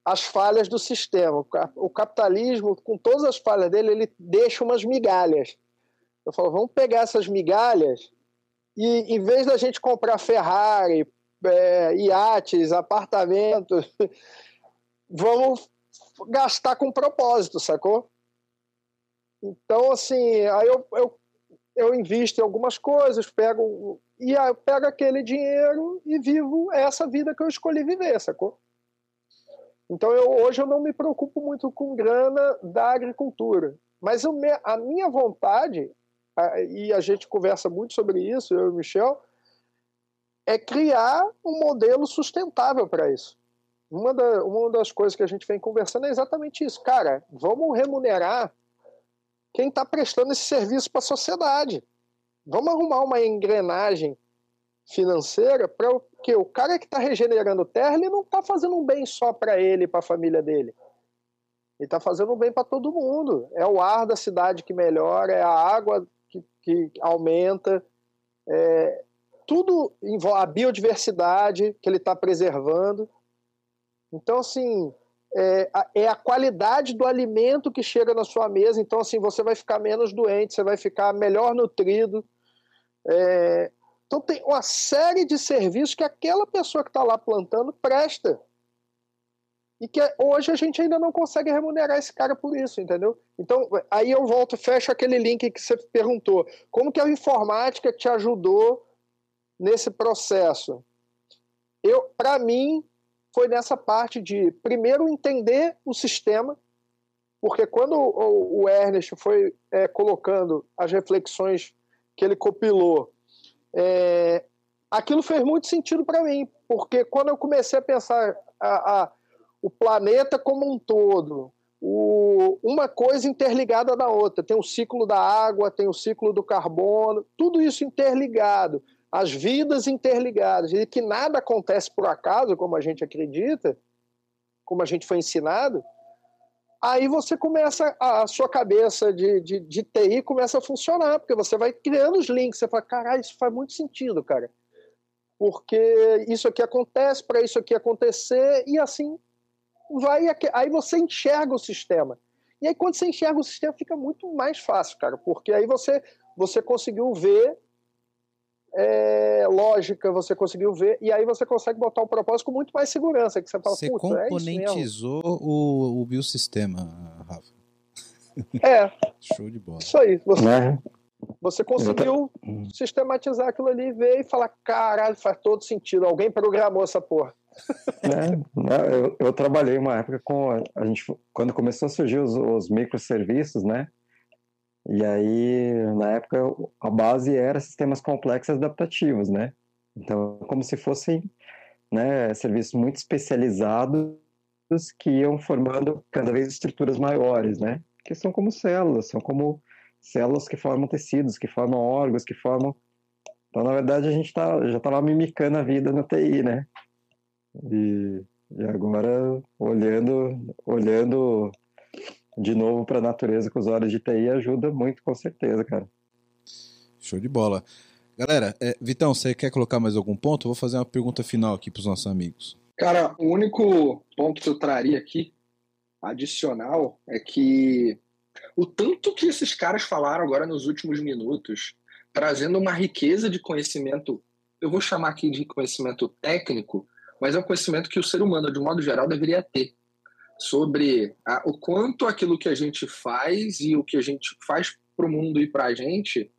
as falhas do sistema. O capitalismo, com todas as falhas dele, ele deixa umas migalhas. Eu falo, vamos pegar essas migalhas e, em vez da gente comprar Ferrari, é, iates, apartamentos, vamos gastar com propósito, sacou? Então, assim, aí eu, eu, eu invisto em algumas coisas, pego e aí eu pego aquele dinheiro e vivo essa vida que eu escolhi viver, sacou? Então eu, hoje eu não me preocupo muito com grana da agricultura. Mas eu, a minha vontade, e a gente conversa muito sobre isso, eu e o Michel, é criar um modelo sustentável para isso. Uma, da, uma das coisas que a gente vem conversando é exatamente isso. Cara, vamos remunerar quem está prestando esse serviço para a sociedade. Vamos arrumar uma engrenagem financeira para porque o cara que está regenerando terra, ele não está fazendo um bem só para ele e para a família dele. Ele está fazendo um bem para todo mundo. É o ar da cidade que melhora, é a água que, que aumenta, é, tudo a biodiversidade que ele está preservando. Então, assim, é a, é a, qualidade do alimento que chega na sua mesa. Então, assim, você vai ficar menos doente, você vai ficar melhor nutrido. É, então tem uma série de serviços que aquela pessoa que está lá plantando presta. E que hoje a gente ainda não consegue remunerar esse cara por isso, entendeu? Então, aí eu volto, fecho aquele link que você perguntou. Como que a informática te ajudou nesse processo? Eu, para mim, foi nessa parte de primeiro entender o sistema, porque quando o, o Ernest foi é, colocando as reflexões que ele compilou é, aquilo fez muito sentido para mim, porque quando eu comecei a pensar a, a, o planeta como um todo, o, uma coisa interligada na outra, tem o ciclo da água, tem o ciclo do carbono, tudo isso interligado, as vidas interligadas, e que nada acontece por acaso, como a gente acredita, como a gente foi ensinado, aí você começa, a sua cabeça de, de, de, TI começa a funcionar, porque você vai criando os links, você fala, caralho, isso faz muito sentido, cara. Porque isso aqui acontece para isso aqui acontecer, e assim vai. Aí você enxerga o sistema. E aí, quando você enxerga o sistema, fica muito mais fácil, cara, porque aí você, você conseguiu ver é, lógica, você conseguiu ver, e aí você consegue botar o propósito com muito mais segurança, que você fala, Você componentizou é o, o biosistema, Rafa. É. Show de bola. Isso aí. Você, é. você conseguiu sistematizar aquilo ali, ver e falar, caralho, faz todo sentido, alguém programou essa porra. É, eu, eu, trabalhei uma época com a gente quando começou a surgir os, os microserviços, né? E aí, na época, a base era sistemas complexos adaptativos, né? Então, como se fossem né, serviços muito especializados que iam formando cada vez estruturas maiores, né? Que são como células, são como células que formam tecidos, que formam órgãos, que formam... Então, na verdade, a gente tá, já estava mimicando a vida na TI, né? E, e agora, olhando, olhando de novo para a natureza com os olhos de TI ajuda muito, com certeza, cara. Show de bola. Galera, é, Vitão, você quer colocar mais algum ponto? Eu vou fazer uma pergunta final aqui para os nossos amigos. Cara, o único ponto que eu traria aqui, adicional, é que o tanto que esses caras falaram agora nos últimos minutos, trazendo uma riqueza de conhecimento, eu vou chamar aqui de conhecimento técnico, mas é um conhecimento que o ser humano, de um modo geral, deveria ter sobre a, o quanto aquilo que a gente faz e o que a gente faz para o mundo e para a gente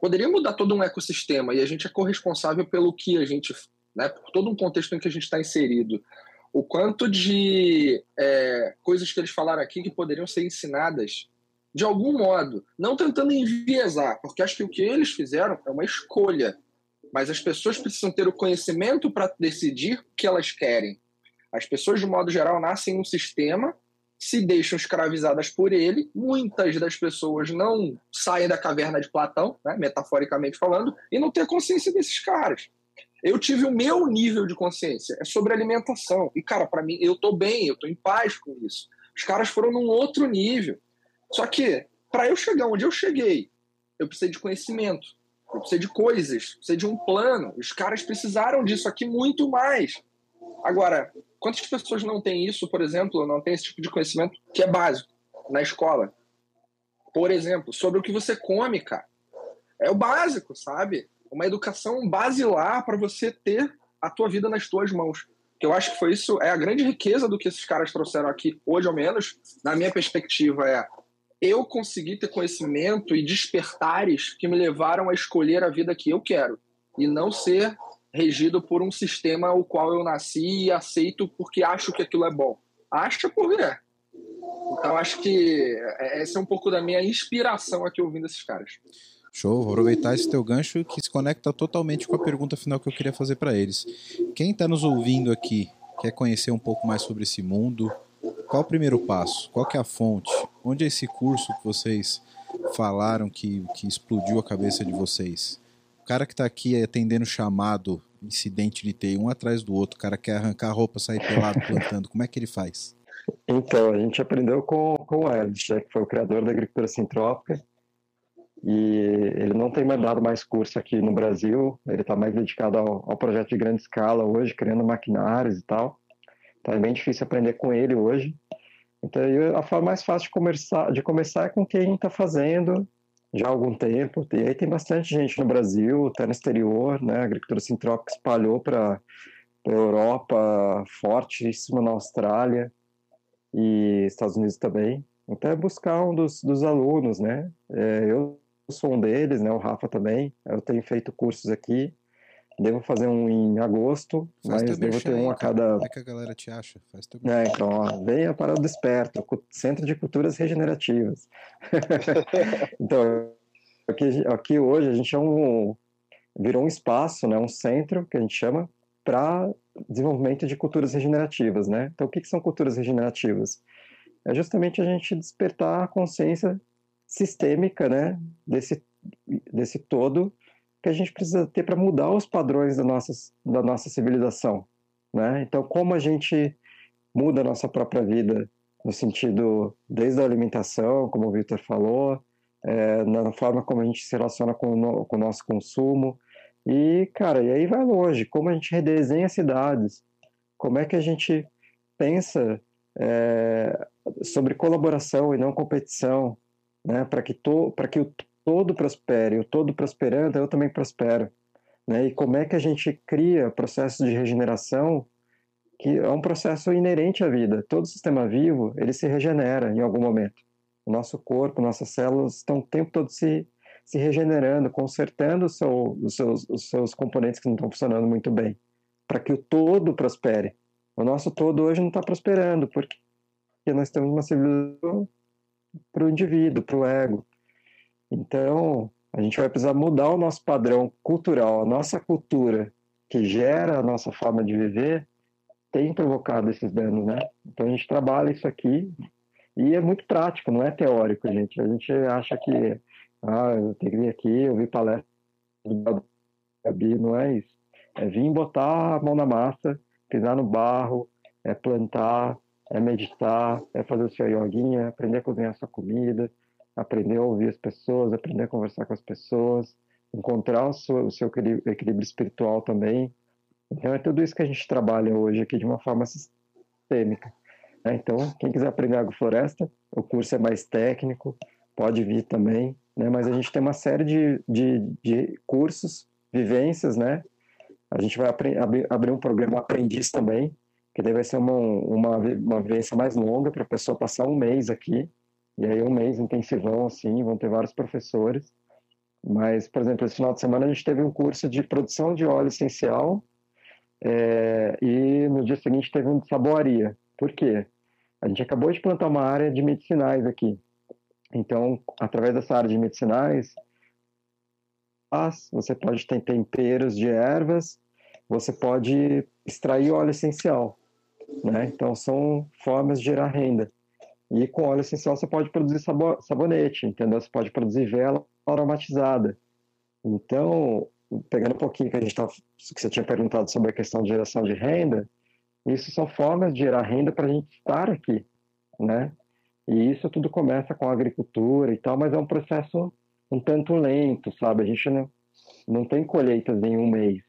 poderia mudar todo um ecossistema e a gente é corresponsável pelo que a gente, né, por todo um contexto em que a gente está inserido. O quanto de é, coisas que eles falaram aqui que poderiam ser ensinadas de algum modo, não tentando enviesar, porque acho que o que eles fizeram é uma escolha mas as pessoas precisam ter o conhecimento para decidir o que elas querem. As pessoas, de modo geral, nascem em um sistema, se deixam escravizadas por ele. Muitas das pessoas não saem da caverna de Platão, né, metaforicamente falando, e não têm consciência desses caras. Eu tive o meu nível de consciência, é sobre alimentação. E, cara, para mim, eu tô bem, eu tô em paz com isso. Os caras foram num outro nível. Só que, para eu chegar onde eu cheguei, eu precisei de conhecimento, eu precisei de coisas, eu precisei de um plano. Os caras precisaram disso aqui muito mais. Agora, quantas pessoas não têm isso, por exemplo, não têm esse tipo de conhecimento que é básico na escola? Por exemplo, sobre o que você come, cara. É o básico, sabe? Uma educação basilar para você ter a tua vida nas tuas mãos. Eu acho que foi isso, é a grande riqueza do que esses caras trouxeram aqui, hoje ao menos, na minha perspectiva, é eu consegui ter conhecimento e despertares que me levaram a escolher a vida que eu quero e não ser regido por um sistema o qual eu nasci e aceito porque acho que aquilo é bom. Acha por quê? Então acho que essa é um pouco da minha inspiração aqui ouvindo esses caras. Show, vou aproveitar esse teu gancho que se conecta totalmente com a pergunta final que eu queria fazer para eles. Quem está nos ouvindo aqui quer conhecer um pouco mais sobre esse mundo, qual o primeiro passo? Qual é a fonte? Onde é esse curso que vocês falaram que, que explodiu a cabeça de vocês? Cara que está aqui atendendo chamado, incidente de TI, um atrás do outro, o cara quer arrancar a roupa, sair pelado plantando, como é que ele faz? Então, a gente aprendeu com, com o Ernst, né, que foi o criador da agricultura sintrópica, e ele não tem mais dado mais curso aqui no Brasil, ele está mais dedicado ao, ao projeto de grande escala hoje, criando maquinários e tal. Então é bem difícil aprender com ele hoje. Então a forma mais fácil de começar, de começar é com quem está fazendo já há algum tempo. E aí tem bastante gente no Brasil, até no exterior, né? A agricultura sintrópica espalhou para a Europa, fortíssima na Austrália e Estados Unidos também. Então é buscar um dos, dos alunos, né? É, eu sou um deles, né? O Rafa também. Eu tenho feito cursos aqui. Devo fazer um em agosto, Faz mas devo ter um a cada. Como é que a galera te acha? Faz teu é, então, ó, venha para o Desperto, Centro de Culturas Regenerativas. então, aqui, aqui hoje a gente é um. virou um espaço, né, um centro que a gente chama para desenvolvimento de culturas regenerativas, né? Então, o que, que são culturas regenerativas? É justamente a gente despertar a consciência sistêmica, né, desse, desse todo que a gente precisa ter para mudar os padrões da nossa, da nossa civilização. Né? Então, como a gente muda a nossa própria vida no sentido desde a alimentação, como o Victor falou, é, na forma como a gente se relaciona com o, com o nosso consumo. E, cara, e aí vai longe, como a gente redesenha cidades, como é que a gente pensa é, sobre colaboração e não competição, né, para que, to, que o todo prospere, o todo prosperando, eu também prospero. Né? E como é que a gente cria processos de regeneração que é um processo inerente à vida. Todo sistema vivo, ele se regenera em algum momento. O nosso corpo, nossas células estão o tempo todo se, se regenerando, consertando seu, os, seus, os seus componentes que não estão funcionando muito bem, para que o todo prospere. O nosso todo hoje não está prosperando, porque nós temos uma civilização para o indivíduo, para o ego. Então, a gente vai precisar mudar o nosso padrão cultural, a nossa cultura, que gera a nossa forma de viver, tem provocado esses danos, né? Então a gente trabalha isso aqui e é muito prático, não é teórico, gente. A gente acha que, ah, eu tenho que vir aqui, ouvir palestra do Gabi, não é isso. É vir botar a mão na massa, pisar no barro, é plantar, é meditar, é fazer o seu yoguinha, aprender a cozinhar a sua comida, aprender a ouvir as pessoas, aprender a conversar com as pessoas, encontrar o seu, o seu equilíbrio espiritual também. Então é tudo isso que a gente trabalha hoje aqui de uma forma sistêmica. Né? Então, quem quiser aprender agrofloresta, o curso é mais técnico, pode vir também, né? mas a gente tem uma série de, de, de cursos, vivências, né? A gente vai abrir, abrir um programa aprendiz também, que daí vai ser uma, uma, uma vivência mais longa para a pessoa passar um mês aqui, e aí um mês intensivão, assim, vão ter vários professores. Mas, por exemplo, esse final de semana a gente teve um curso de produção de óleo essencial é, e no dia seguinte teve um de saboaria. Por quê? A gente acabou de plantar uma área de medicinais aqui. Então, através dessa área de medicinais, você pode ter temperos de ervas, você pode extrair óleo essencial. Né? Então, são formas de gerar renda. E com óleo essencial você pode produzir sabonete, entendeu? Você pode produzir vela aromatizada. Então, pegando um pouquinho que a gente tá, que você tinha perguntado sobre a questão de geração de renda, isso são formas de gerar renda para a gente estar aqui, né? E isso tudo começa com a agricultura e tal, mas é um processo um tanto lento, sabe? A gente não, não tem colheitas em um mês,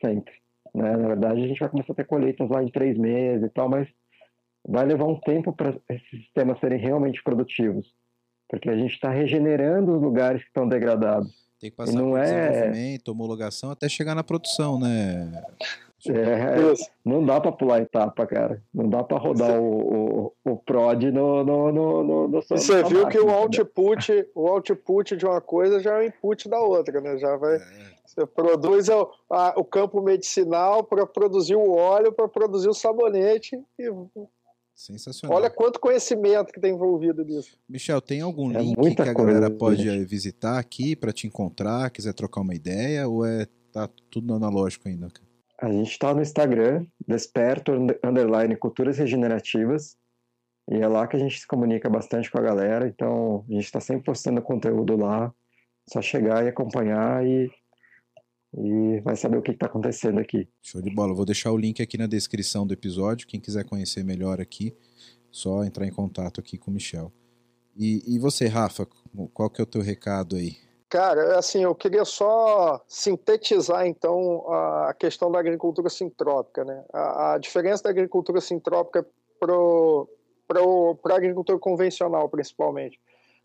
sempre. Né? Na verdade, a gente vai começar a ter colheitas lá em três meses e tal, mas vai levar um tempo para esses sistemas serem realmente produtivos, porque a gente está regenerando os lugares que estão degradados. Tem que passar por é... desenvolvimento, homologação, até chegar na produção, né? É, não dá para pular etapa, cara. Não dá para rodar o, o, o, prod no, no, no, no, no Você viu máquina, que o output, o output de uma coisa já é o input da outra, né? Já vai. É. Você produz o, a, o campo medicinal para produzir o óleo, para produzir o sabonete e Sensacional. Olha quanto conhecimento que tem envolvido nisso. Michel, tem algum é link que a galera pode gente. visitar aqui para te encontrar, quiser trocar uma ideia, ou é tá tudo analógico ainda? A gente está no Instagram, Desperto Underline Culturas Regenerativas, e é lá que a gente se comunica bastante com a galera, então a gente está sempre postando conteúdo lá, só chegar e acompanhar e e vai saber o que está acontecendo aqui. Show de bola. Vou deixar o link aqui na descrição do episódio. Quem quiser conhecer melhor aqui, só entrar em contato aqui com o Michel. E, e você, Rafa, qual que é o teu recado aí? Cara, assim, eu queria só sintetizar então a questão da agricultura sintrópica, né? A, a diferença da agricultura sintrópica para a agricultura convencional, principalmente.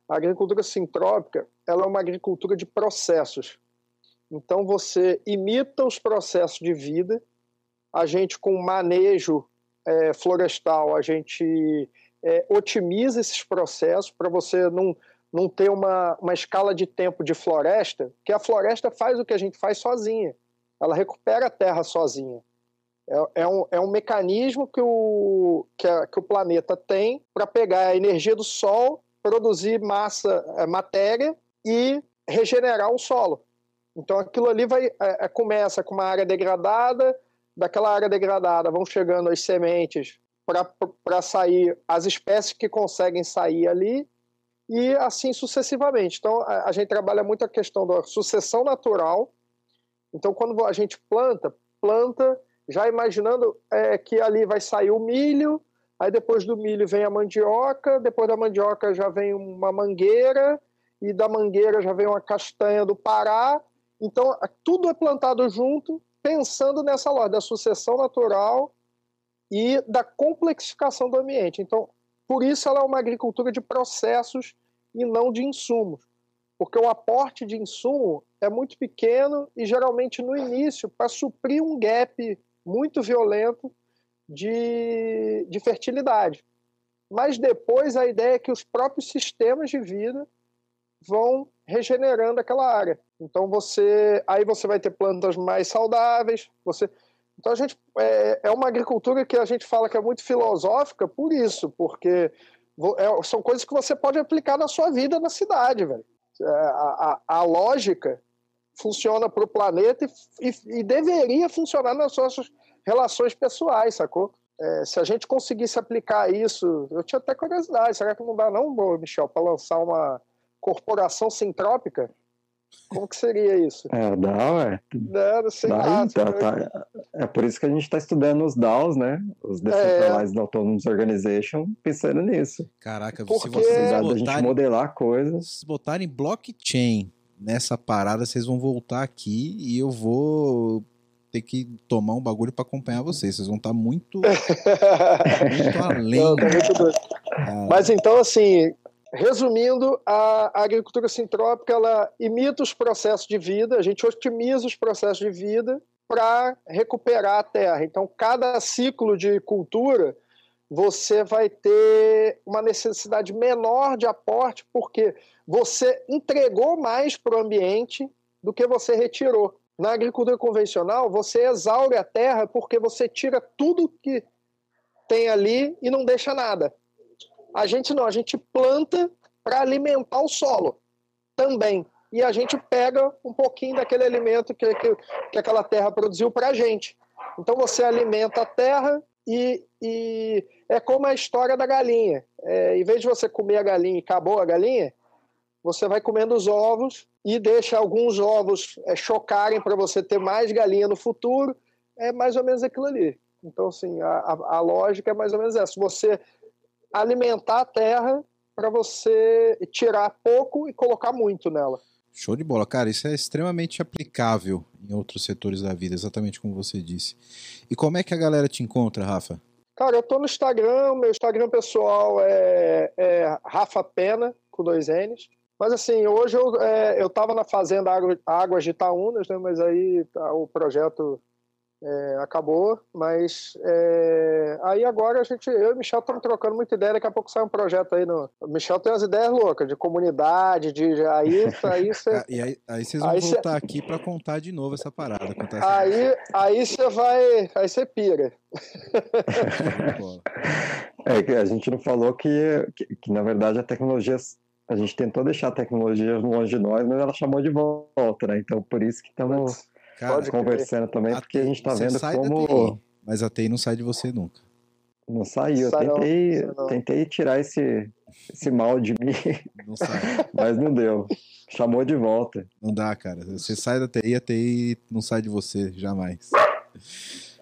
A agricultura sintrópica, ela é uma agricultura de processos. Então você imita os processos de vida. A gente com manejo é, florestal, a gente é, otimiza esses processos para você não, não ter uma, uma escala de tempo de floresta, que a floresta faz o que a gente faz sozinha. Ela recupera a terra sozinha. É, é, um, é um mecanismo que o, que, a, que o planeta tem para pegar a energia do Sol, produzir massa, é, matéria e regenerar o solo. Então aquilo ali vai é, é, começa com uma área degradada, daquela área degradada vão chegando as sementes para sair as espécies que conseguem sair ali e assim sucessivamente. Então a, a, gente trabalha muito a questão da sucessão natural. Então quando a gente planta, planta já imaginando é, que ali vai sair o milho, aí depois do milho vem a mandioca, depois da mandioca já vem uma mangueira e da mangueira já vem uma castanha do Pará então, tudo é plantado junto, pensando nessa lógica da sucessão natural e da complexificação do ambiente. Então, por isso ela é uma agricultura de processos e não de insumos. Porque o aporte de insumo é muito pequeno e geralmente no início para suprir um gap muito violento de, de fertilidade. Mas depois a ideia é que os próprios sistemas de vida vão regenerando aquela área. Então você, aí você vai ter plantas mais saudáveis. Você, então a gente é, é uma agricultura que a gente fala que é muito filosófica por isso, porque é, são coisas que você pode aplicar na sua vida na cidade, velho. É, a, a, a lógica funciona para o planeta e, e, e, deveria funcionar nas suas relações pessoais, sacou? É, se a gente conseguisse aplicar isso, eu tinha até curiosidade, será que não dá não, Michel, para lançar uma corporação sintrópica? Como que seria isso? É, DAO é. Não, não sei lá. Tá, tá, é por isso que a gente está estudando os DAOs, né? Os Decentralized é. Autonomous Organization, pensando nisso. Caraca, Porque... se vocês botarem, a gente modelar coisas. Se botarem blockchain nessa parada, vocês vão voltar aqui e eu vou ter que tomar um bagulho para acompanhar vocês. Vocês vão estar tá muito, muito além. Não, tá muito doido. Mas então, assim, Resumindo, a, agricultura sintrópica ela imita os processos de vida, a gente otimiza os processos de vida para recuperar a terra. Então, cada ciclo de cultura você vai ter uma necessidade menor de aporte, porque você entregou mais para o ambiente do que você retirou. Na agricultura convencional, você exaure a terra porque você tira tudo que tem ali e não deixa nada. A gente não, a gente planta para alimentar o solo também. e a gente pega um pouquinho daquele alimento que, que, que aquela terra produziu para a gente. Então você alimenta a terra e, e é como a história da galinha. É, em vez de você comer a galinha e acabou a galinha, você vai comendo os ovos e deixa alguns ovos é, chocarem para você ter mais galinha no futuro. É mais ou menos aquilo ali. Então, assim, a, a, a lógica é mais ou menos essa. Você alimentar a terra para você tirar pouco e colocar muito nela. Show de bola, cara. Isso é extremamente aplicável em outros setores da vida, exatamente como você disse. E como é que a galera te encontra, Rafa? Cara, eu tô no Instagram, meu Instagram pessoal é, é Rafa Pena, com dois N's. Mas assim, hoje eu, é, eu tava na fazenda Águas de Itaúnas, né? Mas aí tá, o projeto é, acabou, mas é, aí agora a gente, eu e o Michel estamos trocando muita ideia, daqui a pouco sai um projeto aí no. O Michel tem umas ideias loucas de comunidade, de. Aí, aí você. e aí, aí vocês vão aí voltar cê... aqui para contar de novo essa parada. Essa aí, aí você vai. Aí você pira. é que a gente não falou que, que, que, na verdade, a tecnologia. A gente tentou deixar a tecnologia longe de nós, mas ela chamou de volta, né? Então, por isso que estamos Cara, conversando também, porque a gente tá vendo como. mas a TI não sai de você nunca. Não saiu. Eu tentei, tentei tirar esse, esse mal de mim. Não sai. mas não deu. Chamou de volta. Não dá, cara. Você sai da TI, a TI não sai de você, jamais.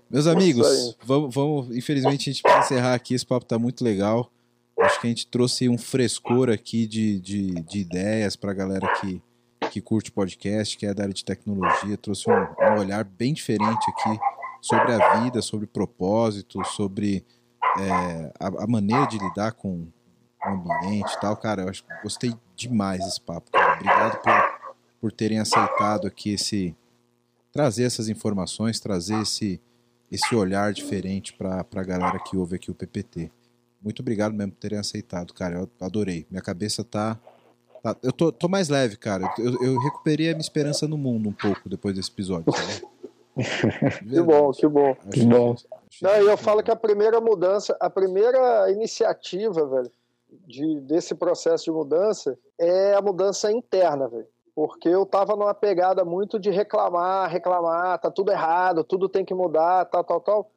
Meus amigos, vamos, vamos. Infelizmente a gente precisa encerrar aqui. Esse papo tá muito legal. Acho que a gente trouxe um frescor aqui de, de, de ideias pra galera que que curte podcast, que é da área de tecnologia, trouxe um, um olhar bem diferente aqui sobre a vida, sobre propósito, sobre é, a, a, maneira de lidar com o ambiente e tal. Cara, eu acho, gostei demais desse papo. Cara. Obrigado por, por terem aceitado aqui esse trazer essas informações, trazer esse, esse olhar diferente para a galera que ouve aqui o PPT. Muito obrigado mesmo por terem aceitado, cara. Eu adorei. Minha cabeça tá Tá, eu tô, tô, mais leve, cara. Eu, eu, recuperei a minha esperança no mundo um pouco depois desse episódio. que bom, que bom. que bom. Não, eu falo que a primeira mudança, a primeira iniciativa, velho, de, desse processo de mudança é a mudança interna, velho. Porque eu tava numa pegada muito de reclamar, reclamar, tá tudo errado, tudo tem que mudar, tal, tal, tal.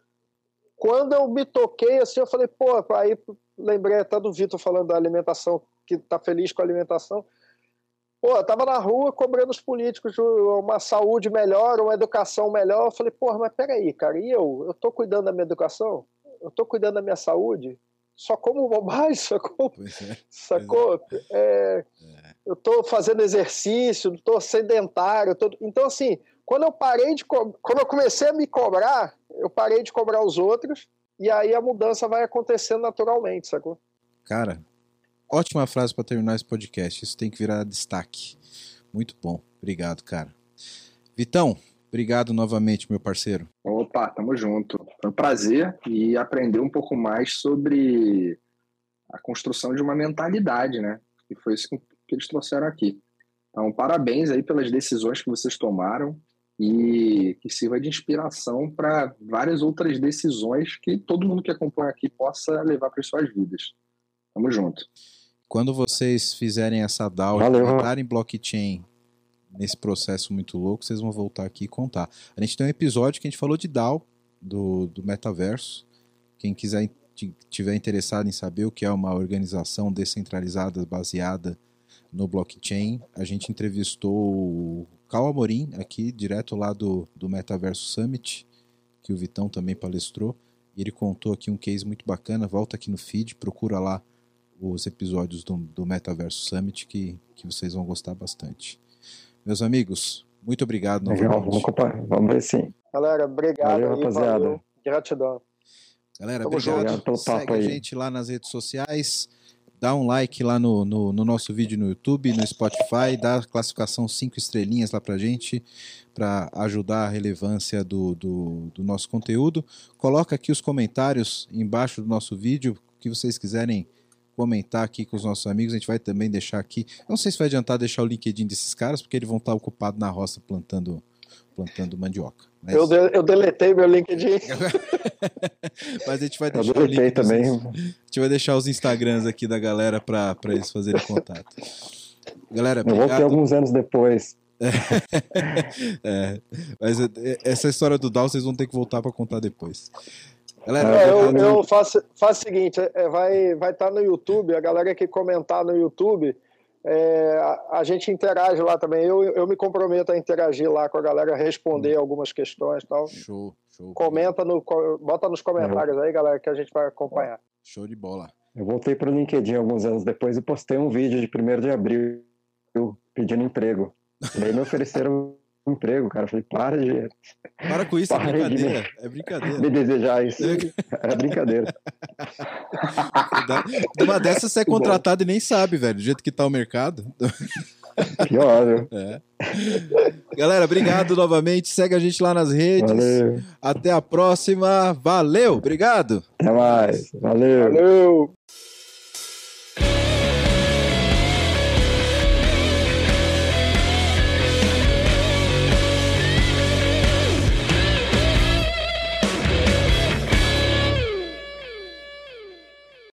Quando eu me toquei assim, eu falei, pô, aí lembrei até do Vitor falando da alimentação que está feliz com a alimentação. Pô, eu tava na rua cobrando os políticos uma saúde melhor, uma educação melhor. Eu falei, porra, mas peraí, cara, e eu? Eu tô cuidando da minha educação? Eu tô cuidando da minha saúde? Só como bobagem, sacou? É, sacou? É. É, eu tô fazendo exercício, tô sedentário. Tô... Então, assim, quando eu parei de. Co... Quando eu comecei a me cobrar, eu parei de cobrar os outros, e aí a mudança vai acontecendo naturalmente, sacou? Cara, Ótima frase para terminar esse podcast. Isso tem que virar destaque. Muito bom. Obrigado, cara. Vitão, obrigado novamente, meu parceiro. Opa, tamo junto. Foi um prazer e aprender um pouco mais sobre a construção de uma mentalidade, né? E foi isso que eles trouxeram aqui. Então, parabéns aí pelas decisões que vocês tomaram e que sirva de inspiração para várias outras decisões que todo mundo que acompanha aqui possa levar para suas vidas. Tamo junto. Quando vocês fizerem essa DAO e entrarem blockchain nesse processo muito louco, vocês vão voltar aqui e contar. A gente tem um episódio que a gente falou de DAO, do, do metaverso. Quem quiser tiver interessado em saber o que é uma organização descentralizada baseada no blockchain, a gente entrevistou o Cal Amorim aqui, direto lá do, do Metaverso Summit, que o Vitão também palestrou. E ele contou aqui um case muito bacana. Volta aqui no feed, procura lá os episódios do, do Metaverso Summit que, que vocês vão gostar bastante. Meus amigos, muito obrigado Legal, vamos, vamos ver sim. Galera, obrigado valeu, rapaziada. Valeu. Gratidão. Galera, Tamo obrigado. Junto. Segue a gente lá nas redes sociais. Dá um like lá no, no, no, nosso vídeo no YouTube, no Spotify, dá a classificação 5 estrelinhas lá pra gente, para ajudar a relevância do, do, do nosso conteúdo. Coloca aqui os comentários embaixo do nosso vídeo, que vocês quiserem comentar aqui com os nossos amigos. A gente vai também deixar aqui. não sei se vai adiantar deixar o LinkedIn desses caras, porque eles vão estar ocupados na roça plantando, plantando mandioca. Mas... Eu, de, eu deletei meu LinkedIn. Mas a gente vai deixar eu deletei também. Dos, a gente vai deixar os Instagrams aqui da galera para eles fazerem contato. Galera, Eu voltei alguns anos depois. É, mas essa história do Dow vocês vão ter que voltar pra contar depois. Galera, É, É, eu, obrigado. eu faço, faço o seguinte, é, vai vai estar no YouTube, a galera que comentar no YouTube, é, a, a gente interage lá também. Eu, eu me comprometo a interagir lá com a galera, responder algumas questões e tal. Show, show. Comenta no, bota nos comentários aí, galera, que a gente vai acompanhar. Show de bola. Eu voltei pro LinkedIn alguns anos depois e postei um vídeo de 1 de abril pedindo emprego. E aí me ofereceram emprego, cara. Eu falei, para de Para com isso, é Para de brincadeira. É brincadeira. me desejar isso. Era brincadeira. Numa dessas você é contratado e nem sabe, velho, do jeito que tá o mercado. Pior, viu? É. Galera, obrigado novamente. Segue a gente lá nas redes. Valeu. Até a próxima. Valeu, obrigado. Até mais. Valeu. Valeu!